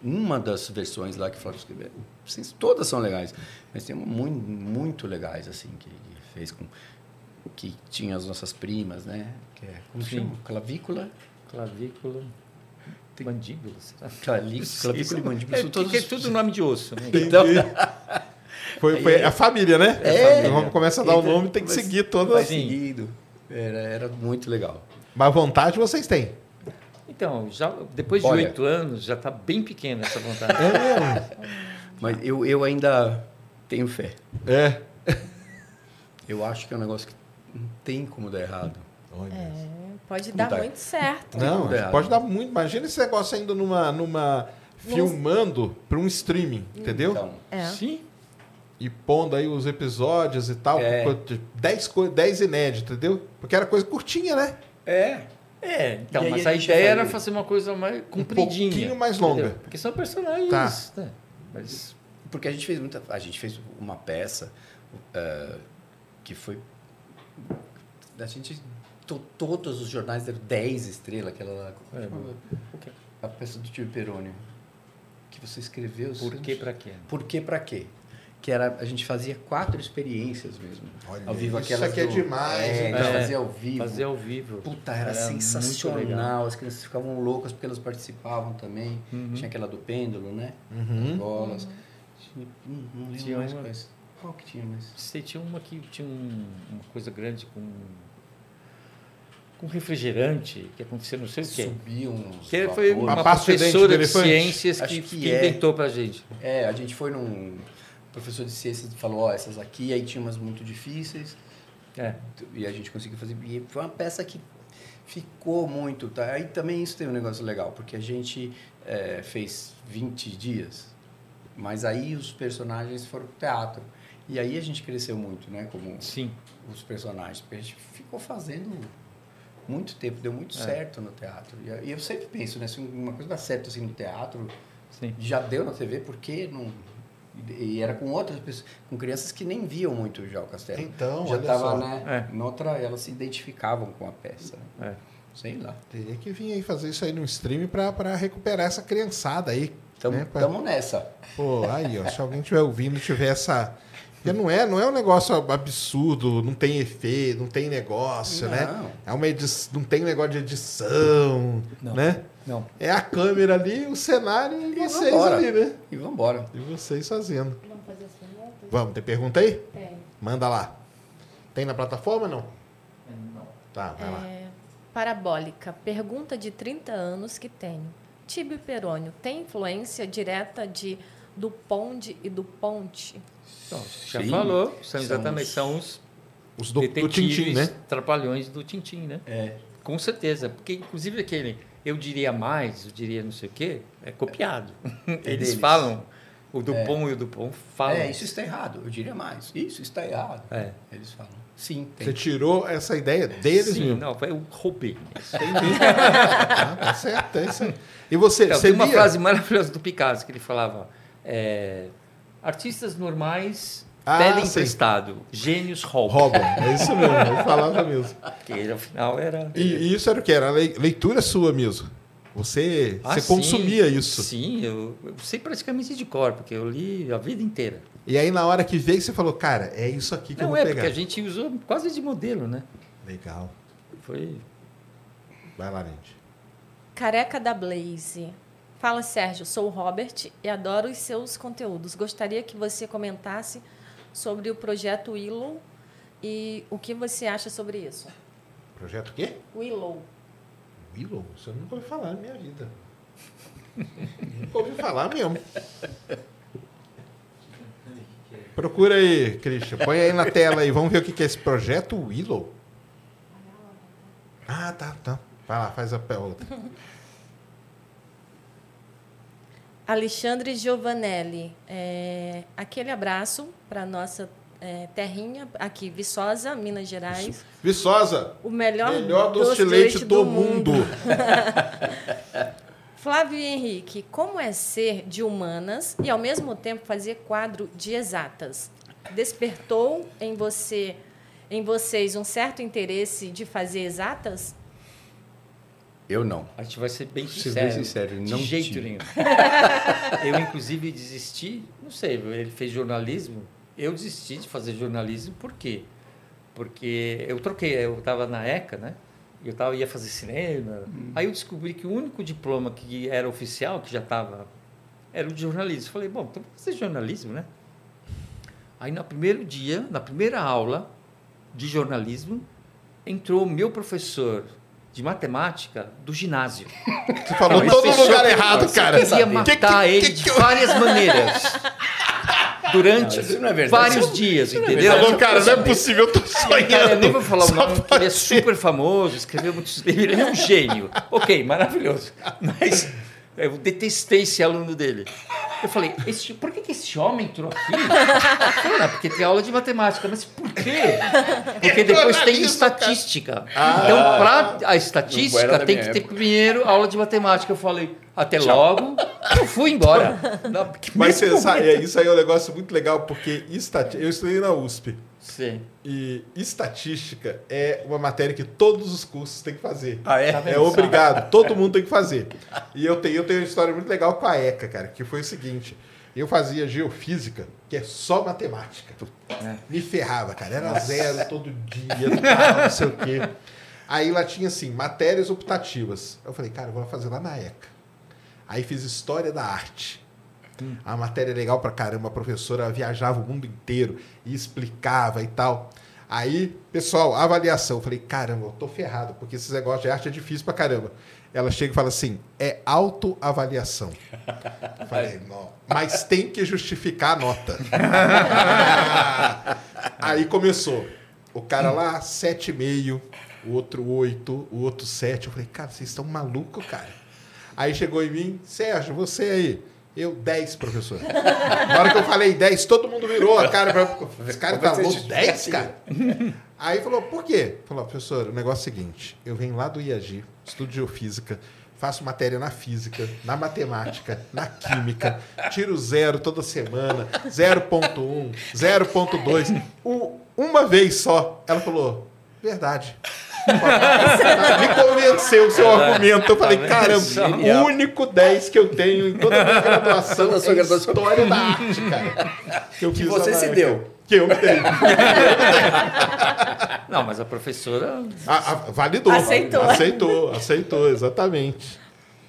uma das versões lá que fala que assim, todas são legais, mas tem uma muito, muito legais assim que, que fez com que tinha as nossas primas, né? Que é, como Sim. chama? Clavícula, Clavícula, mandíbula, será? Claví- clavícula e mandíbula. É, são todos é tudo nome de osso, né? Então, Foi, foi a família, né? É. Vamos começar a dar o Então, nome, tem que seguir todas. Sim. seguindo. Era, era muito legal. Mas vontade vocês têm. Então, já, depois de oito anos, já está bem pequena essa vontade. Mas eu, eu ainda tenho fé. É. Eu acho que é um negócio que não tem como dar errado. Olha. É, pode Como dar tá? muito certo. Não, errado. pode dar muito. Imagina esse negócio ainda numa. numa filmando para um streaming, entendeu? Então, É. Sim. E pondo aí os episódios e tal. É. 10 dez inéditos, entendeu? Porque era coisa curtinha, né? é. É, então, E aí mas a a, ideia era fazer uma coisa mais compridinha. pouquinho mais longa. entendeu? Porque são personagens. Tá. né? Mas Porque a gente fez muita. A gente fez uma peça eh, que foi. A gente. to- todos os jornais deram 10 estrelas, aquela lá. É? A peça do tio Peroni. Que você escreveu. por que pra quê? Por que pra quê? Que era, a gente fazia quatro experiências mesmo. Olha, ao vivo isso aquelas aqui é do- demais, É, gente cara? fazia ao vivo. Fazer ao vivo. Puta, era, Era sensacional. As crianças ficavam loucas porque elas participavam também. Uhum. Tinha aquela do pêndulo, né? Uhum. As bolas. Tinha, hum, não lembro Tinha mais uma-. Qual que tinha mais? Você tinha uma que tinha um- uma coisa grande com com refrigerante que aconteceu não sei o quê. Subiam uns Que foi uma A pasta de dente professora de elefante? ciências Acho que, que que é. inventou pra gente. É, a gente foi num professor de ciências falou, ó, essas aqui, aí tinha umas muito difíceis. É. E a gente conseguiu fazer. E foi uma peça que ficou muito. Tá? Aí também isso tem um negócio legal, porque a gente é, fez 20 dias, mas aí os personagens foram pro teatro. E aí a gente cresceu muito, né? Como Sim. os personagens. Porque a gente ficou fazendo muito tempo, deu muito É. certo no teatro. E eu sempre penso, né? Se uma coisa dá certo assim no teatro, Sim. já deu na TV, por que não. E era com outras pessoas, com crianças que nem viam muito já o castelo. Então, já olha tava, só. né? É. Noutra, elas se identificavam com a peça. né? É. Sei lá. Teria que vir aí fazer isso aí no stream pra, pra recuperar essa criançada aí. Tamo, né? Pra- nessa. Pô, aí, ó. Se alguém estiver ouvindo, tiver essa. Porque não é, não é um negócio absurdo, não tem efeito, não tem negócio, né? Não. É uma edição, não tem negócio de edição, Não. né? Não. É a câmera ali, o cenário e, E vocês vambora. ali, né? E vambora. E vocês fazendo. Vamos fazer as perguntas? Vamos, tem pergunta aí? Tem. Manda lá. Tem na plataforma não? Tá, vai lá. É, parabólica. Pergunta de 30 anos que tenho. Tibio Perônio tem influência direta de do Ponde e do Ponte? Então, já Sim. falou. São exatamente são os Os do, do detetives Tintim, né? trapalhões do Tintim, né? É. Com certeza. Porque, inclusive, aquele eu diria mais, eu diria não sei o quê, é copiado. Eles deles. falam, o Dupont e o Dupont falam. É, isso está errado. Eu diria mais. Isso está errado. É. Eles falam. Sim, tem. Você tirou essa ideia deles Sim, mesmo. não, eu roubei. Ah, tá certo, é isso aí. E você, Então, você tem uma via? frase maravilhosa do Picasso que ele falava: é, artistas normais Ah, pedem sim. emprestado, gênios roubam. Roubam, é isso mesmo, eu falava mesmo. Porque ele, ao final era. E, e isso era o que? Era lei- leitura sua mesmo. Você, Ah, você sim. consumia isso. Sim, eu, eu sei praticamente de cor, porque eu li a vida inteira. E aí, na hora que veio, você falou, cara, é isso aqui que eu Não vou é, pegar. porque a gente usou quase de modelo, né? Legal. Foi. Vai lá, gente. Careca da Blaze. Fala, Sérgio. Sou o Robert e adoro os seus conteúdos. Gostaria que você comentasse sobre o projeto Willow e o que você acha sobre isso. Projeto o quê? Willow. Willow? Eu nunca ouvi falar na minha vida. nunca ouvi falar mesmo. Procura aí, Christian. Põe aí na tela aí. Vamos ver o que é esse projeto Willow. Ah, tá, tá. Vai lá, faz a pergunta. Alexandre Giovanelli. é, aquele abraço para nossa é, terrinha aqui, Viçosa, Minas Gerais. Viçosa, O melhor, melhor doce de leite do mundo. Flávio Henrique, como é ser de humanas e ao mesmo tempo fazer quadro de exatas? Despertou em você, em vocês um certo interesse de fazer exatas? Eu não. A gente vai ser bem Ser sincero. bem sincero, de não jeito tive. nenhum. eu, inclusive, desisti. Não sei, ele fez jornalismo. Eu desisti de fazer jornalismo, por quê? Porque eu troquei, eu estava na ECA, né? Eu tava, ia fazer cinema. Aí eu descobri que o único diploma que era oficial, que já estava, era o de jornalismo. Falei, bom, então vou fazer jornalismo, né? Aí no primeiro dia, na primeira aula de jornalismo, entrou o meu professor de matemática do ginásio. Você falou todo lugar que- errado, cara. queria Que- matar que- ele que- de que- várias maneiras. durante Não, não é verdade. vários dias, isso não é entendeu? Tá bom, cara, não é possível, eu tô sonhando. Cara, eu nem vou falar o Só nome, porque ele é super famoso, escreveu muitos livros, ele é um gênio. Ok, maravilhoso. Mas eu detestei esse aluno dele. Eu falei, esse- por que, que esse homem entrou aqui? Falou, não, porque tem aula de matemática. Mas por quê? Porque depois tem estatística. Então, para a estatística, tem que ter época. primeiro aula de matemática. Eu falei, até logo. Eu fui embora. Não, Mas mesmo você sabe, é, isso aí é um negócio muito legal, porque eu estudei na USP. Sim. E estatística é uma matéria que todos os cursos têm que fazer. Ah, é? Tá É só? obrigado, todo mundo tem que fazer. E eu tenho, eu tenho uma história muito legal com a ECA, cara, que foi o seguinte: eu fazia geofísica, que é só matemática. É. Me ferrava, cara, era zero todo dia, tal, não sei o quê. Aí lá tinha assim, matérias optativas. Eu falei, cara, eu vou fazer lá na ECA. Aí fiz História da Arte. A matéria é legal pra caramba, a professora viajava o mundo inteiro e explicava e tal. Aí, pessoal, avaliação. Eu falei, caramba, eu tô ferrado, porque esse negócio de arte é difícil pra caramba. Ela chega e fala assim: é autoavaliação. Falei, não. Mas tem que justificar a nota. Aí começou. O cara lá, 7,5, o outro 8, o outro 7. Eu falei, cara, vocês estão malucos, cara. Aí chegou em mim, Sérgio, você aí. Eu, 10, professor. Na hora que eu falei 10, todo mundo virou a cara pra. Esse cara tá louco, justificativo. 10, cara? Aí falou, por quê? Falou, professor, o negócio é o seguinte: eu venho lá do IAG, estudo geofísica, faço matéria na física, na matemática, na química, tiro zero toda semana, 0.1, 0.2. Um- Uma vez só. Ela falou, verdade. Me convenceu o seu argumento. Eu falei, Tá caramba, o único 10 que eu tenho em toda a minha graduação Toda a sua é graduação. história da arte, cara. Que, eu Que fiz você se deu. Que eu me dei. Não, mas a professora. A- a- validou. Aceitou. Aceitou, aceitou, exatamente.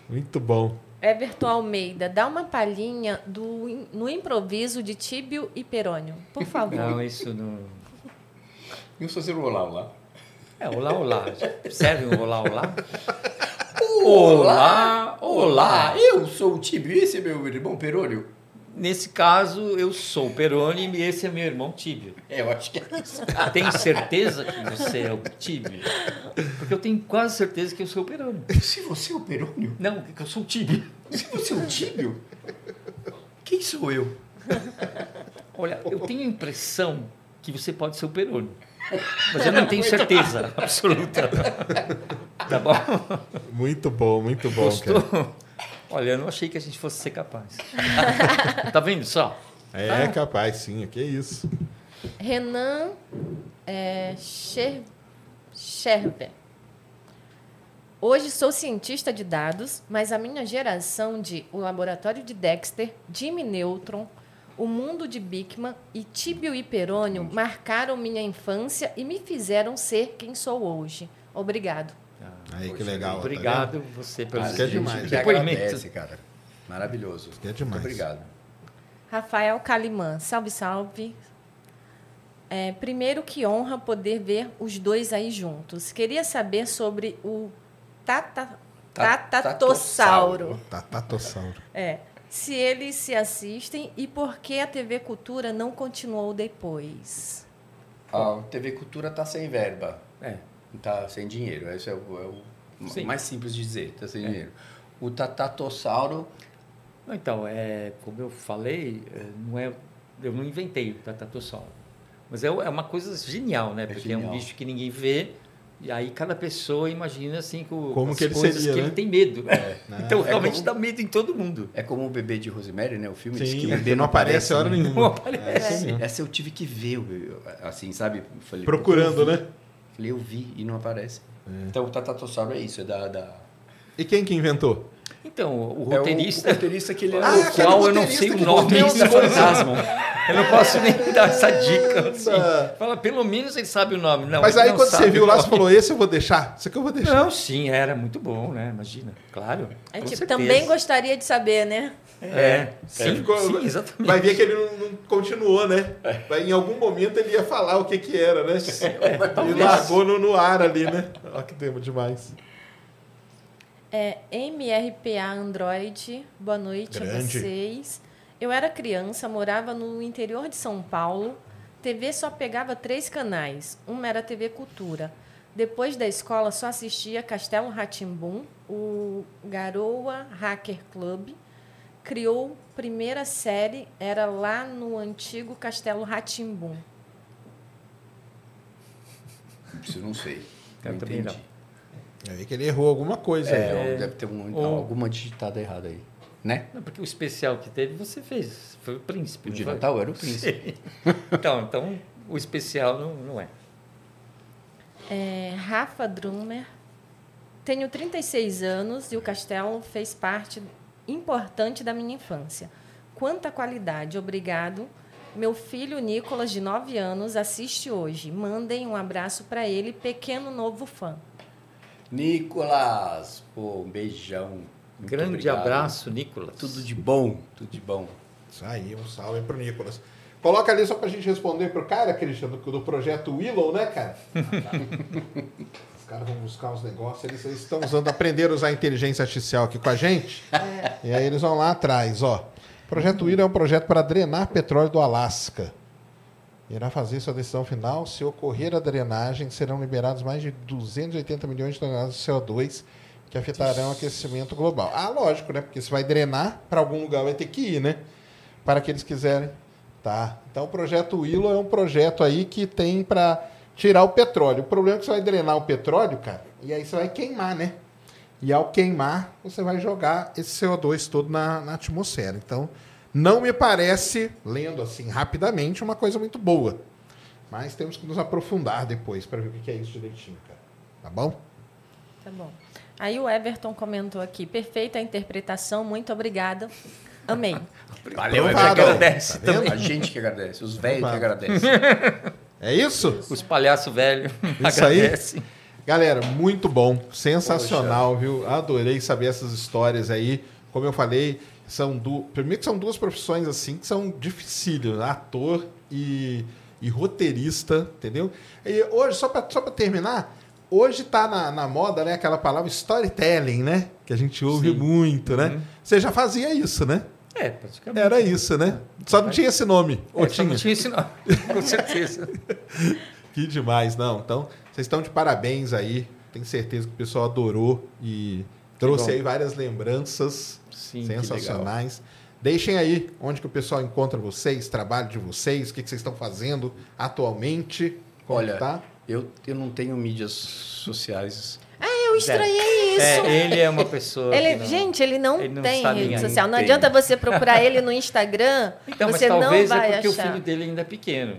Muito bom. Everton Almeida, dá uma palhinha do, no improviso de Tíbio e Perônio, por favor. Não, isso não. E não olá lá? É, olá, olá. Serve um olá, olá? Olá, olá, eu sou o Tibio e esse é meu irmão Perônio. Nesse caso, eu sou o Peroni e esse é meu irmão Tíbio. É, eu acho que é isso. Tem certeza que você é o Tíbio? Porque eu tenho quase certeza que eu sou o Peroni. Se você é o Perônio, Não, que eu sou o Tíbio. se você é o Tibio, quem sou eu? Olha, eu tenho a impressão que você pode ser o Peroni. Mas eu não tenho certeza absoluta. Tá bom? Muito bom, muito bom, Gostou? cara. Olha, eu não achei que a gente fosse ser capaz. Tá vendo só? É capaz, sim. Que isso. Renan é, Scher- Scherber. Hoje sou cientista de dados, mas a minha geração de O Laboratório de Dexter, Jimmy Neutron, O Mundo de Bickman e Tibio e Perônio marcaram minha infância e me fizeram ser quem sou hoje. Obrigado. Aí, que Poxa, legal. tá Obrigado você pelo Isso que é demais. Que depoimento. agradece, cara. Maravilhoso. que é demais. Muito obrigado. Rafael Calimã, salve, salve. É, primeiro, que honra poder ver os dois aí juntos. Queria saber sobre o tata, Ta- tatatossauro. Tá, Tatatossauro. É, se eles se assistem e por que a TV Cultura não continuou depois. A TV Cultura tá sem verba. É. Tá sem dinheiro. Esse é o, é o Sim. mais simples de dizer. Tá sem É. dinheiro. O Tatatossauro Então, é, como eu falei, é, não é, eu não inventei o tatatossauro. Mas é, é uma coisa genial, né? Porque é, um genial. bicho que ninguém vê. E aí cada pessoa imagina assim com Como as que ele coisas seria, que né? ele tem medo. Então É realmente como- dá medo em todo mundo. é como o bebê de Rosemary, né? O filme diz que Sim, o bebê não aparece a hora né? nenhuma. Não aparece. É, sim. Essa eu tive que ver, assim, sabe? Falei, Procurando, né? Falei, eu vi e não aparece. Então o Tatatossauro é isso, é da. da... E quem que inventou? Então, o É o- roteirista, o roteirista que ele é. Ah, o qual eu não roteirista sei o nome do coisas. fantasma. Eu não posso nem dar essa dica. Assim. Fala, pelo menos ele sabe o nome. Não, Mas ele aí não quando você viu lá, você falou, esse eu vou deixar? Esse aqui eu vou deixar. Não, sim, era muito bom, né? Imagina. Claro. A com gente certeza. também gostaria de saber, né? É, sim, ficou- sim, exatamente. Vai ver que ele não, não continuou, né? Vai, em algum momento ele ia falar o que que era, né? ele talvez. largou no, no ar ali, né? Olha que tema demais. É, MRPA Android, boa noite a Grande. vocês. Eu era criança, morava no interior de São Paulo. TV só pegava três canais. Uma era TV Cultura. Depois da escola, só assistia Castelo Ratimbum, o Garoa Hacker Club. Criou primeira série, era lá no antigo Castelo Ratimbum. Isso eu não sei. Eu não entendi. Eu vi que ele errou alguma coisa aí. É, deve ter um- Ou- alguma digitada errada aí. Né? Não, porque o especial que teve você fez. Foi o príncipe. O de foi? Natal era o príncipe. Então, então o especial não, não é. É, Rafa Drummer. Tenho 36 anos e o castelo fez parte importante da minha infância. Quanta qualidade, obrigado. Meu filho Nicolas, de 9 anos, assiste hoje. Mandem um abraço para ele, pequeno novo fã. Nicolas, pô, um beijão. Muito Grande obrigado. abraço, Nicolas. Tudo de bom, tudo de bom. Isso aí, um salve pro Nicolas. Coloca ali só pra gente responder pro cara, Cristian, do, do projeto Willow, né, cara? Os caras vão buscar os negócios, eles, eles estão usando, aprenderam a usar a inteligência artificial aqui com a gente. E aí eles vão lá atrás, ó. O projeto Willow é um projeto para drenar petróleo do Alasca. Irá fazer sua decisão final. Se ocorrer a drenagem, serão liberados mais de 280 milhões de toneladas de CO2 que afetarão o aquecimento global. Ah, lógico, né? Porque se vai drenar, para algum lugar vai ter que ir, né? Para que eles quiserem. Tá. Então o projeto Willow é um projeto aí que tem para tirar o petróleo. O problema é que você vai drenar o petróleo, cara, e aí você vai queimar, né? E ao queimar, você vai jogar esse CO2 todo na, na atmosfera. Então, não me parece, lendo assim rapidamente, uma coisa muito boa. Mas temos que nos aprofundar depois para ver o que é isso direitinho, cara. Tá bom? Tá bom. Aí o Everton comentou aqui: perfeita a interpretação, muito obrigada. Amei. Valeu, é que ó. agradece Tá também. A gente que agradece, os velhos que agradecem. É isso? Os palhaços velhos Isso aí? agradecem. Galera, muito bom, sensacional, viu? Adorei saber essas histórias aí. Como eu falei, são du... primeiro que são duas profissões assim que são dificílimas, ator e, e roteirista, entendeu? E hoje, só para só pra terminar, hoje tá na, na moda, né, aquela palavra storytelling, né? Que a gente ouve Sim. muito, né? Uhum. Você já fazia isso, né? É, praticamente. Era isso, né? Só não tinha esse nome. Ou É, só tinha? não tinha esse nome, com certeza. Que demais, não. Então, vocês estão de parabéns aí. Tenho certeza que o pessoal adorou e trouxe aí várias lembranças Sim, sensacionais. Deixem aí onde que o pessoal encontra vocês, trabalho de vocês, o que, que vocês estão fazendo atualmente. Como Olha, tá? Eu, eu não tenho mídias sociais. Eu estranhei isso. É, ele é uma pessoa. Ele- que não- gente, ele não, ele não tem rede social. Não Tem. adianta você procurar ele no Instagram, Então, você mas não talvez vai é porque achar. o filho dele ainda é pequeno.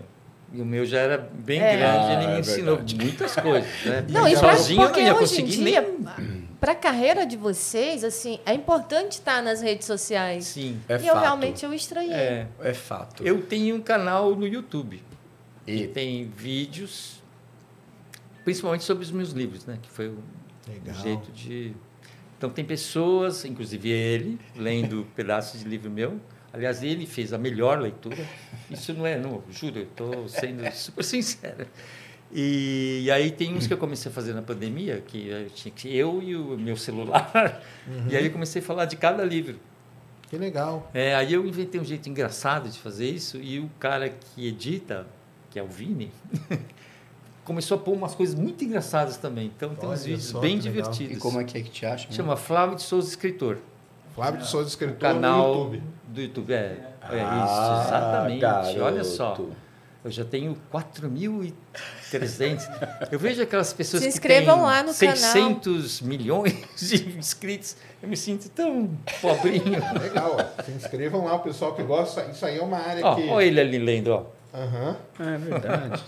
E o meu já era bem É. grande, ele Ah, me é ensinou verdade. muitas coisas. Né? Não, e sozinho eu não ia conseguir dia, nem. Para a carreira de vocês, assim, é importante estar nas redes sociais. Sim. É e eu fato. realmente eu estranhei. É. É fato. Eu tenho um canal no YouTube. E- E tem vídeos, principalmente sobre os meus livros, né? Que foi Legal. um jeito de. Então tem pessoas, inclusive ele, lendo pedaços de livro meu. Aliás, ele fez a melhor leitura. Isso não é, não, juro, eu estou sendo super sincero. E, e aí tem uns que eu comecei a fazer na pandemia, que eu tinha que eu e o meu celular. E aí eu comecei a falar de cada livro. Que legal. É, aí eu inventei um jeito engraçado de fazer isso e o cara que edita, que é o Vini, começou a pôr umas coisas muito engraçadas também. Então tem uns vídeos só, bem que legal. divertidos. E como é que é que te acha? Chama Flávio de Souza Escritor. Flávio de Souza, escritor canal no YouTube. do YouTube. É, é Ah, isso, exatamente. garoto. Olha só. Eu já tenho 4.300. Eu vejo aquelas pessoas Se que inscrevam têm lá no 600 milhões de inscritos. Eu me sinto tão pobrinho. Legal, ó. Se inscrevam lá, o pessoal que gosta. Isso aí é uma área Ó, que. ó ele ali lendo, ó. Aham. É verdade.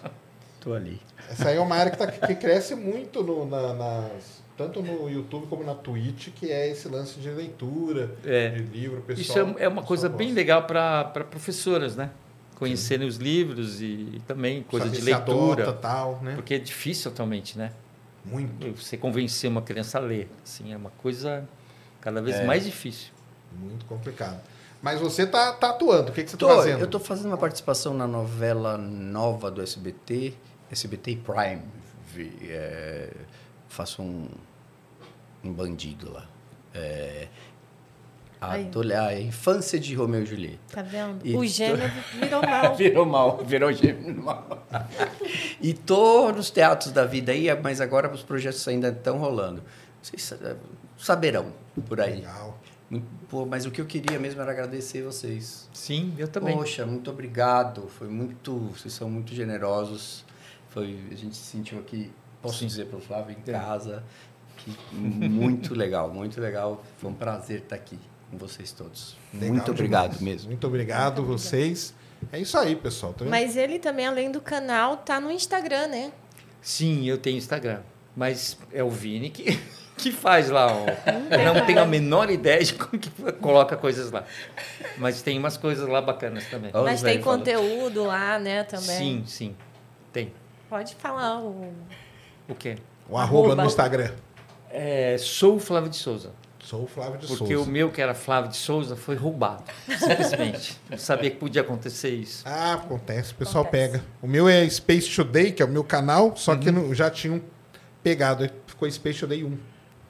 Tô ali. Essa aí é uma área que, tá- que cresce muito no- na- nas, tanto no YouTube como na Twitch, que é esse lance de leitura, É. de livro, pessoal. Isso é, é uma coisa bem gosta. legal para professoras, né? Conhecerem os livros e também coisa de leitura. adota, tal, né? Porque é difícil atualmente, né? Muito, Você convencer uma criança a ler. Assim, é uma coisa cada vez É. mais difícil. muito complicado. Mas você tá, tá atuando, o que, que você tá Tô, fazendo? eu tô fazendo uma participação na novela nova do SBT, SBT Prime. Vi- é, faço um, um bandido lá. É, A, adole- a infância de Romeu e Julieta. Tá vendo? E o gênio virou mal. Virou mal, virou gêmeo mal. e tô nos teatros da vida aí, mas agora os projetos ainda estão rolando. Vocês sa- saberão por aí. Legal. Pô, mas o que eu queria mesmo era agradecer vocês. Sim, eu também. Poxa, muito obrigado. Foi muito. Vocês são muito generosos. Foi, a gente se sentiu aqui, posso Sim. dizer para o Flávio, em É. casa. Que, muito legal, muito legal. Foi um prazer estar aqui com vocês todos. Legal muito obrigado demais. mesmo. Muito obrigado, vocês. É isso aí, pessoal. Tá? Mas ele também, além do canal, tá no Instagram, né? Sim, eu tenho Instagram. Mas é o Vini que, que faz lá. ó. Eu não tenho a menor ideia de como que coloca coisas lá. Mas tem umas coisas lá bacanas também. Mas tem falando. conteúdo lá, né, também. Sim, sim. Tem. Pode falar o... O quê? O arroba Arroba. no Instagram. É, sou o Flávio de Souza. Sou o Flávio de Porque Souza. o meu, que era Flávio de Souza, foi roubado. Simplesmente. Não sabia que podia acontecer isso. Ah, acontece, o pessoal Acontece. pega. O meu é Space Today, que é o meu canal, só Uhum. que não- já tinham pegado, ficou Space Today 1.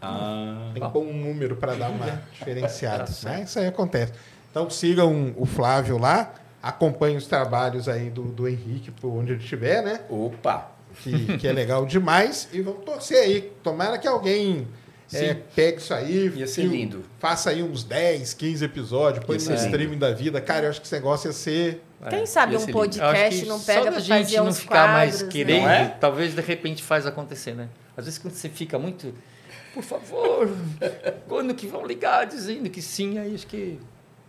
Ah, Tem que pôr um número para dar uma diferenciada. Tá. Mas isso aí acontece. Então sigam o Flávio lá, acompanhem os trabalhos aí do, do Henrique, por onde ele estiver, né? opa! Que, que é legal demais. E vamos torcer aí. Tomara que alguém é, pegue isso aí. Ia ser lindo. Faça aí uns 10, 15 episódios, põe no streaming da vida. Cara, eu acho que esse negócio ia ser. Quem sabe um podcast que não pega pra gente fazer não uns ficar mais quadros, querendo, né? Não é? talvez de repente faz acontecer, né? Às vezes quando você fica muito, por favor, quando que vão ligar dizendo que sim, aí acho que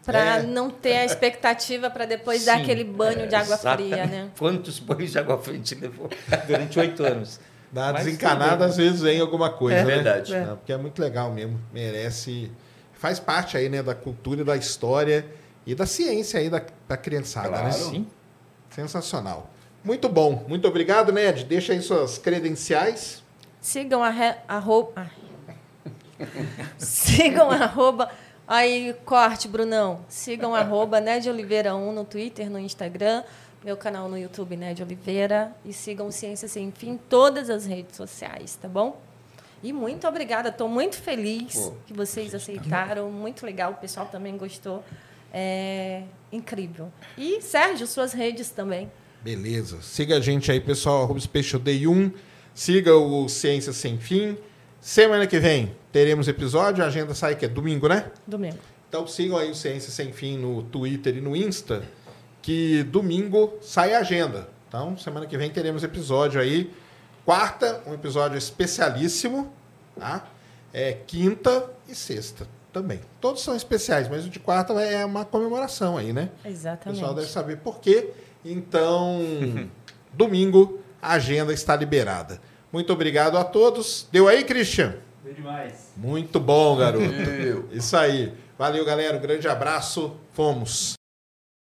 Pra É. não ter a expectativa pra depois dar Sim, aquele banho de água Exatamente. fria, né? Quantos banhos de água fria a gente levou durante oito anos? Da Mas desencanada, às vezes vem alguma coisa, É né? verdade. Não, porque é muito legal mesmo. Merece. Faz parte aí, né, da cultura, e da história e da ciência aí da, da criançada, Claro. né? Sim. Sensacional. Muito bom. Muito obrigado, Ned. Deixa aí suas credenciais. Sigam a re... arroba... Sigam arroba... Aí, corte, Brunão. Sigam arroba Ned Oliveira 1 no Twitter, no Instagram, meu canal no YouTube, Ned Oliveira. E sigam Ciência Sem Fim em todas as redes sociais, tá bom? E muito obrigada. Estou muito feliz Pô, que vocês aceitaram. Muito legal. O pessoal também gostou. É incrível. E, Sérgio, suas redes também. Beleza. Siga a gente aí, pessoal. Arroba Space Day 1. Siga o Ciência Sem Fim. Semana que vem teremos episódio. A agenda sai que é domingo, né? Domingo. Então sigam aí o Ciência Sem Fim no Twitter e no Insta, que domingo sai a agenda. Então, semana que vem teremos episódio aí. Quarta, um episódio especialíssimo, tá? É quinta e sexta também. Todos são especiais, mas o de quarta é uma comemoração aí, né? O Exatamente. pessoal deve saber por quê. Então, domingo, a agenda está liberada. Muito obrigado a todos. Deu aí, Christian? Deu demais. Muito bom, garoto. Isso aí. Valeu, galera. Um grande abraço. Fomos.